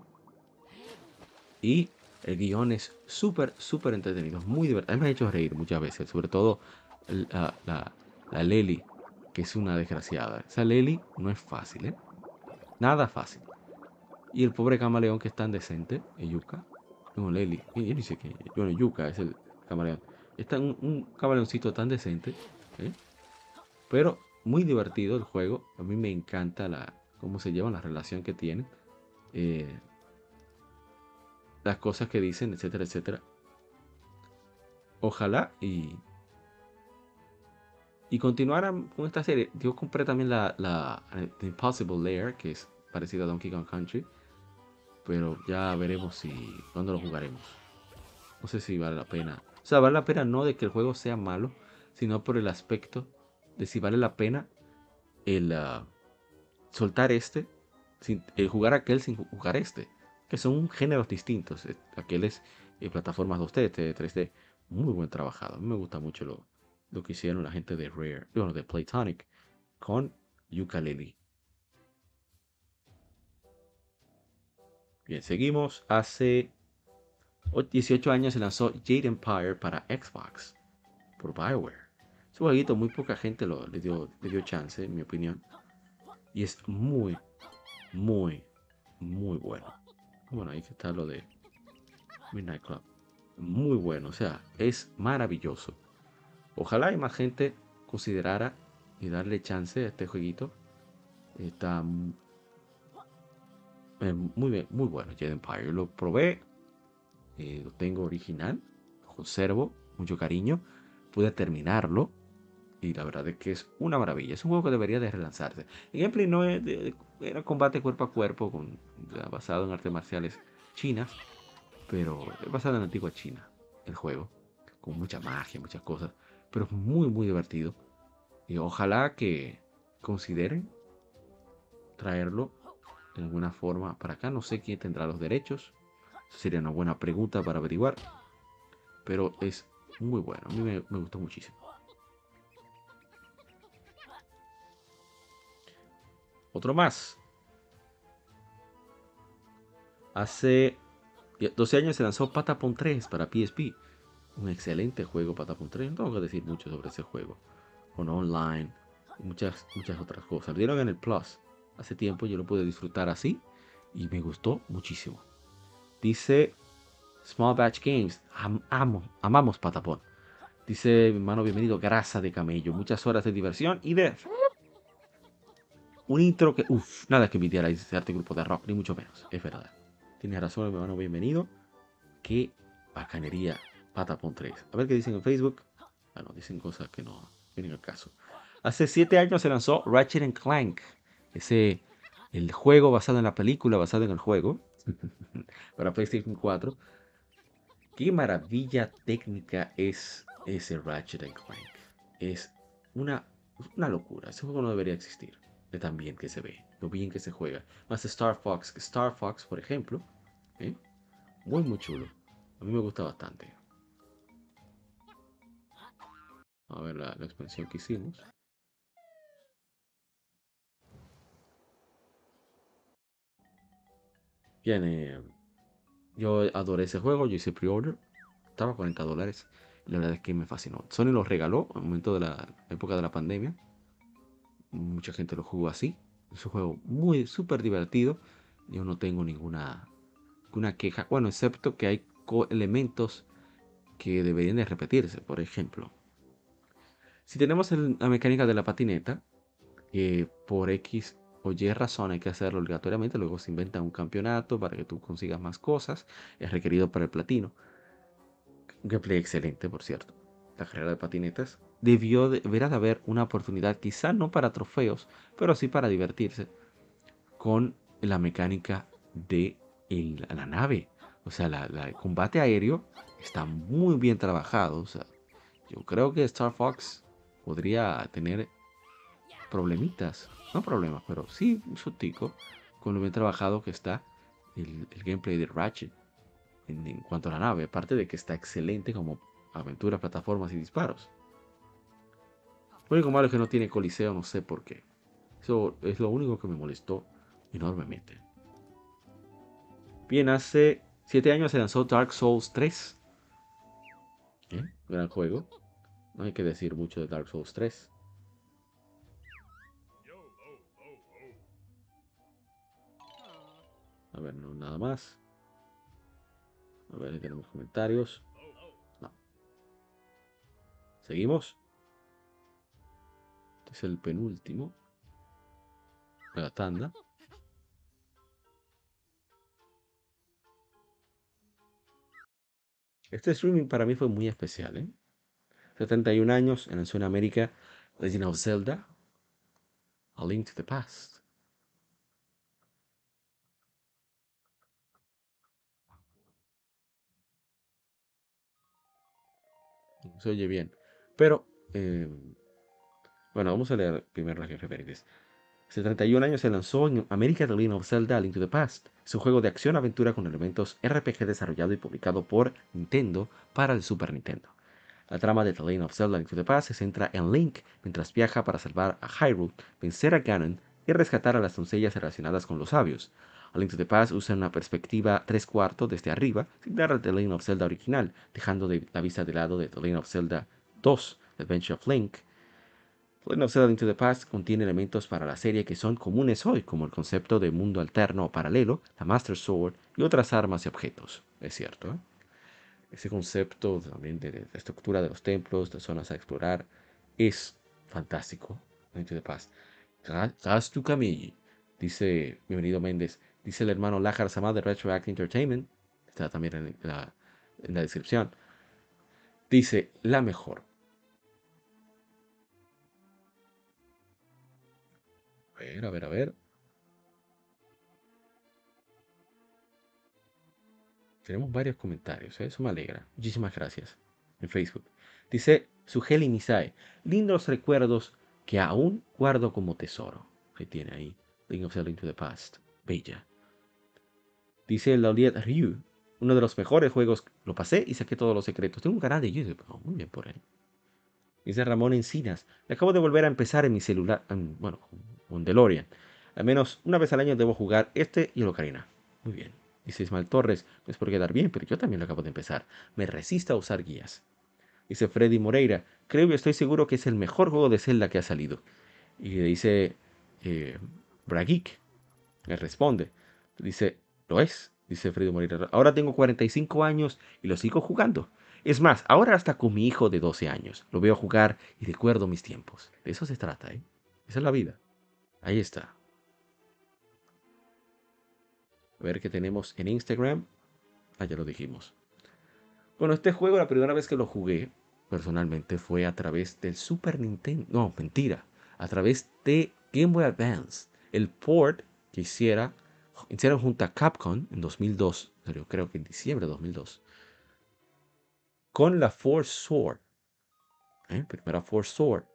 Speaker 1: Y el guion es súper, súper entretenido. Muy divertido. me ha hecho reír muchas veces. Sobre todo la, la, Lely que es una desgraciada. Esa Lely no es fácil, ¿eh? Nada fácil. Y el pobre camaleón que es tan decente, es Yuka. No, Lely. Yo ni sé qué. Bueno, Yuka es el camaleón. Está un, un camaleoncito tan decente. ¿eh? Pero muy divertido el juego. A mí me encanta la, cómo se llevan, la relación que tienen. Eh, las cosas que dicen, etcétera, etcétera. Ojalá y y continuaran con esta serie. Yo compré también la, la The Impossible Lair, que es parecida a Donkey Kong Country. Pero ya veremos si cuándo lo jugaremos. No sé si vale la pena. O sea, vale la pena no de que el juego sea malo, sino por el aspecto de si vale la pena el uh, soltar este, sin, el jugar aquel sin jugar este. Que son géneros distintos. Eh, aquel es eh, plataformas 2D, este 3D. Muy buen trabajado. A mí me gusta mucho lo, lo que hicieron la gente de Rare, bueno, de Playtonic, con Ukulele. Bien, seguimos. Hace 18 años se lanzó Jade Empire para Xbox por Bioware. Es jueguito, muy poca gente lo, le, dio, le dio chance, en mi opinión. Y es muy, muy, muy bueno. Bueno, ahí está lo de Midnight Club. Muy bueno, o sea, es maravilloso. Ojalá y más gente considerara y darle chance a este jueguito. Está eh, muy bien, muy bueno Jedi Empire. Lo probé, eh, lo tengo original, lo conservo, mucho cariño. Pude terminarlo y la verdad es que es una maravilla. Es un juego que debería de relanzarse. El gameplay no es de, era combate cuerpo a cuerpo con, basado en artes marciales chinas, pero es basado en la antigua China el juego, con mucha magia, muchas cosas pero es muy, muy divertido. Y ojalá que consideren traerlo de alguna forma para acá. No sé quién tendrá los derechos. Sería una buena pregunta para averiguar. Pero es muy bueno. A mí me, me gustó muchísimo. Otro más. Hace 12 años se lanzó Patapon 3 para PSP un excelente juego para 3. No tengo que decir mucho sobre ese juego. Con online muchas, muchas otras cosas. Lo en el Plus. Hace tiempo yo lo pude disfrutar así y me gustó muchísimo. Dice Small Batch Games. amo, amamos Patapon. Dice mi hermano, bienvenido, grasa de camello. Muchas horas de diversión y de. Un intro que. Uff, nada que envidiar a ese arte grupo de rock, ni mucho menos. Es verdad. Tienes razón, mi hermano, bienvenido. Qué bacanería Patapon 3. A ver qué dicen en Facebook. Ah, no, dicen cosas que no vienen al caso. Hace 7 años se lanzó Ratchet Clank. Ese, el juego basado en la película, basado en el juego. para PlayStation 4. Qué maravilla técnica es ese Ratchet Clank. Es una, una locura. Ese juego no debería existir. De tan bien que se ve. Lo bien que se juega. Más Star Fox. Star Fox, por ejemplo. ¿eh? Muy, muy chulo. A mí me gusta bastante. A ver la, expansión que hicimos. Yo adoré ese juego, yo hice pre-order. Estaba a 40 dólares. La verdad es que me fascinó. Sony lo regaló en el momento de la época de la pandemia. Mucha gente lo jugó así. Es un juego muy súper divertido. Yo no tengo ninguna, ninguna queja. Bueno, excepto que hay elementos que deberían de repetirse. Por ejemplo, si tenemos la mecánica de la patineta, que por X o Y razón hay que hacerlo obligatoriamente, luego se inventa un campeonato para que tú consigas más cosas, es requerido para el platino. Un gameplay excelente, por cierto. La carrera de patinetas debió de, de haber una oportunidad, quizá no para trofeos, pero sí para divertirse con la mecánica de la nave. O sea, el combate aéreo está muy bien trabajado. Yo creo que Star Fox podría tener problemitas. No problemas, pero sí un sustico con lo bien trabajado que está el, gameplay de Ratchet en, cuanto a la nave. Aparte de que está excelente como aventura, plataformas y disparos. Lo único malo es que no tiene coliseo, no sé por qué. Eso es lo único que me molestó enormemente. Bien, hace 7 años se lanzó Dark Souls 3. ¿Eh? Gran juego. No hay que decir mucho de Dark Souls 3. A ver, no, nada más. A ver tenemos comentarios. No. Seguimos. Este es el penúltimo. la tanda. Este streaming para mí fue muy especial, ¿eh? 71 años en el América, Legend of Zelda, A Link to the Past. Se oye bien. Pero, eh, bueno, vamos a leer primero las efemérides. Hace 31 años se lanzó en América The Legend of Zelda Link to the Past. Es un juego de acción-aventura con elementos RPG desarrollado y publicado por Nintendo para el Super Nintendo. La trama de The Legend of Zelda Link to the Past se centra en Link mientras viaja para salvar a Hyrule, vencer a Ganon y rescatar a las doncellas relacionadas con los sabios. A Link to the Past usa una perspectiva tres cuartos desde arriba, similar a The Legend of Zelda original, dejando de la vista de lado de The Legend of Zelda 2, The Adventure of Link, Legend of Zelda Into the Past contiene elementos para la serie que son comunes hoy, como el concepto de mundo alterno o paralelo, la Master Sword y otras armas y objetos. Es cierto. ¿eh? Ese concepto también de, la estructura de los templos, de zonas a explorar, es fantástico. Into the Past. Gastu Kamiji, dice, bienvenido Méndez, dice el hermano Lajar Samad de Retroact Entertainment, está también en la, en la descripción. Dice, la mejor. A ver, a ver, a ver. Tenemos varios comentarios, ¿eh? eso me alegra. Muchísimas gracias. En Facebook. Dice Sugeli Misae. Lindos recuerdos que aún guardo como tesoro. Que tiene ahí. Link of Zelda into the Past. Bella. Dice Lauliet Ryu. Uno de los mejores juegos. Lo pasé y saqué todos los secretos. Tengo un canal de YouTube. Oh, muy bien por él. Dice Ramón Encinas. Le acabo de volver a empezar en mi celular. bueno, con DeLorean. Al menos una vez al año debo jugar este y el Ocarina. Muy bien. Dice Ismael Torres. No es por quedar bien, pero yo también lo acabo de empezar. Me resisto a usar guías. Dice Freddy Moreira. Creo y estoy seguro que es el mejor juego de Zelda que ha salido. Y dice eh. Le responde. Dice, lo es. Dice Freddy Moreira. Ahora tengo 45 años y lo sigo jugando. Es más, ahora hasta con mi hijo de 12 años. Lo veo jugar y recuerdo mis tiempos. De eso se trata, ¿eh? Esa es la vida. Ahí está. A ver qué tenemos en Instagram. Ah, ya lo dijimos. Bueno, este juego la primera vez que lo jugué personalmente fue a través del Super Nintendo. No, mentira. A través de Game Boy Advance. El port que hiciera, hicieron junto a Capcom en 2002. Yo creo que en diciembre de 2002. Con la Force Sword. ¿eh? Primera Force Sword.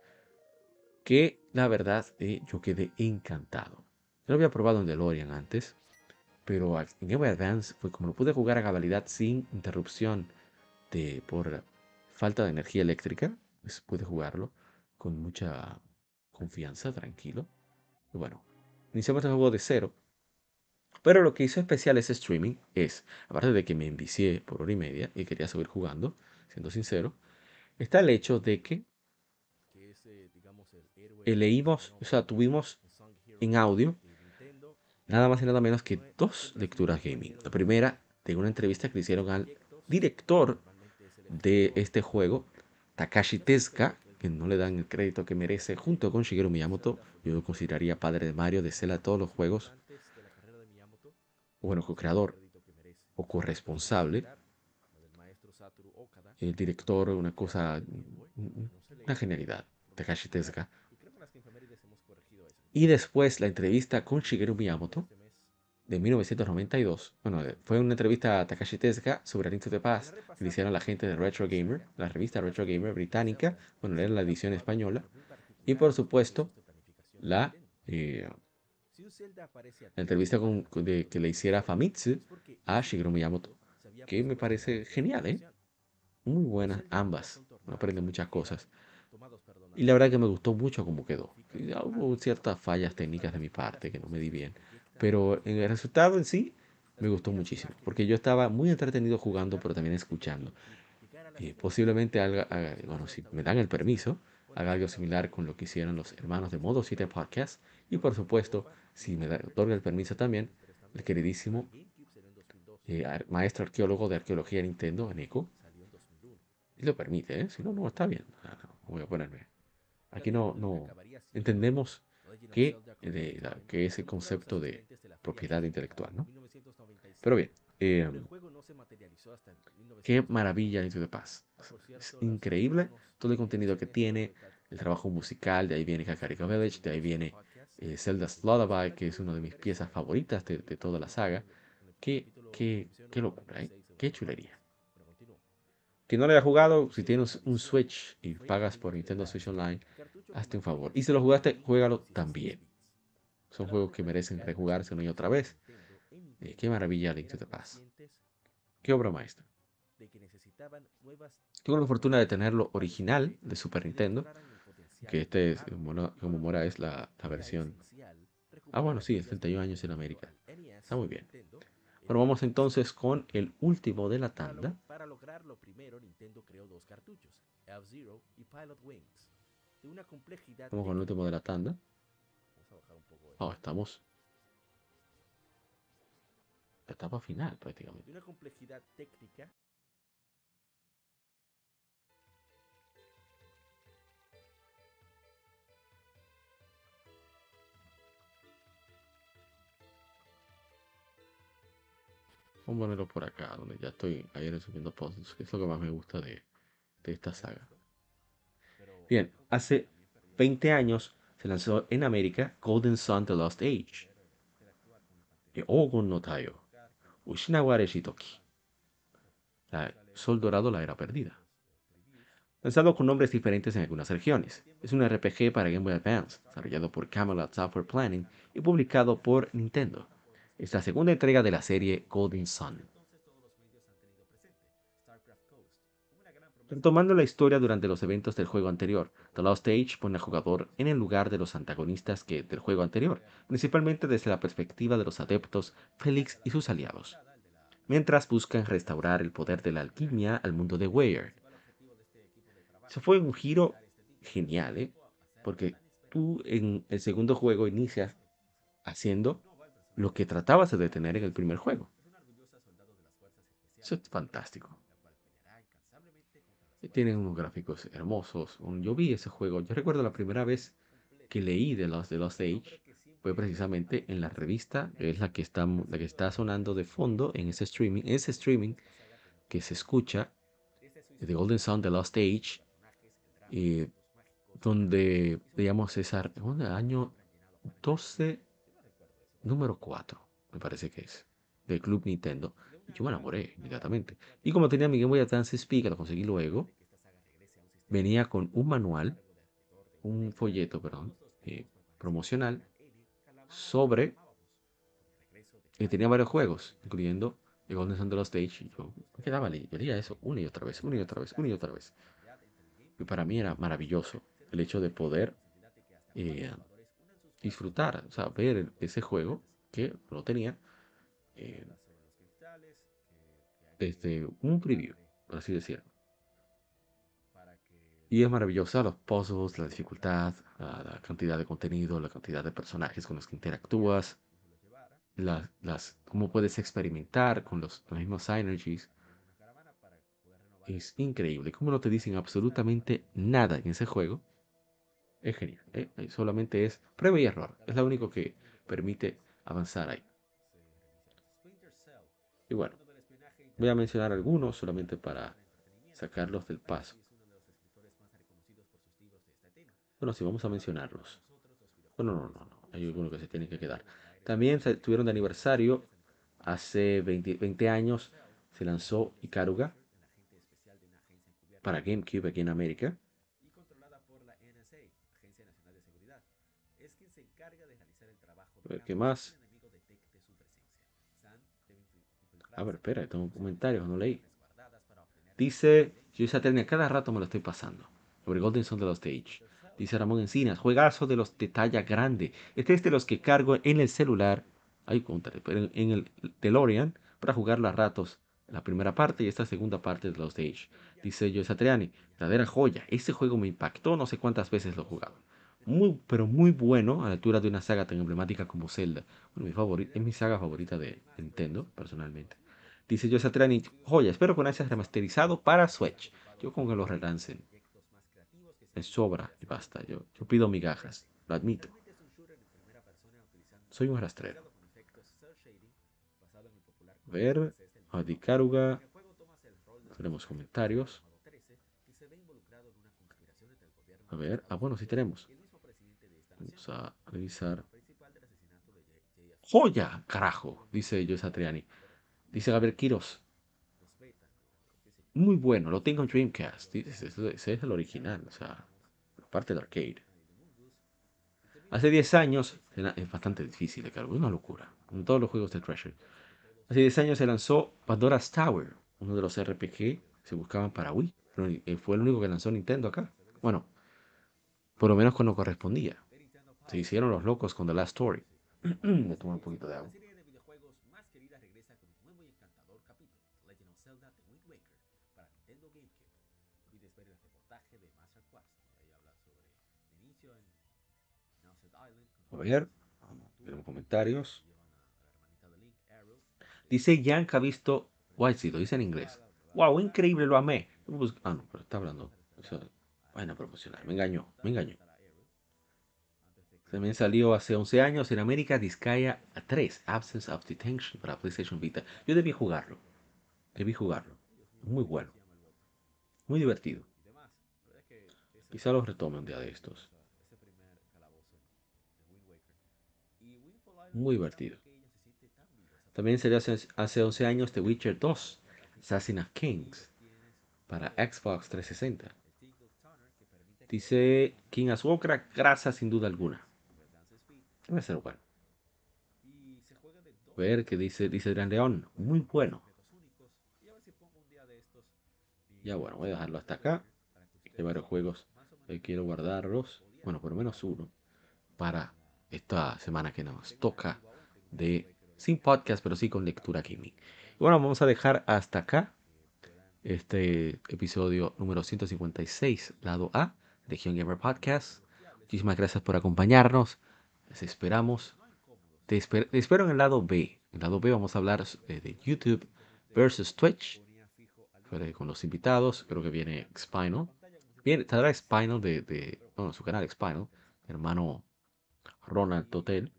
Speaker 1: Que la verdad eh, yo quedé encantado. Yo lo había probado en DeLorean antes. Pero en Game Boy Advance fue como lo pude jugar a cabalidad sin interrupción de, por falta de energía eléctrica, pues pude jugarlo con mucha confianza, tranquilo. Bueno, iniciamos el juego de cero. Pero lo que hizo especial ese streaming es, aparte de que me envicié por hora y media y quería seguir jugando, siendo sincero, está el hecho de que leímos, o sea, tuvimos en audio nada más y nada menos que dos lecturas gaming. La primera de una entrevista que le hicieron al director de este juego, Takashi Tezuka, que no le dan el crédito que merece, junto con Shigeru Miyamoto, yo lo consideraría padre de Mario, de Zelda, todos los juegos, bueno, co-creador o corresponsable, el director, una cosa, una genialidad, Takashi Tezuka. Y después la entrevista con Shigeru Miyamoto, de 1992. Bueno, eh, fue una entrevista a Takashi Tezuka sobre Into the Past que hicieron la gente de Retro Gamer, la revista Retro Gamer británica. Bueno, era la edición española. Y por supuesto, la, eh, entrevista con, de, que le hiciera Famitsu a Shigeru Miyamoto. Que me parece genial, ¿eh? Muy buenas ambas. Me aprende muchas cosas. Y la verdad que me gustó mucho cómo quedó. Hubo ciertas fallas técnicas de mi parte que no me di bien. Pero en el resultado en sí me gustó muchísimo, porque yo estaba muy entretenido jugando, pero también escuchando. Y posiblemente, haga, bueno, si me dan el permiso, haga algo similar con lo que hicieron los hermanos de Modo 7 Podcast. Y por supuesto, si me da, otorga el permiso también, el queridísimo eh, maestro arqueólogo de arqueología de Nintendo, Neko. Y lo permite, ¿eh? si no, no está bien. voy a ponerme. Aquí no, no entendemos que, de, que es el concepto de propiedad intelectual, ¿no? Pero bien, eh, qué maravilla Into the Paz. Es increíble todo el contenido que tiene, el trabajo musical, de ahí viene Kakariko Village, de ahí viene eh, Zelda's Lullaby, que es una de mis piezas favoritas de, toda la saga. Qué, qué, qué locura, ¿eh? qué chulería. Quien no le haya jugado, si tienes un Switch y pagas por Nintendo Switch Online, hazte un favor. Y si lo jugaste, juégalo también. Son juegos que merecen rejugarse una y otra vez. Eh, qué maravilla Link to the Past. Qué obra maestra. Tengo la fortuna de tenerlo original de Super Nintendo. Que este, es, como mora, es la, la versión. Ah, bueno, sí, es 31 años en América. Está muy bien. Bueno, vamos entonces con el último de la tanda. Para lograrlo primero, Nintendo creó dos cartuchos, F-Zero y Pilot Wings de una complejidad. Vamos con el último de la tanda. Vamos a bajar un poco. Oh, estamos. Etapa final, prácticamente. De una complejidad técnica. Vamos a ponerlo por acá, donde ya estoy ayer subiendo posts, que es lo que más me gusta de, de esta saga. Bien, hace 20 años se lanzó en América Golden Sun The Lost Age. Ogon no Tayo. Ushinaware Shitoki. Sol Dorado, la Era Perdida. Lanzado con nombres diferentes en algunas regiones. Es un RPG para Game Boy Advance, desarrollado por Camelot Software Planning y publicado por Nintendo. Es la segunda entrega de la serie Golden Sun. Retomando la historia durante los eventos del juego anterior, The Lost Age pone al jugador en el lugar de los antagonistas que del juego anterior, principalmente desde la perspectiva de los adeptos Felix y sus aliados, mientras buscan restaurar el poder de la alquimia al mundo de Weir. Eso fue un giro genial, ¿eh? porque tú en el segundo juego inicias haciendo lo que tratabas de detener en el primer juego. Eso es fantástico. Tienen unos gráficos hermosos. Yo vi ese juego. Yo recuerdo la primera vez que leí de los de Lost Age fue precisamente en la revista, es la que está, la que está sonando de fondo en ese streaming, ese streaming que se escucha The Golden Sun, The Lost Age, eh, donde, digamos, es el año 12, número 4, me parece que es, del Club Nintendo. yo me enamoré inmediatamente. Y como tenía mi Game Boy Advance SP, que lo conseguí luego, venía con un manual, un folleto, perdón, eh, promocional sobre y tenía varios juegos, incluyendo el Golden Sun de los Stage. Y yo me quedaba, leía eso una y otra vez, una y otra vez, una y otra vez. Y para mí era maravilloso el hecho de poder eh, disfrutar, o sea, ver ese juego que lo tenía eh, desde un preview, por así decirlo. Y es maravilloso los puzzles, la dificultad, la cantidad de contenido, la cantidad de personajes con los que interactúas, las, las, cómo puedes experimentar con los, mismos synergies. Es increíble. Como no te dicen absolutamente nada en ese juego. Es genial. ¿eh? Solamente es prueba y error. Es lo único que permite avanzar ahí. Y bueno, voy a mencionar algunos solamente para sacarlos del paso. Bueno, sí, vamos a mencionarlos. Bueno, no, no, no. Hay algunos que se tienen que quedar. También se tuvieron de aniversario. Hace 20, años se lanzó Ikaruga para GameCube aquí en América. ¿Qué más? A ver, espera, tengo un comentario, no leí. Dice, yo esa técnica cada rato me lo estoy pasando. Sobre Golden Sun de los Stage dice Ramón Encinas. Juegazo de los de talla grande. Este es de los que cargo en el celular. Ahí pero en el DeLorean para jugarlo a ratos. La primera parte y esta segunda parte de los Stage. Dice Joe Satriani, verdadera joya. Este juego me impactó, no sé cuántas veces lo he jugado. Muy, pero muy bueno a la altura de una saga tan emblemática como Zelda. Bueno, mi favorita, es mi saga favorita de Nintendo, personalmente. Dice Joe Satriani, joya, espero que no haya remasterizado para Switch. Yo con que lo relancen me sobra y basta. Yo, yo pido migajas, lo admito. Soy un rastrero. A ver, a Dikaruga. Tenemos comentarios. A ver, ah, bueno, sí tenemos. Vamos a revisar. ¡Joya! Carajo, dice Joe Satriani. Dice Gabriel Quiros muy bueno. Lo tengo en Dreamcast. Ese es el original, o sea, parte del arcade. Hace 10 años, es bastante difícil de una locura, con todos los juegos de Treasure. Hace 10 años se lanzó Pandora's Tower, uno de los RPG que se buscaban para Wii. Eh, fue el único que lanzó Nintendo acá. Bueno, por lo menos cuando correspondía. Se hicieron los locos con The Last Story. Me tomo un poquito de agua. A ver, tenemos comentarios. Dice Jan que ha visto White lo dice en inglés. Wow, increíble, lo amé. Ah, no, pero está hablando. Vaina promocional, me engañó, me engañó. También salió hace 11 años en América Disgaea 3, Absence of Detention para PlayStation Vita. Yo debí jugarlo. Debí jugarlo. Muy bueno. Muy divertido. Quizá lo retome un día de estos. muy divertido. También salió hace, 11 años The Witcher 2, Assassin of Kings, para Xbox 360. Dice King Aswokra, grasa sin duda alguna. Debe ser bueno. Ver qué dice, dice Gran León, muy bueno. Ya bueno, voy a dejarlo hasta acá. Hay varios juegos que quiero guardarlos. Bueno, por lo menos uno. Para esta semana que nos toca de, sin podcast, pero sí con lectura gaming. Y bueno, vamos a dejar hasta acá este episodio número 156, lado A, Legion Gamer Podcast. Muchísimas gracias por acompañarnos. Les esperamos. Te, espero en el lado B. En el lado B vamos a hablar eh, de YouTube versus Twitch. Con los invitados. Creo que viene Spinal. Viene, estará Spinal de, de su canal Spinal. hermano Ronald Hotel.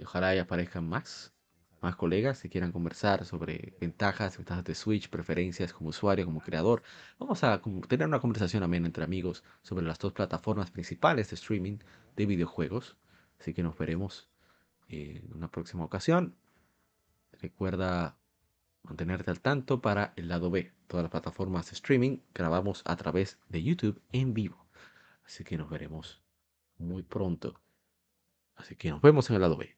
Speaker 1: Ojalá ahí aparezcan más. más colegas que quieran conversar sobre ventajas, ventajas de Switch, preferencias como usuario, como creador. Vamos a tener una conversación amena entre amigos sobre las dos plataformas principales de streaming de videojuegos. Así que nos veremos en una próxima ocasión. Recuerda mantenerte al tanto para el lado B. Todas las plataformas de streaming grabamos a través de YouTube en vivo. Así que nos veremos muy pronto. Así que nos vemos en el lado B.